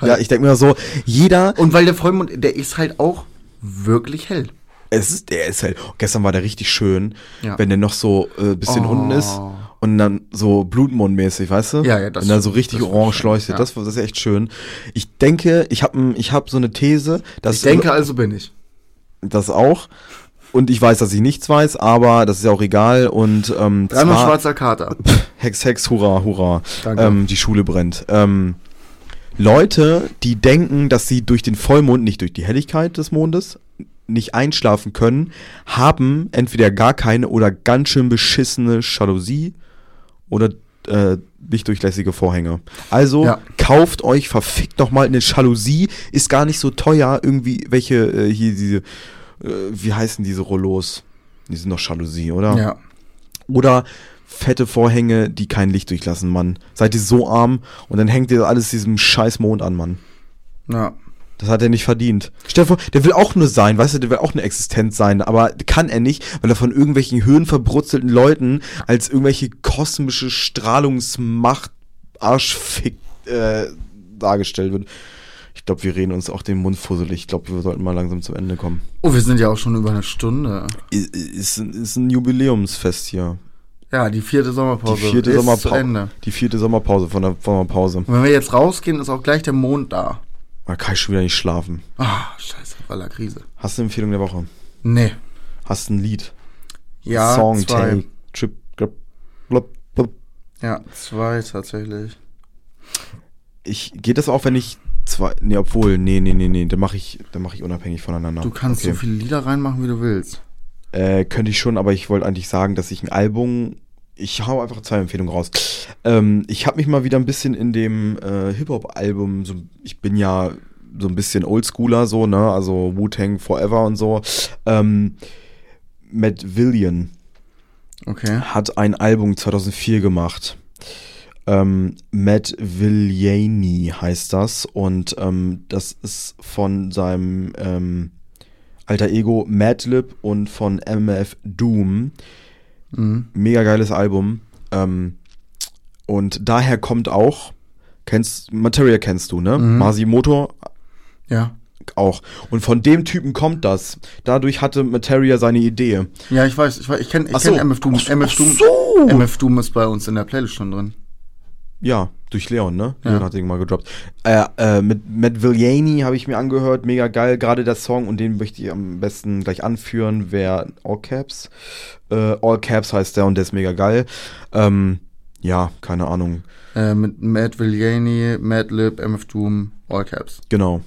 [SPEAKER 2] Weil-
[SPEAKER 1] Ja, ich denke mir so, jeder,
[SPEAKER 2] Und weil der Vollmond, der ist halt auch wirklich hell.
[SPEAKER 1] es ist, der ist halt, gestern war der richtig schön,
[SPEAKER 2] Ja.
[SPEAKER 1] wenn der noch so äh, bisschen
[SPEAKER 2] Oh.
[SPEAKER 1] unten ist und dann so blutmondmäßig, weißt du?
[SPEAKER 2] Ja, ja, das-
[SPEAKER 1] Wenn er so richtig orange leuchtet,
[SPEAKER 2] ja.
[SPEAKER 1] das, das ist echt schön. Ich denke, ich habe ich hab so eine These, dass
[SPEAKER 2] Ich denke, also bin ich.
[SPEAKER 1] das auch. Und ich weiß, dass ich nichts weiß, aber das ist ja auch egal. Und ähm,
[SPEAKER 2] Dreimal schwarzer Kater.
[SPEAKER 1] Hex, Hex, hurra, hurra.
[SPEAKER 2] Danke.
[SPEAKER 1] Ähm, die Schule brennt. Ähm, Leute, die denken, dass sie durch den Vollmond, nicht durch die Helligkeit des Mondes, nicht einschlafen können, haben entweder gar keine oder ganz schön beschissene Jalousie oder äh, lichtdurchlässige Vorhänge. Also
[SPEAKER 2] Ja.
[SPEAKER 1] kauft euch verfickt noch mal eine Jalousie, ist gar nicht so teuer. Irgendwie welche äh, hier diese, wie heißen diese Rollos? Die sind doch Jalousie, oder?
[SPEAKER 2] Ja.
[SPEAKER 1] Oder fette Vorhänge, die kein Licht durchlassen, Mann. Seid ihr so arm und dann hängt ihr alles diesem scheiß Mond an, Mann.
[SPEAKER 2] Ja.
[SPEAKER 1] Das hat er nicht verdient. Stell dir vor, der will auch nur sein, weißt du, der will auch eine Existenz sein, aber kann er nicht, weil er von irgendwelchen höhenverbrutzelten Leuten als irgendwelche kosmische Strahlungsmacht Arschfick äh, dargestellt wird. Ich glaube, wir reden uns auch den Mund fusselig. Ich glaube, wir sollten mal langsam zum Ende kommen.
[SPEAKER 2] Oh, wir sind ja auch schon über eine Stunde.
[SPEAKER 1] Ist, ein- ist ein Jubiläumsfest hier.
[SPEAKER 2] Ja, die vierte
[SPEAKER 1] Die
[SPEAKER 2] Sommerpause
[SPEAKER 1] vierte,
[SPEAKER 2] ist zu
[SPEAKER 1] Sommerpause.
[SPEAKER 2] Ende.
[SPEAKER 1] die vierte Sommerpause von der Sommerpause.
[SPEAKER 2] Und wenn wir jetzt rausgehen, ist auch gleich der Mond da.
[SPEAKER 1] Da kann ich schon wieder nicht schlafen.
[SPEAKER 2] Ah, scheiße, voller Krise.
[SPEAKER 1] Hast du eine Empfehlung der Woche?
[SPEAKER 2] Nee.
[SPEAKER 1] Hast du ein Lied?
[SPEAKER 2] Ja,
[SPEAKER 1] Song,
[SPEAKER 2] zwei.
[SPEAKER 1] Take, Trip, blub, blub, blub.
[SPEAKER 2] Ja, zwei tatsächlich.
[SPEAKER 1] Ich, geht das auch, wenn ich zwei, nee, obwohl, nee, nee, nee, nee, dann mache ich, mache ich unabhängig voneinander.
[SPEAKER 2] Du kannst
[SPEAKER 1] okay.
[SPEAKER 2] so viele Lieder reinmachen, wie du willst.
[SPEAKER 1] Äh, könnte ich schon, aber ich wollte eigentlich sagen, dass ich ein Album, ich hau einfach zwei Empfehlungen raus. Ähm, ich habe mich mal wieder ein bisschen in dem äh, Hip-Hop-Album, so, ich bin ja so ein bisschen Oldschooler so, ne, also Wu-Tang Forever und so. Ähm, Matt Villian
[SPEAKER 2] Okay.
[SPEAKER 1] hat ein Album 2004 gemacht. Ähm, Matt Villiani heißt das und ähm, das ist von seinem ähm, alter Ego Madlib und von MF Doom.
[SPEAKER 2] Mhm.
[SPEAKER 1] Mega geiles Album. Ähm, und daher kommt auch, kennst, Materia kennst du, ne?
[SPEAKER 2] Mhm.
[SPEAKER 1] Masimoto
[SPEAKER 2] Ja.
[SPEAKER 1] auch. Und von dem Typen kommt das. Dadurch hatte Materia seine Idee.
[SPEAKER 2] Ja, ich weiß, ich weiß, ich kenne ich
[SPEAKER 1] so.
[SPEAKER 2] kenn MF Doom.
[SPEAKER 1] Ach.
[SPEAKER 2] MF Doom.
[SPEAKER 1] so.
[SPEAKER 2] MF Doom ist bei uns in der Playlist schon drin.
[SPEAKER 1] Ja, durch Leon, ne?
[SPEAKER 2] Ja.
[SPEAKER 1] Leon hat den mal gedroppt. Äh, äh, mit Matt Villiani habe ich mir angehört, mega geil, gerade der Song und den möchte ich am besten gleich anführen, wer All Caps. Äh, All Caps heißt der und der ist mega geil. Ähm, ja, keine Ahnung.
[SPEAKER 2] Äh, mit Matt Villiani, Madlib, MF Doom, All Caps
[SPEAKER 1] Genau.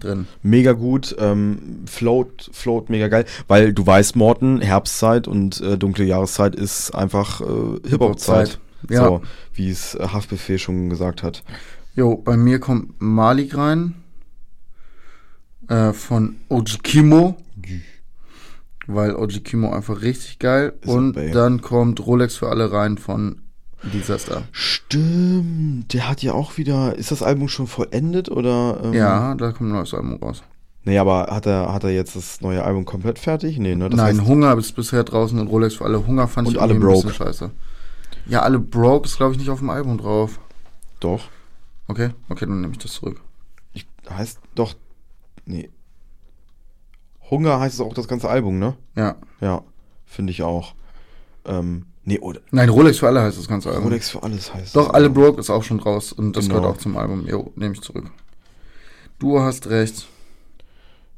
[SPEAKER 2] drin.
[SPEAKER 1] Mega gut, ähm, float, float mega geil, weil du weißt, Morten, Herbstzeit und äh, dunkle Jahreszeit ist einfach äh, Hip-Hop-Zeit.
[SPEAKER 2] Ja.
[SPEAKER 1] So, wie es äh, Haftbefehl schon gesagt hat.
[SPEAKER 2] Jo, bei mir kommt Malik rein. Äh, von Ojikimo. Weil Ojikimo einfach richtig geil.
[SPEAKER 1] Ist
[SPEAKER 2] Und dann kommt Rolex für alle rein von Disaster.
[SPEAKER 1] Stimmt, der hat ja auch wieder. Ist das Album schon vollendet oder? Ähm,
[SPEAKER 2] Ja, da kommt ein neues Album raus.
[SPEAKER 1] Nee, aber hat er, hat er jetzt das neue Album komplett fertig? Nee, ne? Das
[SPEAKER 2] Nein,
[SPEAKER 1] heißt,
[SPEAKER 2] Hunger ist bisher draußen und Rolex für alle. Hunger fand
[SPEAKER 1] Und
[SPEAKER 2] ich
[SPEAKER 1] alle
[SPEAKER 2] irgendwie ein
[SPEAKER 1] broke.
[SPEAKER 2] bisschen scheiße. Ja, alle broke ist, glaube ich, nicht auf dem Album drauf.
[SPEAKER 1] doch.
[SPEAKER 2] Okay, okay, dann nehme ich das zurück.
[SPEAKER 1] Ich, heißt doch. Nee. Hunger heißt es auch das ganze Album, ne?
[SPEAKER 2] Ja.
[SPEAKER 1] Ja, finde ich auch. Ähm, nee, oder.
[SPEAKER 2] Nein, Rolex für alle heißt das ganze Album.
[SPEAKER 1] Rolex für alles heißt
[SPEAKER 2] Doch, alle broke ist auch schon raus und das
[SPEAKER 1] Genau.
[SPEAKER 2] gehört auch zum Album. Jo, nehme ich zurück. Du hast recht.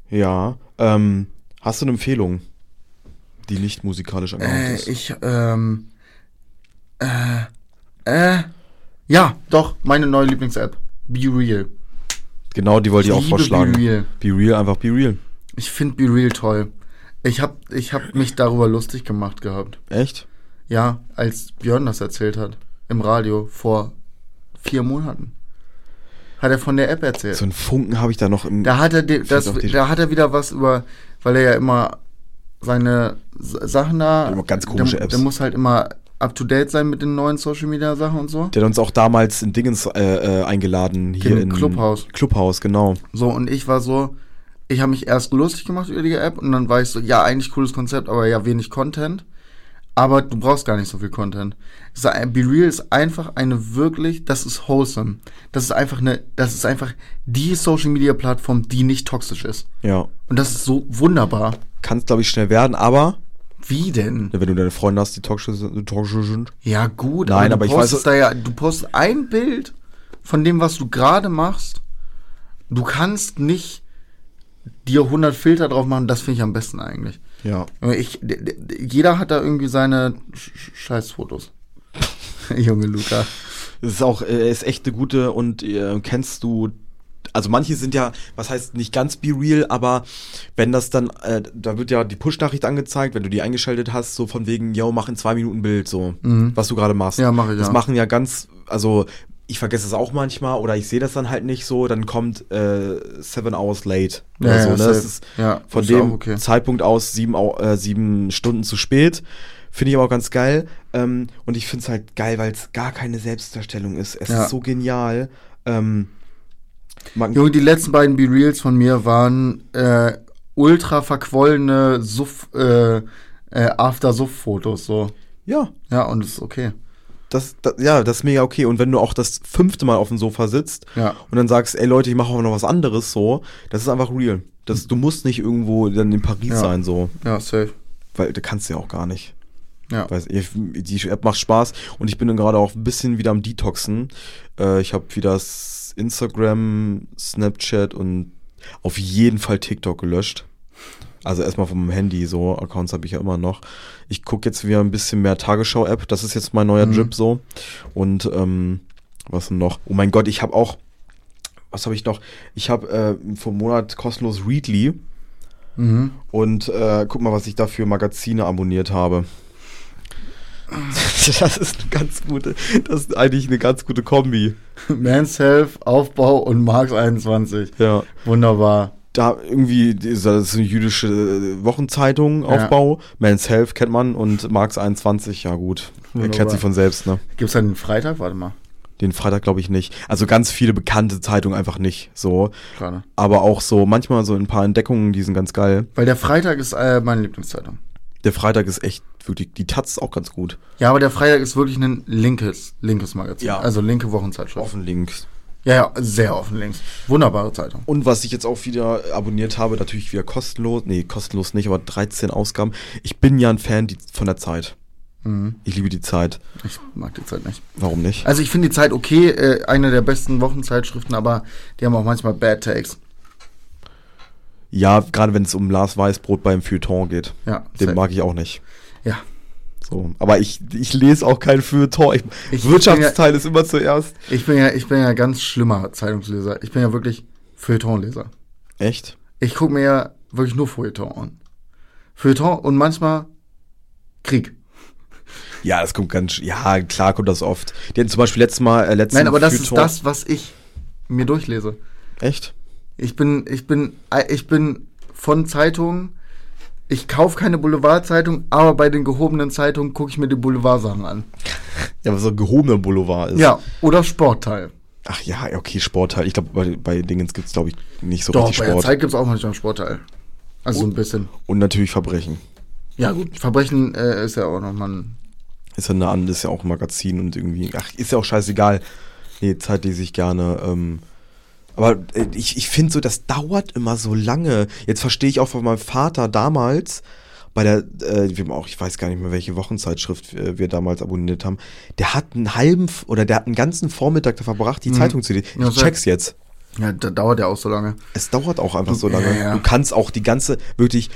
[SPEAKER 1] Ja. Ähm, hast du eine Empfehlung? die nicht musikalisch angehaucht
[SPEAKER 2] Äh,
[SPEAKER 1] ist.
[SPEAKER 2] ich, ähm, äh, äh, ja, doch, meine neue Lieblings-App. Be Real.
[SPEAKER 1] Genau, die wollte ich,
[SPEAKER 2] ich
[SPEAKER 1] auch
[SPEAKER 2] liebe
[SPEAKER 1] vorschlagen.
[SPEAKER 2] Be Real.
[SPEAKER 1] Be Real, einfach Be Real.
[SPEAKER 2] Ich finde Be Real toll. Ich hab, ich hab mich darüber lustig gemacht gehabt.
[SPEAKER 1] Echt?
[SPEAKER 2] Ja, als Björn das erzählt hat. Im Radio vor vier Monaten. Hat er von der App erzählt.
[SPEAKER 1] So einen Funken habe ich da noch im.
[SPEAKER 2] Da hat er, das, da hat er wieder was über, weil er ja immer seine Sachen da.
[SPEAKER 1] Immer ganz komische
[SPEAKER 2] der,
[SPEAKER 1] Apps.
[SPEAKER 2] Der muss halt immer up to date sein mit den neuen Social Media Sachen und so.
[SPEAKER 1] Der hat uns auch damals in Dingens äh, äh, eingeladen hier
[SPEAKER 2] In Clubhouse.
[SPEAKER 1] Clubhouse, genau.
[SPEAKER 2] So, und ich war so, ich habe mich erst lustig gemacht über die App und dann war ich so, ja, eigentlich cooles Konzept, aber ja, wenig Content. Aber du brauchst gar nicht so viel Content. Be Real ist einfach eine wirklich, das ist wholesome. Das ist einfach eine, das ist einfach die Social Media Plattform, die nicht toxisch ist.
[SPEAKER 1] Ja.
[SPEAKER 2] Und das ist so wunderbar.
[SPEAKER 1] Kann es, glaube ich, schnell werden, aber
[SPEAKER 2] Wie denn?
[SPEAKER 1] wenn du deine Freunde hast, die toxisch sind.
[SPEAKER 2] Ja, gut,
[SPEAKER 1] Nein,
[SPEAKER 2] du
[SPEAKER 1] aber ich
[SPEAKER 2] postest
[SPEAKER 1] weiß-
[SPEAKER 2] da ja, du postest ein Bild von dem, was du gerade machst. Du kannst nicht dir 100 Filter drauf machen, das finde ich am besten eigentlich.
[SPEAKER 1] Ja.
[SPEAKER 2] Ich, jeder hat da irgendwie seine Sch Sch- Scheißfotos. Junge Luca.
[SPEAKER 1] Es ist auch, äh, ist echt eine gute und äh, kennst du, also manche sind ja, was heißt nicht ganz be real, aber wenn das dann, äh, da wird ja die Push-Nachricht angezeigt, wenn du die eingeschaltet hast, so von wegen, yo, mach in zwei Minuten Bild, so, was du gerade machst.
[SPEAKER 2] Ja, mach ich,
[SPEAKER 1] Das
[SPEAKER 2] ja.
[SPEAKER 1] machen ja ganz, also ich vergesse es auch manchmal oder ich sehe das dann halt nicht so, dann kommt äh, seven hours late
[SPEAKER 2] Ja,
[SPEAKER 1] oder
[SPEAKER 2] ja,
[SPEAKER 1] so. Ne? Das ist
[SPEAKER 2] Ja,
[SPEAKER 1] von
[SPEAKER 2] ist
[SPEAKER 1] dem
[SPEAKER 2] okay.
[SPEAKER 1] Zeitpunkt aus sieben, äh, sieben Stunden zu spät. Finde ich aber auch ganz geil. Ähm, und ich finde es halt geil, weil es gar keine Selbstdarstellung ist. Es
[SPEAKER 2] Ja.
[SPEAKER 1] ist so genial. Ähm,
[SPEAKER 2] Junge, die letzten beiden Be Reals von mir waren äh, ultra verquollene Suff, äh, äh, After-Suff-Fotos, so.
[SPEAKER 1] ja,
[SPEAKER 2] Ja, und das ist okay.
[SPEAKER 1] das, das, ja, das ist mega okay. Und wenn du auch das fünfte Mal auf dem Sofa sitzt
[SPEAKER 2] Ja.
[SPEAKER 1] und dann sagst, ey Leute, ich mache auch noch was anderes so, das ist einfach real. Das, du musst nicht irgendwo dann in Paris
[SPEAKER 2] Ja.
[SPEAKER 1] sein, so.
[SPEAKER 2] Ja, safe.
[SPEAKER 1] Weil du kannst ja auch gar nicht.
[SPEAKER 2] Ja.
[SPEAKER 1] Weiß, ich, die App macht Spaß und ich bin dann gerade auch ein bisschen wieder am Detoxen. Äh, ich habe wieder s- Instagram, Snapchat und auf jeden Fall TikTok gelöscht. Also erstmal vom Handy so, Accounts habe ich ja immer noch. Ich gucke jetzt wieder ein bisschen mehr Tagesschau-App, das ist jetzt mein neuer
[SPEAKER 2] Mhm.
[SPEAKER 1] Drip so. Und ähm, was denn noch? Oh mein Gott, ich habe auch, was habe ich noch? Ich habe äh, vor Monat kostenlos Readly
[SPEAKER 2] Mhm.
[SPEAKER 1] und äh, guck mal, was ich da für Magazine abonniert habe. Das ist eine ganz gute, das ist eigentlich eine ganz gute Kombi.
[SPEAKER 2] Man's Health, Aufbau und Marx 21.
[SPEAKER 1] Ja.
[SPEAKER 2] Wunderbar.
[SPEAKER 1] Da irgendwie, das ist eine jüdische äh, Wochenzeitung,
[SPEAKER 2] Ja.
[SPEAKER 1] Aufbau. Men's Health kennt man und Marx 21, ja gut.
[SPEAKER 2] Wunderbar.
[SPEAKER 1] Erklärt sich von selbst, ne?
[SPEAKER 2] Gibt's dann den Freitag? Warte mal.
[SPEAKER 1] Den Freitag glaube ich nicht. Also ganz viele bekannte Zeitungen einfach nicht, so.
[SPEAKER 2] Gerade.
[SPEAKER 1] Aber auch so, manchmal so ein paar Entdeckungen, die sind ganz geil.
[SPEAKER 2] Weil der Freitag ist äh, meine Lieblingszeitung.
[SPEAKER 1] Der Freitag ist echt wirklich, die Taz ist auch ganz gut.
[SPEAKER 2] Ja, aber der Freitag ist wirklich ein linkes, linkes Magazin.
[SPEAKER 1] Ja.
[SPEAKER 2] Also linke Wochenzeitschrift.
[SPEAKER 1] Offen links.
[SPEAKER 2] Ja, ja, sehr offen links. Wunderbare Zeitung.
[SPEAKER 1] Und was ich jetzt auch wieder abonniert habe, natürlich wieder kostenlos, nee, kostenlos nicht, aber 13 Ausgaben. Ich bin ja ein Fan die, von der Zeit.
[SPEAKER 2] Mhm.
[SPEAKER 1] Ich liebe die Zeit.
[SPEAKER 2] Ich mag die Zeit nicht.
[SPEAKER 1] Warum nicht?
[SPEAKER 2] Also ich finde die Zeit okay, äh, eine der besten Wochenzeitschriften, aber die haben auch manchmal Bad Takes.
[SPEAKER 1] Ja, gerade wenn es um Lars Weißbrot beim Feuilleton geht.
[SPEAKER 2] Ja,
[SPEAKER 1] Den mag ich auch nicht.
[SPEAKER 2] Ja.
[SPEAKER 1] So. Aber ich, ich lese auch kein Feuilleton. Ich,
[SPEAKER 2] Ich-
[SPEAKER 1] Wirtschaftsteil ist immer zuerst.
[SPEAKER 2] Ich bin ja, ich bin ja ganz schlimmer Zeitungsleser. Ich bin ja wirklich Feuilletonleser.
[SPEAKER 1] Echt?
[SPEAKER 2] Ich gucke mir ja wirklich nur Feuilleton an. Feuilleton und manchmal Krieg.
[SPEAKER 1] Ja, das kommt ganz, ja, klar kommt das oft. Die hatten zum Beispiel letztes Mal, äh, letzten
[SPEAKER 2] Nein, aber das ist das, was ich mir durchlese.
[SPEAKER 1] Echt?
[SPEAKER 2] Ich bin, ich bin, äh, ich bin von Zeitungen. Ich kaufe keine Boulevardzeitung, aber bei den gehobenen Zeitungen gucke ich mir die Boulevardsachen an.
[SPEAKER 1] Ja, was so ein gehobener Boulevard ist.
[SPEAKER 2] Ja, oder Sportteil.
[SPEAKER 1] Ach ja, okay, Sportteil. Ich glaube, bei, bei Dingens gibt es, glaube ich, nicht so
[SPEAKER 2] Doch,
[SPEAKER 1] richtig
[SPEAKER 2] bei der. Zeit gibt es auch manchmal einen Sportteil. Also so ein bisschen.
[SPEAKER 1] Und natürlich Verbrechen.
[SPEAKER 2] Ja gut, Verbrechen äh, ist ja auch nochmal ein...
[SPEAKER 1] Ist ja eine andere, ist ja auch ein Magazin und irgendwie, ach, ist ja auch scheißegal. Nee, Zeit lese ich gerne. Ähm, aber äh, ich, ich finde so, das dauert immer so lange. Jetzt verstehe ich auch von meinem Vater damals, bei der, äh, wir haben auch, ich weiß gar nicht mehr, welche Wochenzeitschrift äh, wir damals abonniert haben, der hat einen halben, oder der hat einen ganzen Vormittag da verbracht, die Zeitung zu lesen.
[SPEAKER 2] Ja,
[SPEAKER 1] Ich
[SPEAKER 2] so-
[SPEAKER 1] check's jetzt.
[SPEAKER 2] Ja, da dauert ja auch so lange.
[SPEAKER 1] Es dauert auch einfach so
[SPEAKER 2] Ja,
[SPEAKER 1] lange.
[SPEAKER 2] ja.
[SPEAKER 1] Du kannst auch die ganze, wirklich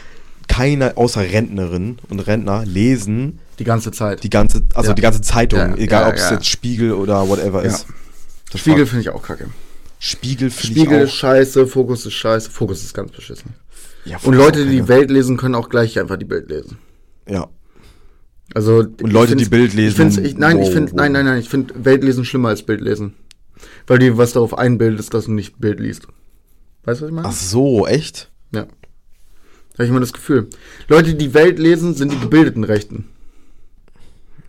[SPEAKER 1] keiner außer Rentnerinnen und Rentner lesen
[SPEAKER 2] Die ganze Zeit.
[SPEAKER 1] die ganze, also
[SPEAKER 2] Ja.
[SPEAKER 1] die ganze Zeitung,
[SPEAKER 2] Ja,
[SPEAKER 1] egal
[SPEAKER 2] ja,
[SPEAKER 1] ob es
[SPEAKER 2] ja.
[SPEAKER 1] jetzt Spiegel oder whatever
[SPEAKER 2] Ja.
[SPEAKER 1] ist. Das
[SPEAKER 2] Spiegel finde ich auch kacke.
[SPEAKER 1] Spiegel finde
[SPEAKER 2] Spiegel
[SPEAKER 1] ich
[SPEAKER 2] ist scheiße, Fokus ist scheiße, Fokus ist ganz beschissen.
[SPEAKER 1] Ja,
[SPEAKER 2] Und Leute, die die Welt lesen, können auch gleich einfach die Bild lesen.
[SPEAKER 1] Ja.
[SPEAKER 2] Also
[SPEAKER 1] Und Leute, die Bild lesen,
[SPEAKER 2] Ich ich, nein, ich
[SPEAKER 1] wow,
[SPEAKER 2] finde,
[SPEAKER 1] wow.
[SPEAKER 2] nein, nein, nein, ich finde Weltlesen schlimmer als Bildlesen, weil dir was darauf einbildet, dass du nicht Bild liest. Weißt du, was ich meine?
[SPEAKER 1] Ach so, echt?
[SPEAKER 2] Ja. Habe ich immer das Gefühl. Leute, die Welt lesen, sind die gebildeten Rechten.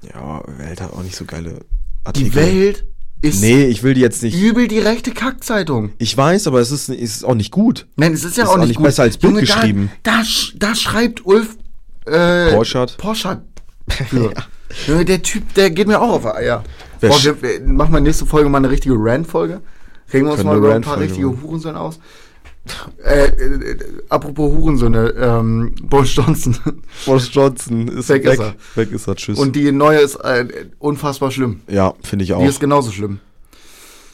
[SPEAKER 1] Ja, Welt hat auch nicht so geile
[SPEAKER 2] Die
[SPEAKER 1] Artikel.
[SPEAKER 2] Welt ist
[SPEAKER 1] Nee, ich will die jetzt nicht.
[SPEAKER 2] übel die rechte Kackzeitung.
[SPEAKER 1] Ich weiß, aber es ist, es ist auch nicht gut.
[SPEAKER 2] Nein, es ist ja
[SPEAKER 1] Ist
[SPEAKER 2] auch nicht, gut.
[SPEAKER 1] besser als Bild
[SPEAKER 2] Junge,
[SPEAKER 1] geschrieben.
[SPEAKER 2] Da, da, sch- da schreibt Ulf äh,
[SPEAKER 1] Porschert.
[SPEAKER 2] Porschert für. Junge, der Typ, der geht mir auch auf Eier.
[SPEAKER 1] Wer
[SPEAKER 2] Boah, wir, wir machen wir nächste Folge mal eine richtige Rant-Folge. Regen wir uns mal über ein paar richtige
[SPEAKER 1] machen.
[SPEAKER 2] Hurensöhne aus. Äh, äh, äh, apropos Hurensöhne, ähm, Boris Johnson.
[SPEAKER 1] Boris Johnson ist
[SPEAKER 2] Weg
[SPEAKER 1] weg.
[SPEAKER 2] ist er.
[SPEAKER 1] Weg ist er, tschüss.
[SPEAKER 2] Und die neue ist äh, unfassbar schlimm.
[SPEAKER 1] ja, finde ich auch.
[SPEAKER 2] Die ist genauso schlimm.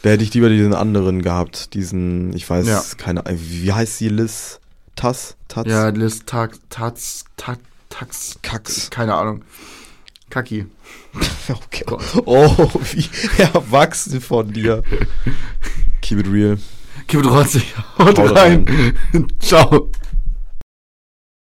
[SPEAKER 1] Da hätte ich lieber diesen anderen gehabt. Diesen, ich weiß,
[SPEAKER 2] Ja.
[SPEAKER 1] keine wie heißt sie, Liz? Tass? Taz?
[SPEAKER 2] Ja, Liz Tax, Taz, Tax, Tax,
[SPEAKER 1] Kax.
[SPEAKER 2] keine Ahnung. Kaki.
[SPEAKER 1] Okay. Oh, wie erwachsen von dir. Keep it real.
[SPEAKER 2] Keep it rotzig. Haut
[SPEAKER 1] Haut
[SPEAKER 2] rein. Ciao.